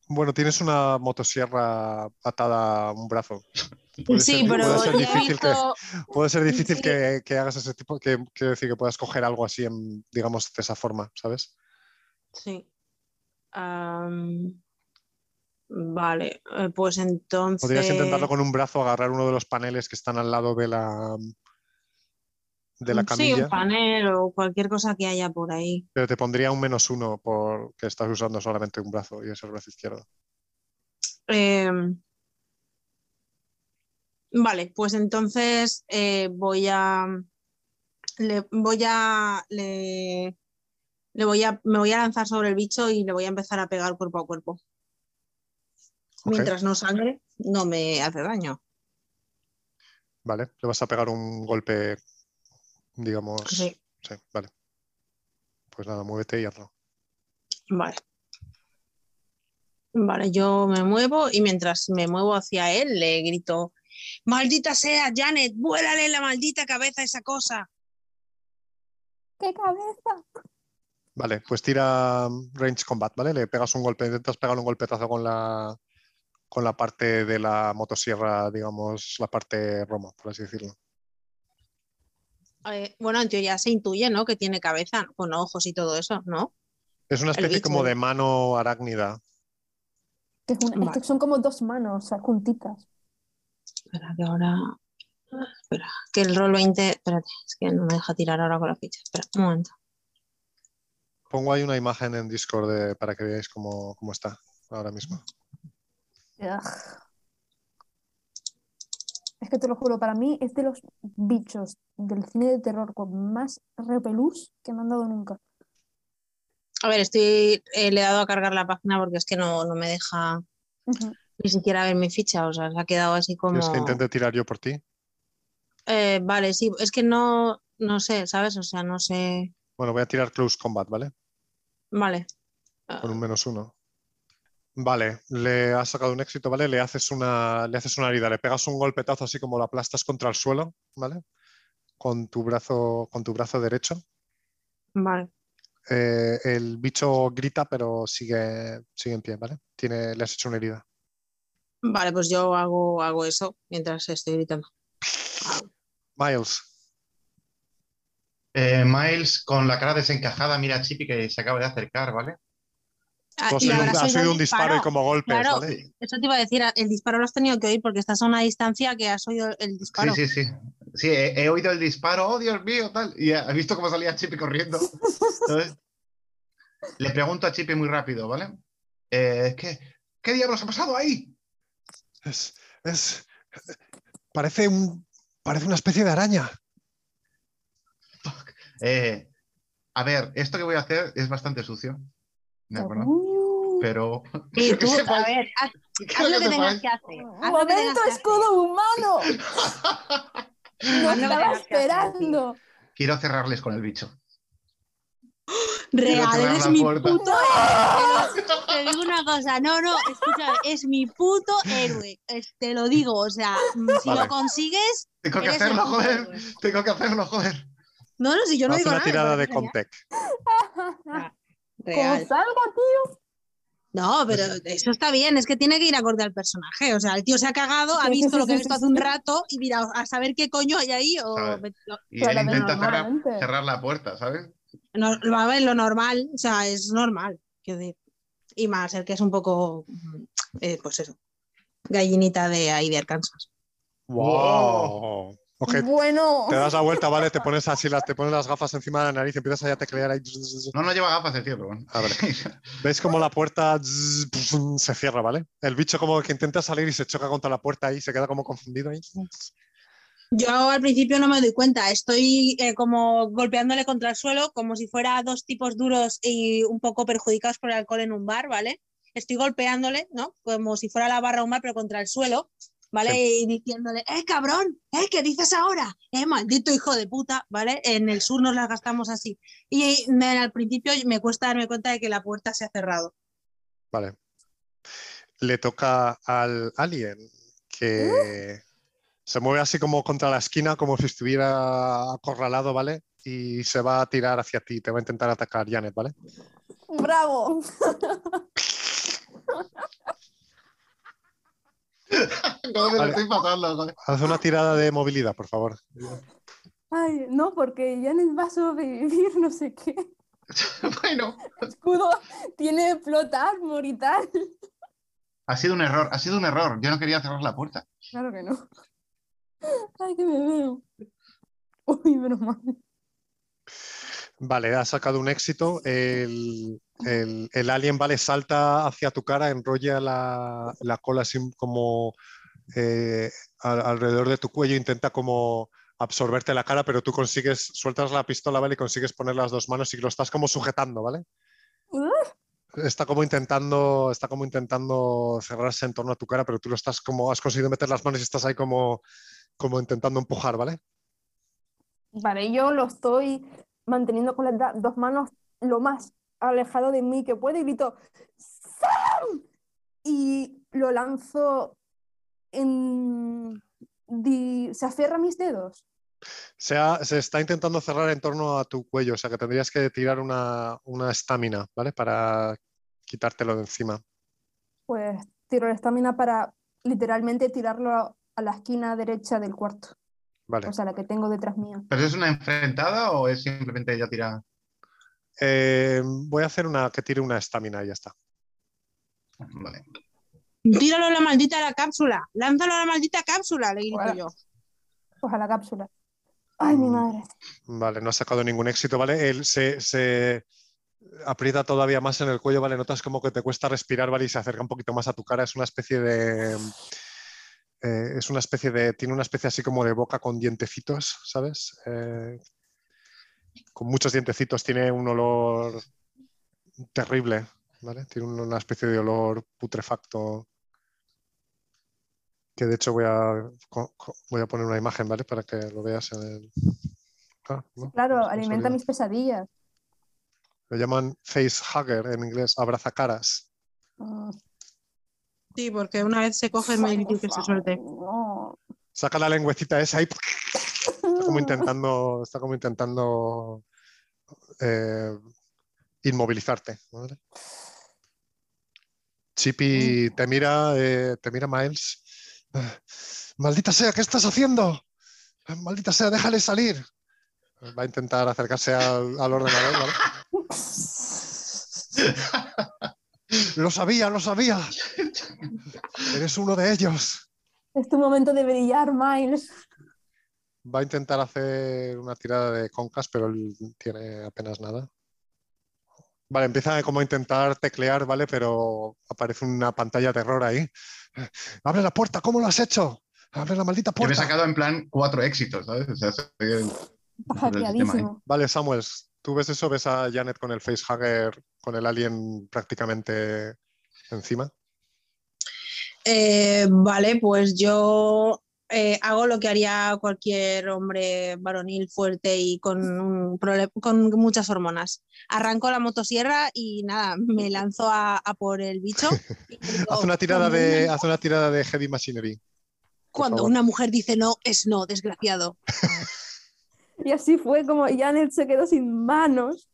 Bueno, tienes una motosierra atada a un brazo. sí, pero puede ser difícil, que, puede ser difícil que, hagas ese tipo, que quiero decir que puedas coger algo así, en, digamos, de esa forma, ¿sabes? Sí. Vale, eh, pues entonces. Podrías intentarlo con un brazo, agarrar uno de los paneles que están al lado de la. De la camilla. Sí, un panel o cualquier cosa que haya por ahí. Pero te pondría un menos uno porque estás usando solamente un brazo y es el brazo izquierdo. Em, vale, pues entonces eh, voy a. Le voy a. Le, le voy a. Me voy a lanzar sobre el bicho y le voy a empezar a pegar cuerpo a cuerpo. Mientras no sangre, no me hace daño. Vale, le vas a pegar un golpe, digamos. Sí. Sí, vale. Pues nada, muévete y hazlo. Vale. Vale, yo me muevo y mientras me muevo hacia él le grito, maldita sea, Janet, vuélale la maldita cabeza a esa cosa. ¿Qué cabeza? Vale, pues tira range combat, ¿vale? Le pegas un golpe, intentas pegar un golpetazo con la, con la parte de la motosierra, digamos, la parte Roma, por así decirlo. Bueno, en teoría se intuye, ¿no? Que tiene cabeza con ojos y todo eso, ¿no? Es una especie como de mano arácnida. son como dos manos juntitas. Espera, que ahora. Espera, que el rol 20. Espérate, es que no me deja tirar ahora con la ficha. Espera, un momento. Pongo ahí una imagen en Discord para que veáis cómo, cómo está ahora mismo. Es que te lo juro, para mí es de los bichos del cine de terror con más repelús que me han dado nunca. A ver, estoy, eh, le he dado a cargar la página porque es que no, me deja ni siquiera ver mi ficha, o sea, se ha quedado así como... ¿Es que intente tirar yo por ti? Eh, vale, sí, es que no, no sé, ¿sabes? O sea, no sé... Bueno, voy a tirar Close Combat, ¿vale? Vale. Con un menos uno. Vale, le has sacado un éxito, ¿vale? Le haces una, le haces una herida, le pegas un golpetazo así como lo aplastas contra el suelo, ¿vale? Con tu brazo, con tu brazo derecho. Vale. Eh, el bicho grita, pero sigue, sigue en pie, ¿vale? Tiene, le has hecho una herida. Vale, pues yo hago, hago eso mientras estoy gritando. Miles. Eh, Miles, con la cara desencajada, mira a Chippy que se acaba de acercar, ¿vale? Ah, ha sido un disparo, y como golpes, ¿vale? Eso te iba a decir, el disparo lo has tenido que oír porque estás a una distancia que has oído el disparo. Sí, sí, sí. Sí, he, oído el disparo, oh Dios mío, tal. Y he visto cómo salía Chippy corriendo. le pregunto a Chippy muy rápido, ¿vale? Eh, ¿qué, ¿Qué diablos ha pasado ahí? Es. es parece un. Parece una especie de araña. Eh, a ver, esto que voy a hacer es bastante sucio. ¿De acuerdo? Pero. Y tú, a ver, haz, lo que tengas que hacer. ¡Momento, escudo humano! ¡No estaba esperando! Quiero cerrarles con el bicho. Real, eres mi puto héroe. Te digo una cosa, no, no, escucha, es mi puto héroe. Te lo digo, o sea, si lo consigues. Tengo que hacerlo, joder. Tengo que hacerlo, joder. No, no, si yo no Haz digo una nada. tirada de Compec. Como salga, tío. No, pero eso está bien, es que tiene que ir acorde al personaje. O sea, el tío se ha cagado, ha visto lo que ha visto hace un rato y mira, a saber qué coño hay ahí. O... Y él intenta cerrar, la puerta, ¿sabes? No, va a lo normal, o sea, es normal, quiero decir. Y más el que es un poco, eh, pues eso, gallinita de ahí de Arkansas. ¡Wow! Bueno. Te das la vuelta, ¿vale? Te pones así, las, te pones las gafas encima de la nariz y empiezas a teclear ahí. No, no lleva gafas el tío, pero bueno. A ver. ¿Veis cómo la puerta se cierra, ¿vale? El bicho como que intenta salir y se choca contra la puerta y se queda como confundido ahí. Yo al principio no me doy cuenta, estoy eh, como golpeándole contra el suelo, como si fuera dos tipos duros y un poco perjudicados por el alcohol en un bar, ¿vale? Estoy golpeándole, ¿no? Como si fuera la barra un bar, pero contra el suelo ¿vale? Y diciéndole, ¡eh, cabrón! ¿Eh, qué dices ahora? ¡Eh, maldito hijo de puta! ¿Vale? En el sur nos las gastamos así. Y al principio me cuesta darme cuenta de que la puerta se ha cerrado. Vale. Le toca al alien que se mueve así como contra la esquina, como si estuviera acorralado, ¿vale? Y se va a tirar hacia ti, te va a intentar atacar, Janet, ¿vale? ¡Bravo! Haz una tirada de movilidad, por favor. Ay, no, porque Janet va a sobrevivir, no sé qué. bueno. Escudo tiene flotar, y Ha sido un error, ha sido un error. Yo no quería cerrar la puerta. Claro que no. Ay, que me veo. Uy, menos mal. Vale, ha sacado un éxito. El, alien, vale, salta hacia tu cara, enrolla la, cola así como eh, alrededor de tu cuello, intenta como absorberte la cara, pero tú consigues, sueltas la pistola, ¿vale? Y consigues poner las dos manos y lo estás como sujetando, ¿vale? Está como intentando, está como intentando cerrarse en torno a tu cara, pero tú lo estás como, has conseguido meter las manos y estás ahí como, como intentando empujar, ¿vale? Vale, yo lo estoy manteniendo con las dos manos lo más alejado de mí que puede y grito ¡Sam! Y lo lanzo en... se aferra a mis dedos. Se, se, está intentando cerrar en torno a tu cuello, o sea que tendrías que tirar una estamina, ¿vale? Para quitártelo de encima. Pues tiro la estamina para literalmente tirarlo a la esquina derecha del cuarto. O sea, la que tengo detrás mío. ¿Pero es una enfrentada o es simplemente ella tira? Eh, voy a hacer una que tire una estamina y ya está. Vale. Tíralo a la maldita la cápsula. Lánzalo a la maldita cápsula, le grito yo. Pues a la cápsula. Ay, mi madre. Vale, no ha sacado ningún éxito, ¿vale? Él se, se, aprieta todavía más en el cuello, ¿vale? Notas como que te cuesta respirar, ¿vale? Y se acerca un poquito más a tu cara. Es una especie de eh, es una especie de, tiene una especie así como de boca con dientecitos, ¿sabes? Eh, con muchos dientecitos, tiene un olor terrible, ¿vale? Tiene una especie de olor putrefacto que de hecho voy a, voy a poner una imagen, ¿vale? Para que lo veas en el... Ah, claro, alimenta mis pesadillas. Lo llaman face hugger en inglés, abrazacaras. Ah. Sí, porque una vez se coge muy difícil que se suelte. Saca la lengüecita esa y como intentando, está como intentando eh, inmovilizarte. Chippy te mira, eh, te mira Miles. Maldita sea, ¿qué estás haciendo? Maldita sea, déjale salir. Va a intentar acercarse al, al ordenador, ¿vale? Lo sabía, lo sabía. Eres uno de ellos. Es tu momento de brillar, Miles. Va a intentar hacer una tirada de concas, pero él tiene apenas nada. Vale, empieza como a intentar teclear, ¿vale? Pero aparece una pantalla de error ahí. ¡Abre la puerta! ¿Cómo lo has hecho? ¡Abre la maldita puerta! Yo me he sacado en plan cuatro éxitos, ¿sabes? O sea, Vale, Samuel, tú ves eso, ves a Janet con el facehugger, con el alien prácticamente encima. Eh, vale, pues yo eh, hago lo que haría cualquier hombre varonil fuerte y con, con muchas hormonas. Arranco la motosierra y nada, me lanzo a, por el bicho. haz, una tirada de, haz una tirada de heavy machinery. Cuando una mujer dice no, es no, desgraciado. y así fue como Janet se quedó sin manos.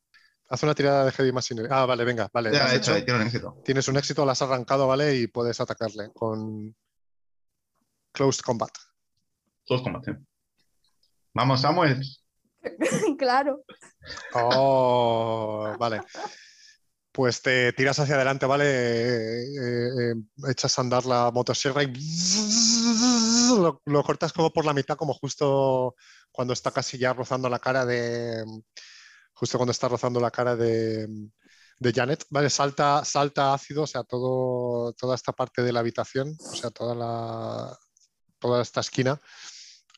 Haz una tirada de Heavy Machinery. Ah, vale, venga, vale. Ya, hecho, tiene un éxito. Tienes un éxito, lo has arrancado, ¿vale? Y puedes atacarle con Closed Combat. Closed Combat, sí. Vamos, Samuel. claro. Oh, vale. Pues te tiras hacia adelante, ¿vale? Eh, eh, echas a andar la motosierra y lo, lo, cortas como por la mitad, como justo cuando está casi ya rozando la cara de. Justo cuando está rozando la cara de, de Janet, ¿vale? Salta, salta ácido, o sea, todo, toda esta parte de la habitación, o sea, toda, la, toda esta esquina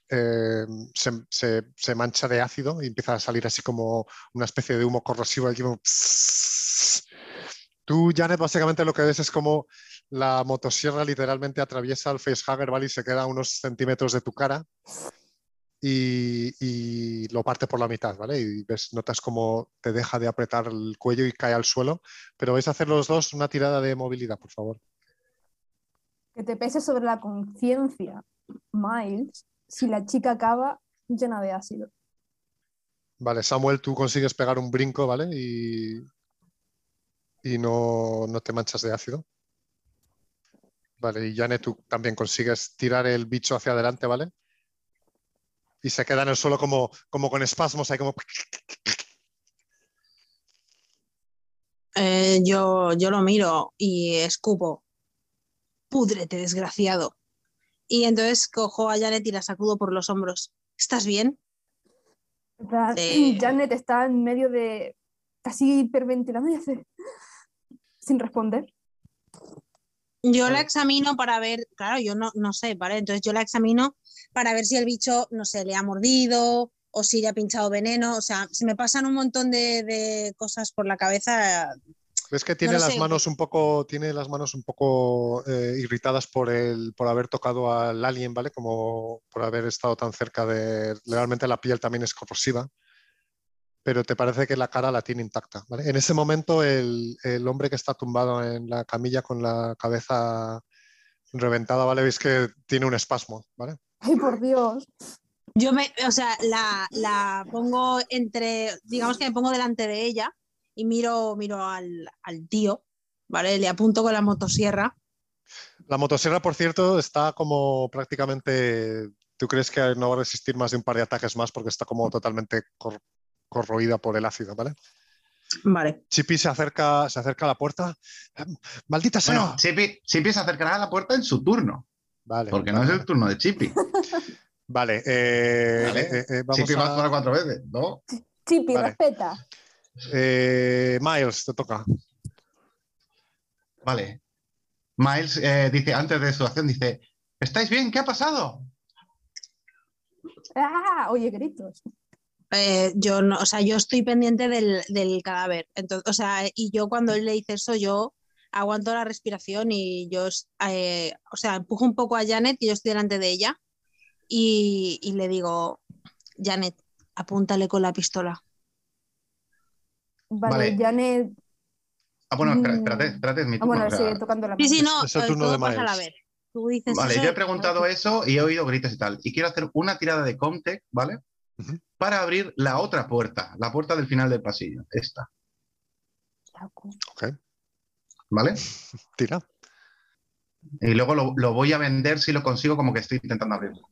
eh, se, mancha de ácido y empieza a salir así como una especie de humo corrosivo. Tú, Janet, básicamente lo que ves es como la motosierra literalmente atraviesa el facehugger, ¿vale? Y se queda a unos centímetros de tu cara y, lo parte por la mitad, ¿vale? Y ves, notas como te deja de apretar el cuello y cae al suelo, pero vais a hacer los dos una tirada de movilidad, por favor. Que te pese sobre la conciencia, Miles, si la chica acaba llena de ácido. Vale, Samuel, tú consigues pegar un brinco, ¿vale? Y, y no, no te manchas de ácido. Vale, y Janet, tú también consigues tirar el bicho hacia adelante, ¿vale? y se queda en el suelo como, como con espasmos, ahí como... Eh, yo, yo lo miro y escupo. Púdrete, desgraciado. Y entonces cojo a Janet y la sacudo por los hombros. ¿Estás bien? Janet está en medio de casi hiperventilando y hace sin responder. Yo la examino para ver, claro, yo no, no sé, ¿vale? Entonces yo la examino para ver si el bicho, no sé, le ha mordido o si le ha pinchado veneno. O sea, se me pasan un montón de, cosas por la cabeza. ¿Ves que tiene las manos un poco, tiene las manos un poco eh, irritadas por el, por haber tocado al alien, ¿vale? Como por haber estado tan cerca de. Realmente la piel también es corrosiva. Pero te parece que la cara la tiene intacta. ¿vale? En ese momento, el, el hombre que está tumbado en la camilla con la cabeza reventada, ¿vale? Veis que tiene un espasmo, ¿vale? Ay, por Dios. Yo me, o sea, la, pongo entre, digamos que me pongo delante de ella y miro, miro al, tío, ¿vale? Le apunto con la motosierra. La motosierra, por cierto, está como prácticamente. ¿Tú crees que no va a resistir más de un par de ataques más porque está como totalmente corroída por el ácido, ¿vale? Vale. Chippy se acerca, se acerca a la puerta. ¡Maldita sea! Bueno, Chippy, Chippy se acercará a la puerta en su turno. Vale. Porque no es el turno de Chippy. vale, eh, eh, eh, Chippy va a cuatro veces, ¿no? Chippy, respeta. Miles, te toca. Vale. Miles dice, antes de su acción, dice, ¿estáis bien? ¿Qué ha pasado? Ah, oye, gritos. yo no, o sea, yo estoy pendiente del, del, cadáver. Entonces, o sea, y yo cuando él le dice eso, yo aguanto la respiración y yo, eh, o sea, empujo un poco a Janet, y yo estoy delante de ella, y, le digo, Janet, apúntale con la pistola. Vale, Janet. Ah, bueno, espérate, espérate, espérate es mi turno. Ah, bueno, sí, tocando la Sí, sí, no, es el turno de Miles. A ver. Tú dices vale, yo he preguntado eso y he oído gritos y tal. Y quiero hacer una tirada de Comtech, ¿vale? Para abrir la otra puerta, la puerta del final del pasillo, esta. Ok. ¿vale? Tira. Y luego lo, voy a vender si lo consigo como que estoy intentando abrirlo.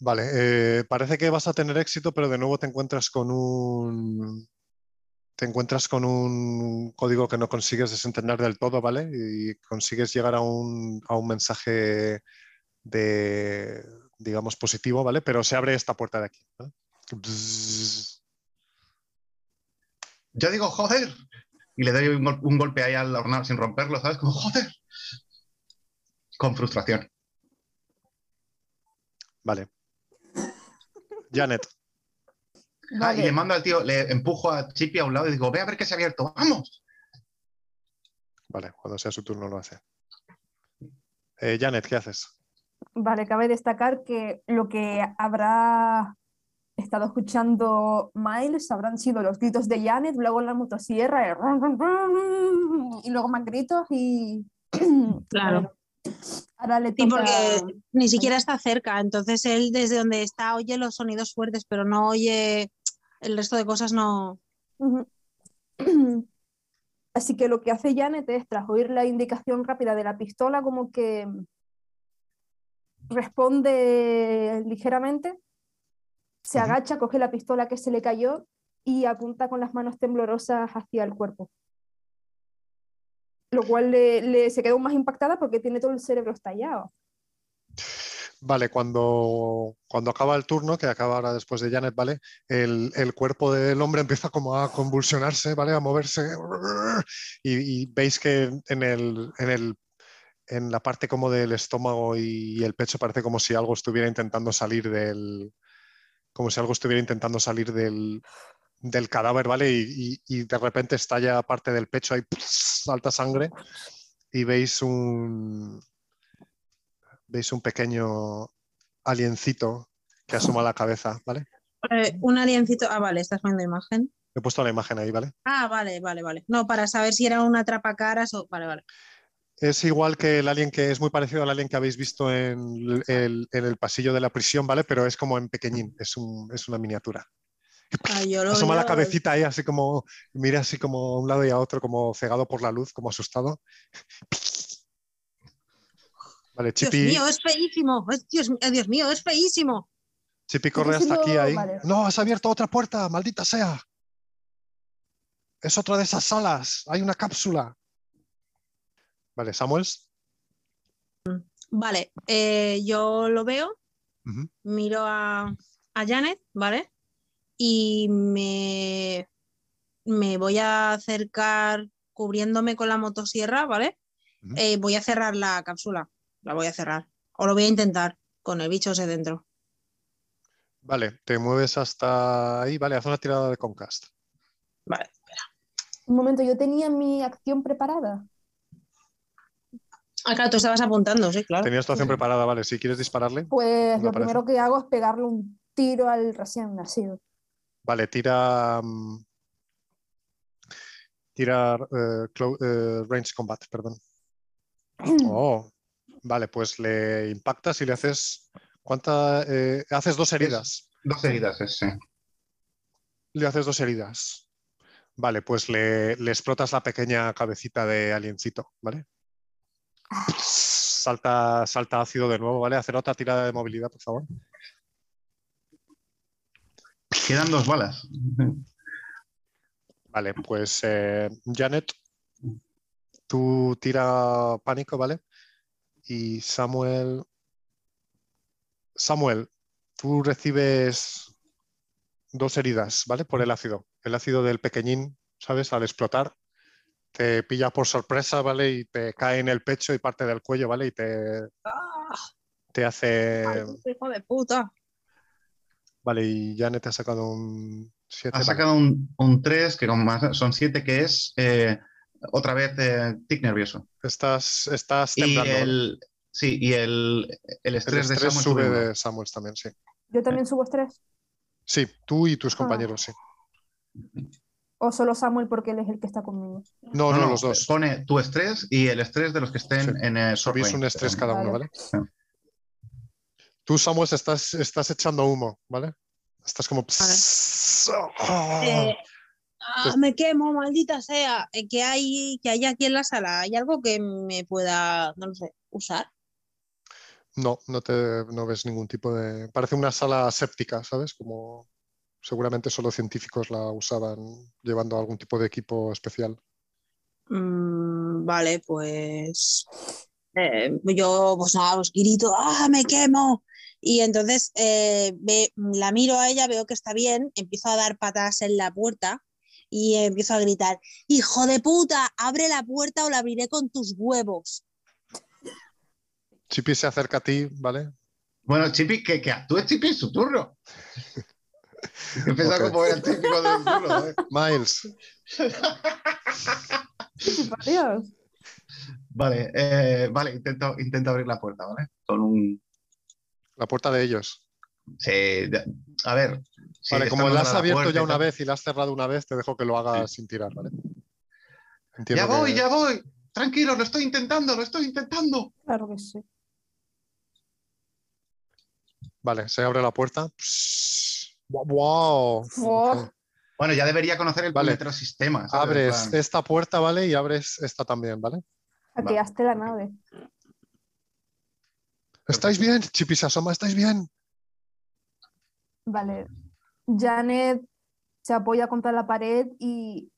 Vale, eh, parece que vas a tener éxito, pero de nuevo te encuentras con un te encuentras con un código que no consigues desentender del todo, ¿vale? Y consigues llegar a un, a un mensaje de, digamos, positivo, ¿vale? Pero se abre esta puerta de aquí. Yo digo, joder, y le doy un, golpe ahí al hornado sin romperlo, ¿sabes? Como, joder. Con frustración. Vale. Janet. Ah, y le mando al tío, le empujo a Chippy a un lado y digo, ve a ver qué se ha abierto, ¡vamos! Vale, cuando sea su turno lo hace. Eh, Janet, ¿qué haces? Vale, cabe destacar que lo que habrá estado escuchando Miles habrán sido los gritos de Janet, luego la motosierra y luego más gritos y... Claro. Ahora le toca... porque ni siquiera está cerca, entonces él desde donde está oye los sonidos fuertes, pero no oye el resto de cosas, no... Así que lo que hace Janet es, tras oír la indicación rápida de la pistola, como que responde ligeramente se agacha, coge la pistola que se le cayó y apunta con las manos temblorosas hacia el cuerpo. Lo cual le, se quedó más impactada porque tiene todo el cerebro estallado. Vale, cuando, cuando acaba el turno, que acaba ahora después de Janet, ¿vale? El, cuerpo del hombre empieza como a convulsionarse, ¿vale? A moverse. Y, veis que en, el, en, el, en la parte como del estómago y el pecho parece como si algo estuviera intentando salir del. como si algo estuviera intentando salir del, del cadáver, ¿vale? Y, y, de repente estalla parte del pecho, hay salta sangre y veis un, veis un pequeño aliencito que asoma la cabeza, ¿vale? Eh, un aliencito, ah, vale, estás poniendo imagen. He puesto la imagen ahí, ¿vale? Ah, vale, vale, vale. No, para saber si era una atrapacaras o. Vale, vale. Es igual que el alien que es muy parecido al alien que habéis visto en el, pasillo de la prisión, ¿vale? Pero es como en pequeñín, es, es una miniatura. Ah, asoma la cabecita ahí, así como, mira así como a un lado y a otro, como cegado por la luz, como asustado. Vale, Chipi... Dios mío, es feísimo. Dios, mío, es feísimo. Chipi corre hasta aquí ahí. No, has abierto otra puerta, maldita sea. Es otra de esas salas. Hay una cápsula. Vale, Samuels. Vale, eh, yo lo veo. Miro a, a Janet, ¿vale? Y me, me voy a acercar cubriéndome con la motosierra, ¿vale? Eh, voy a cerrar la cápsula la voy a cerrar. O lo voy a intentar con el bicho ese dentro. Vale, te mueves hasta ahí. Vale, haz una tirada de Concast. Vale, espera. Un momento, yo tenía mi acción preparada. Ah, claro, tú estabas apuntando, sí, claro. Tenías tu acción preparada, vale. Si quieres dispararle. Pues lo primero que hago es pegarle un tiro al recién nacido. Vale, tira. Mm, tira eh, eh, range combat, perdón. oh, Vale, pues le impactas y le haces. ¿Cuánta? Eh, haces dos heridas. dos heridas, sí. Le haces dos heridas. Vale, pues le, explotas la pequeña cabecita de aliencito, ¿vale? Salta, salta ácido de nuevo, ¿vale? Hacer otra tirada de movilidad, por favor. Quedan dos balas. Vale, pues eh, Janet, tú tira pánico, ¿vale? y Samuel. Samuel, tú recibes dos heridas, ¿vale? Por el ácido. El ácido del pequeñín, ¿sabes? Al explotar, te pilla por sorpresa, ¿vale? Y te cae en el pecho y parte del cuello, ¿vale? Y te, te hace. hijo de puta! Vale, y Janet te ha sacado un 7. Ha sacado un 3, que son 7, que es. Eh, otra vez eh, tic nervioso. Estás, estás temblando. Y el, sí, y el, estrés, de Samuel sube, de Samuel también, sí. ¿Yo también subo estrés? Sí, tú y tus ah. compañeros, sí. ¿O solo Samuel porque él es el que está conmigo? No, no, los dos. Pone tu estrés y el estrés de los que estén en el Subís un estrés cada uno, ¿vale? Tú, Samuel, estás, estás echando humo, ¿vale? Estás como... Eh, Ah, me quemo, maldita sea. Eh, ¿Qué hay, que hay aquí en la sala? ¿Hay algo que me pueda, no sé, usar? No, no, te, no ves ningún tipo de... Parece una sala séptica, ¿sabes? Como seguramente solo científicos la usaban llevando algún tipo de equipo especial. Mm, vale, pues eh, yo pues nada, os grito, ¡ah, me quemo! Y entonces eh, la miro a ella, veo que está bien, empiezo a dar patas en la puerta y empiezo a gritar, hijo de puta, abre la puerta o la abriré con tus huevos. Chipi se acerca a ti, ¿vale? Bueno, Chipi, que, que actúe Chipi en su turno. Empieza okay. como el típico del turno. ¿eh? Miles. vale, eh, vale, intento, intento abrir la puerta, ¿vale? Con un... La puerta de ellos. Sí, a ver, vale, como la has abierto ya una vez y la has cerrado una vez, te dejo que lo hagas sin tirar, ¿vale? ya voy, ya voy. Tranquilo, lo estoy intentando, lo estoy intentando. Claro que sí. Vale, se abre la puerta. ¡Wow! Bueno, ya debería conocer el vale. sistema. Abres esta puerta, ¿vale? Y abres esta también, ¿vale? Hackeaste la nave. ¿Estáis bien? Chipi se asoma, ¿estáis bien? Vale. Janet se apoya contra la pared y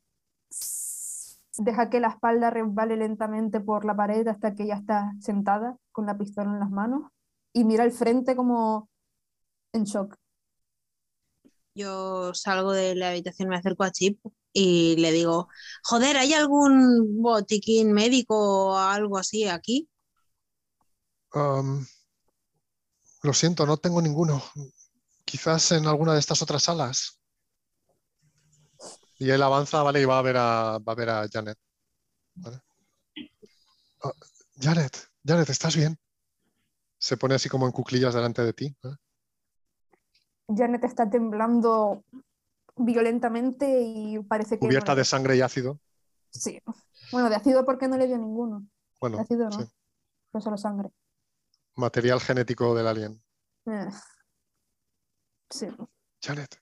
deja que la espalda resbale lentamente por la pared hasta que ya está sentada con la pistola en las manos y mira al frente como en shock. Yo salgo de la habitación, me acerco a Chip y le digo, joder, ¿hay algún botiquín médico o algo así aquí? Lo siento, no tengo ninguno. Quizás en alguna de estas otras salas. Y él avanza, ¿vale? Y va a ver a, va a, ver a Janet. Ah, Janet, Janet, ¿estás bien? Se pone así como en cuclillas delante de ti. Janet está temblando violentamente y parece que... Cubierta de sangre y ácido. Sí. Bueno, de ácido porque no le dio ninguno. Bueno, de ácido no. Sí. solo sangre. Material genético del alien. Eh. Sí. Janet.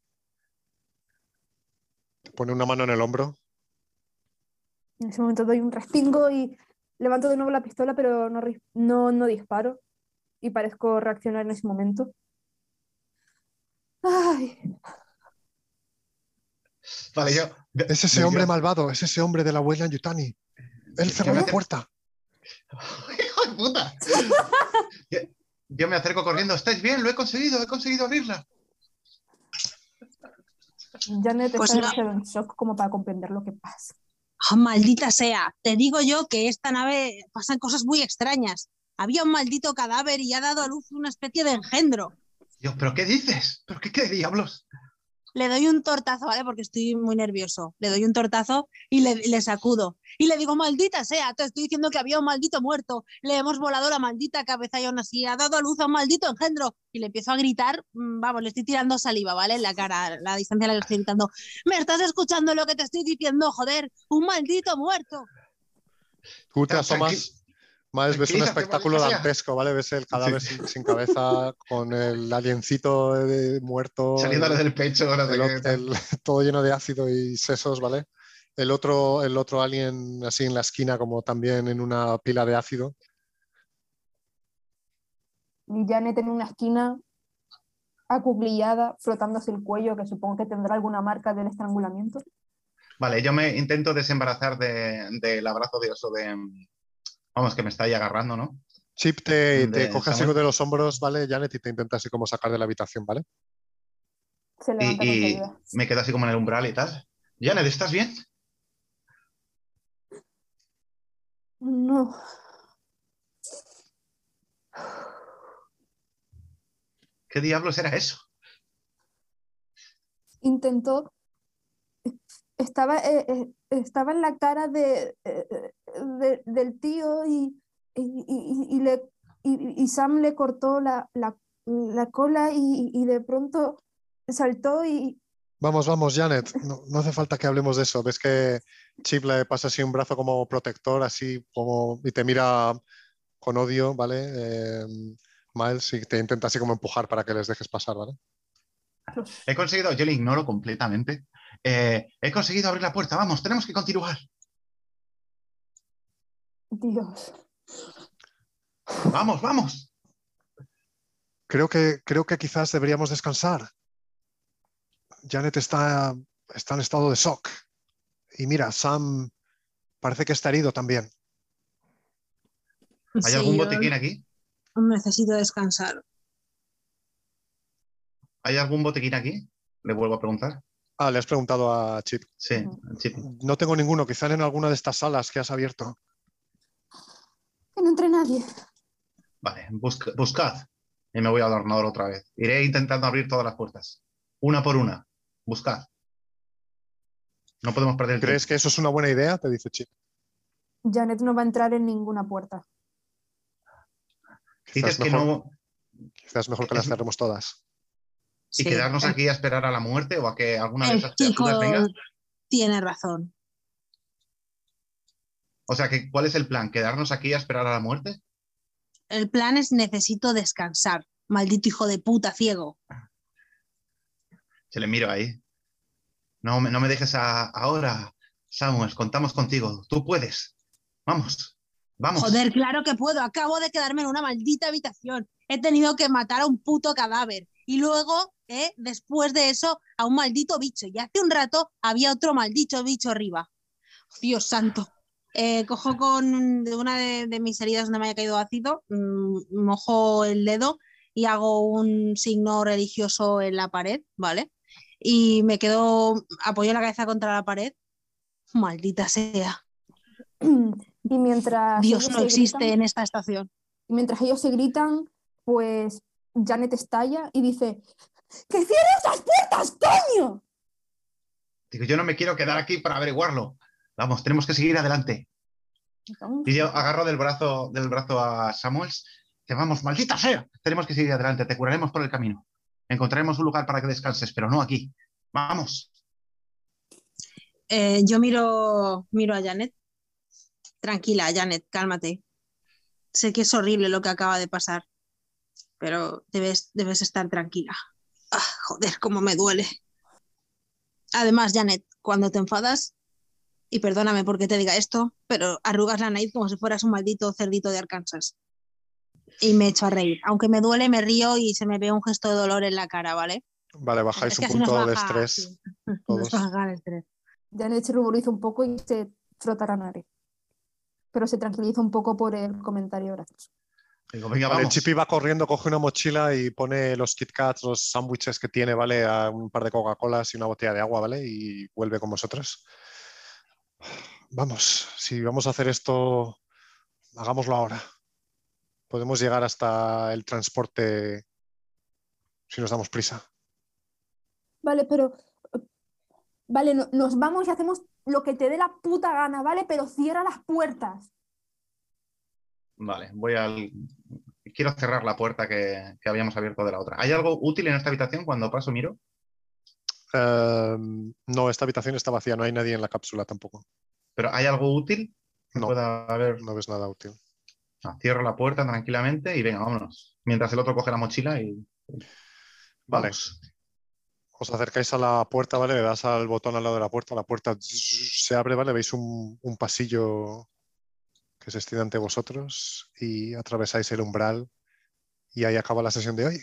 pone una mano en el hombro. En ese momento doy un respingo y levanto de nuevo la pistola, pero no, no, no disparo. Y parezco reaccionar en ese momento. Ay. Vale, yo. Es ese hombre malvado, es ese hombre de la abuela en Yutani. Él cerró la puerta. Yo, me acerco corriendo. ¿Estáis bien? Lo he conseguido, he conseguido abrirla. Janet pues está en shock como para comprender lo que pasa. Oh, maldita sea, te digo yo que esta nave pasan cosas muy extrañas. Había un maldito cadáver y ha dado a luz una especie de engendro. Dios, ¿pero qué dices? ¿Pero qué, qué diablos? Le doy un tortazo, ¿vale? Porque estoy muy nervioso. Le doy un tortazo y le, sacudo. Y le digo, maldita sea, te estoy diciendo que había un maldito muerto. Le hemos volado la maldita cabeza y aún así ha dado a luz a un maldito engendro. Y le empiezo a gritar, mm, vamos, le estoy tirando saliva, ¿vale? En la cara, la distancia la estoy gritando. ¿Me estás escuchando lo que te estoy diciendo? Joder, un maldito muerto. Tú te asomas ves un espectáculo dantesco, ¿vale? Ves el cadáver sin, cabeza con el aliencito muerto. Saliéndole del pecho, todo lleno de ácido y sesos, ¿vale? El otro, el otro alien así en la esquina, como también en una pila de ácido. Y Janet en una esquina acuclillada, frotándose el cuello, que supongo que tendrá alguna marca del estrangulamiento. Vale, yo me intento desembarazar del abrazo de oso de, Vamos, que me está ahí agarrando, ¿no? Chip te, te coge así de los hombros, ¿vale, Janet? Y te intenta así como sacar de la habitación, ¿vale? Se y, y me quedo así como en el umbral y tal. Janet, ¿estás bien? No. ¿Qué diablos era eso? Intentó. Estaba, eh, eh, estaba en la cara de, del tío y, y, le, y, Sam le cortó la, la, cola y, de pronto saltó y... Vamos, vamos, Janet, no, hace falta que hablemos de eso. Ves que Chip le pasa así un brazo como protector, así como, y te mira con odio, ¿vale? Eh, Miles, y te intenta así como empujar para que les dejes pasar, ¿vale? He conseguido, yo le ignoro completamente. Eh, he conseguido abrir la puerta, vamos, tenemos que continuar. Dios. Vamos, vamos. Creo que, creo que quizás deberíamos descansar. Janet está, está en estado de shock. Y mira, Sam parece que está herido también. ¿Hay algún botiquín aquí? Necesito descansar. ¿Hay algún botiquín aquí? Le vuelvo a preguntar. Ah, le has preguntado a Chip. Sí, Chip. No tengo ninguno, quizá en alguna de estas salas que has abierto. Entre nadie. Vale, buscad. Y me voy al ordenador otra vez. Iré intentando abrir todas las puertas. Una por una. Buscad. No podemos perder el ¿Crees que eso es una buena idea? Te dice Chip. Janet no va a entrar en ninguna puerta. Quizás mejor, que no. Quizás mejor que las cerremos todas. ¿Y quedarnos aquí a esperar a la muerte o a que alguna de esas criaturas venga? Tiene razón. O sea, que, ¿cuál es el plan? ¿Quedarnos aquí a esperar a la muerte? El plan es necesito descansar, maldito hijo de puta ciego. Se le miro ahí. No, no me dejes ahora, Samuel, contamos contigo. Tú puedes. Vamos, vamos. Joder, claro que puedo. Acabo de quedarme en una maldita habitación. He tenido que matar a un puto cadáver. y luego, eh, después de eso, a un maldito bicho. Y hace un rato había otro maldito bicho arriba. Dios santo. Eh, cojo con una de, mis heridas donde me haya caído ácido, mm, mojo el dedo y hago un signo religioso en la pared, ¿vale? Y me quedo, apoyo la cabeza contra la pared. Maldita sea. Y mientras. Dios no existe en esta estación. Y mientras ellos se gritan, pues Janet estalla y dice: ¡Que cierren esas puertas, coño! Digo, yo no me quiero quedar aquí para averiguarlo. Vamos, tenemos que seguir adelante. Y yo agarro del brazo, del brazo a Samuels, que vamos, maldita sea, tenemos que seguir adelante, te curaremos por el camino. Encontraremos un lugar para que descanses, pero no aquí. Vamos. Eh, yo miro, miro a Janet. Tranquila, Janet, cálmate. Sé que es horrible lo que acaba de pasar, pero debes, debes estar tranquila. Ah, joder, cómo me duele. Además, Janet, cuando te enfadas, y perdóname porque te diga esto, pero arrugas la nariz como si fueras un maldito cerdito de Arkansas. Y me echo a reír. Aunque me duele, me río y se me ve un gesto de dolor en la cara, ¿vale? Vale, bajáis un punto de estrés. Todos. el estrés. Janet se ruboriza un poco y se frota la nariz. Pero se tranquiliza un poco por el comentario gracioso. el Chippy va corriendo, coge una mochila y pone los Kit Kats, los sándwiches que tiene, ¿vale? A un par de Coca-Colas y una botella de agua, ¿vale? Y vuelve con vosotros. Vamos, si vamos a hacer esto, hagámoslo ahora. Podemos llegar hasta el transporte si nos damos prisa. Vale, pero... Vale, nos vamos y hacemos lo que te dé la puta gana, ¿vale? Pero cierra las puertas. Vale, voy al... Quiero cerrar la puerta que, habíamos abierto de la otra. ¿Hay algo útil en esta habitación cuando paso miro? Em, no, esta habitación está vacía, no hay nadie en la cápsula tampoco. ¿Pero hay algo útil? No, haber... no ves nada útil. Ah, cierro la puerta tranquilamente y venga, vámonos. Mientras el otro coge la mochila y. Vale. Os acercáis a la puerta, ¿vale? Le das al botón al lado de la puerta, la puerta se abre, ¿vale? Veis un, un pasillo que se extiende ante vosotros y atravesáis el umbral y ahí acaba la sesión de hoy.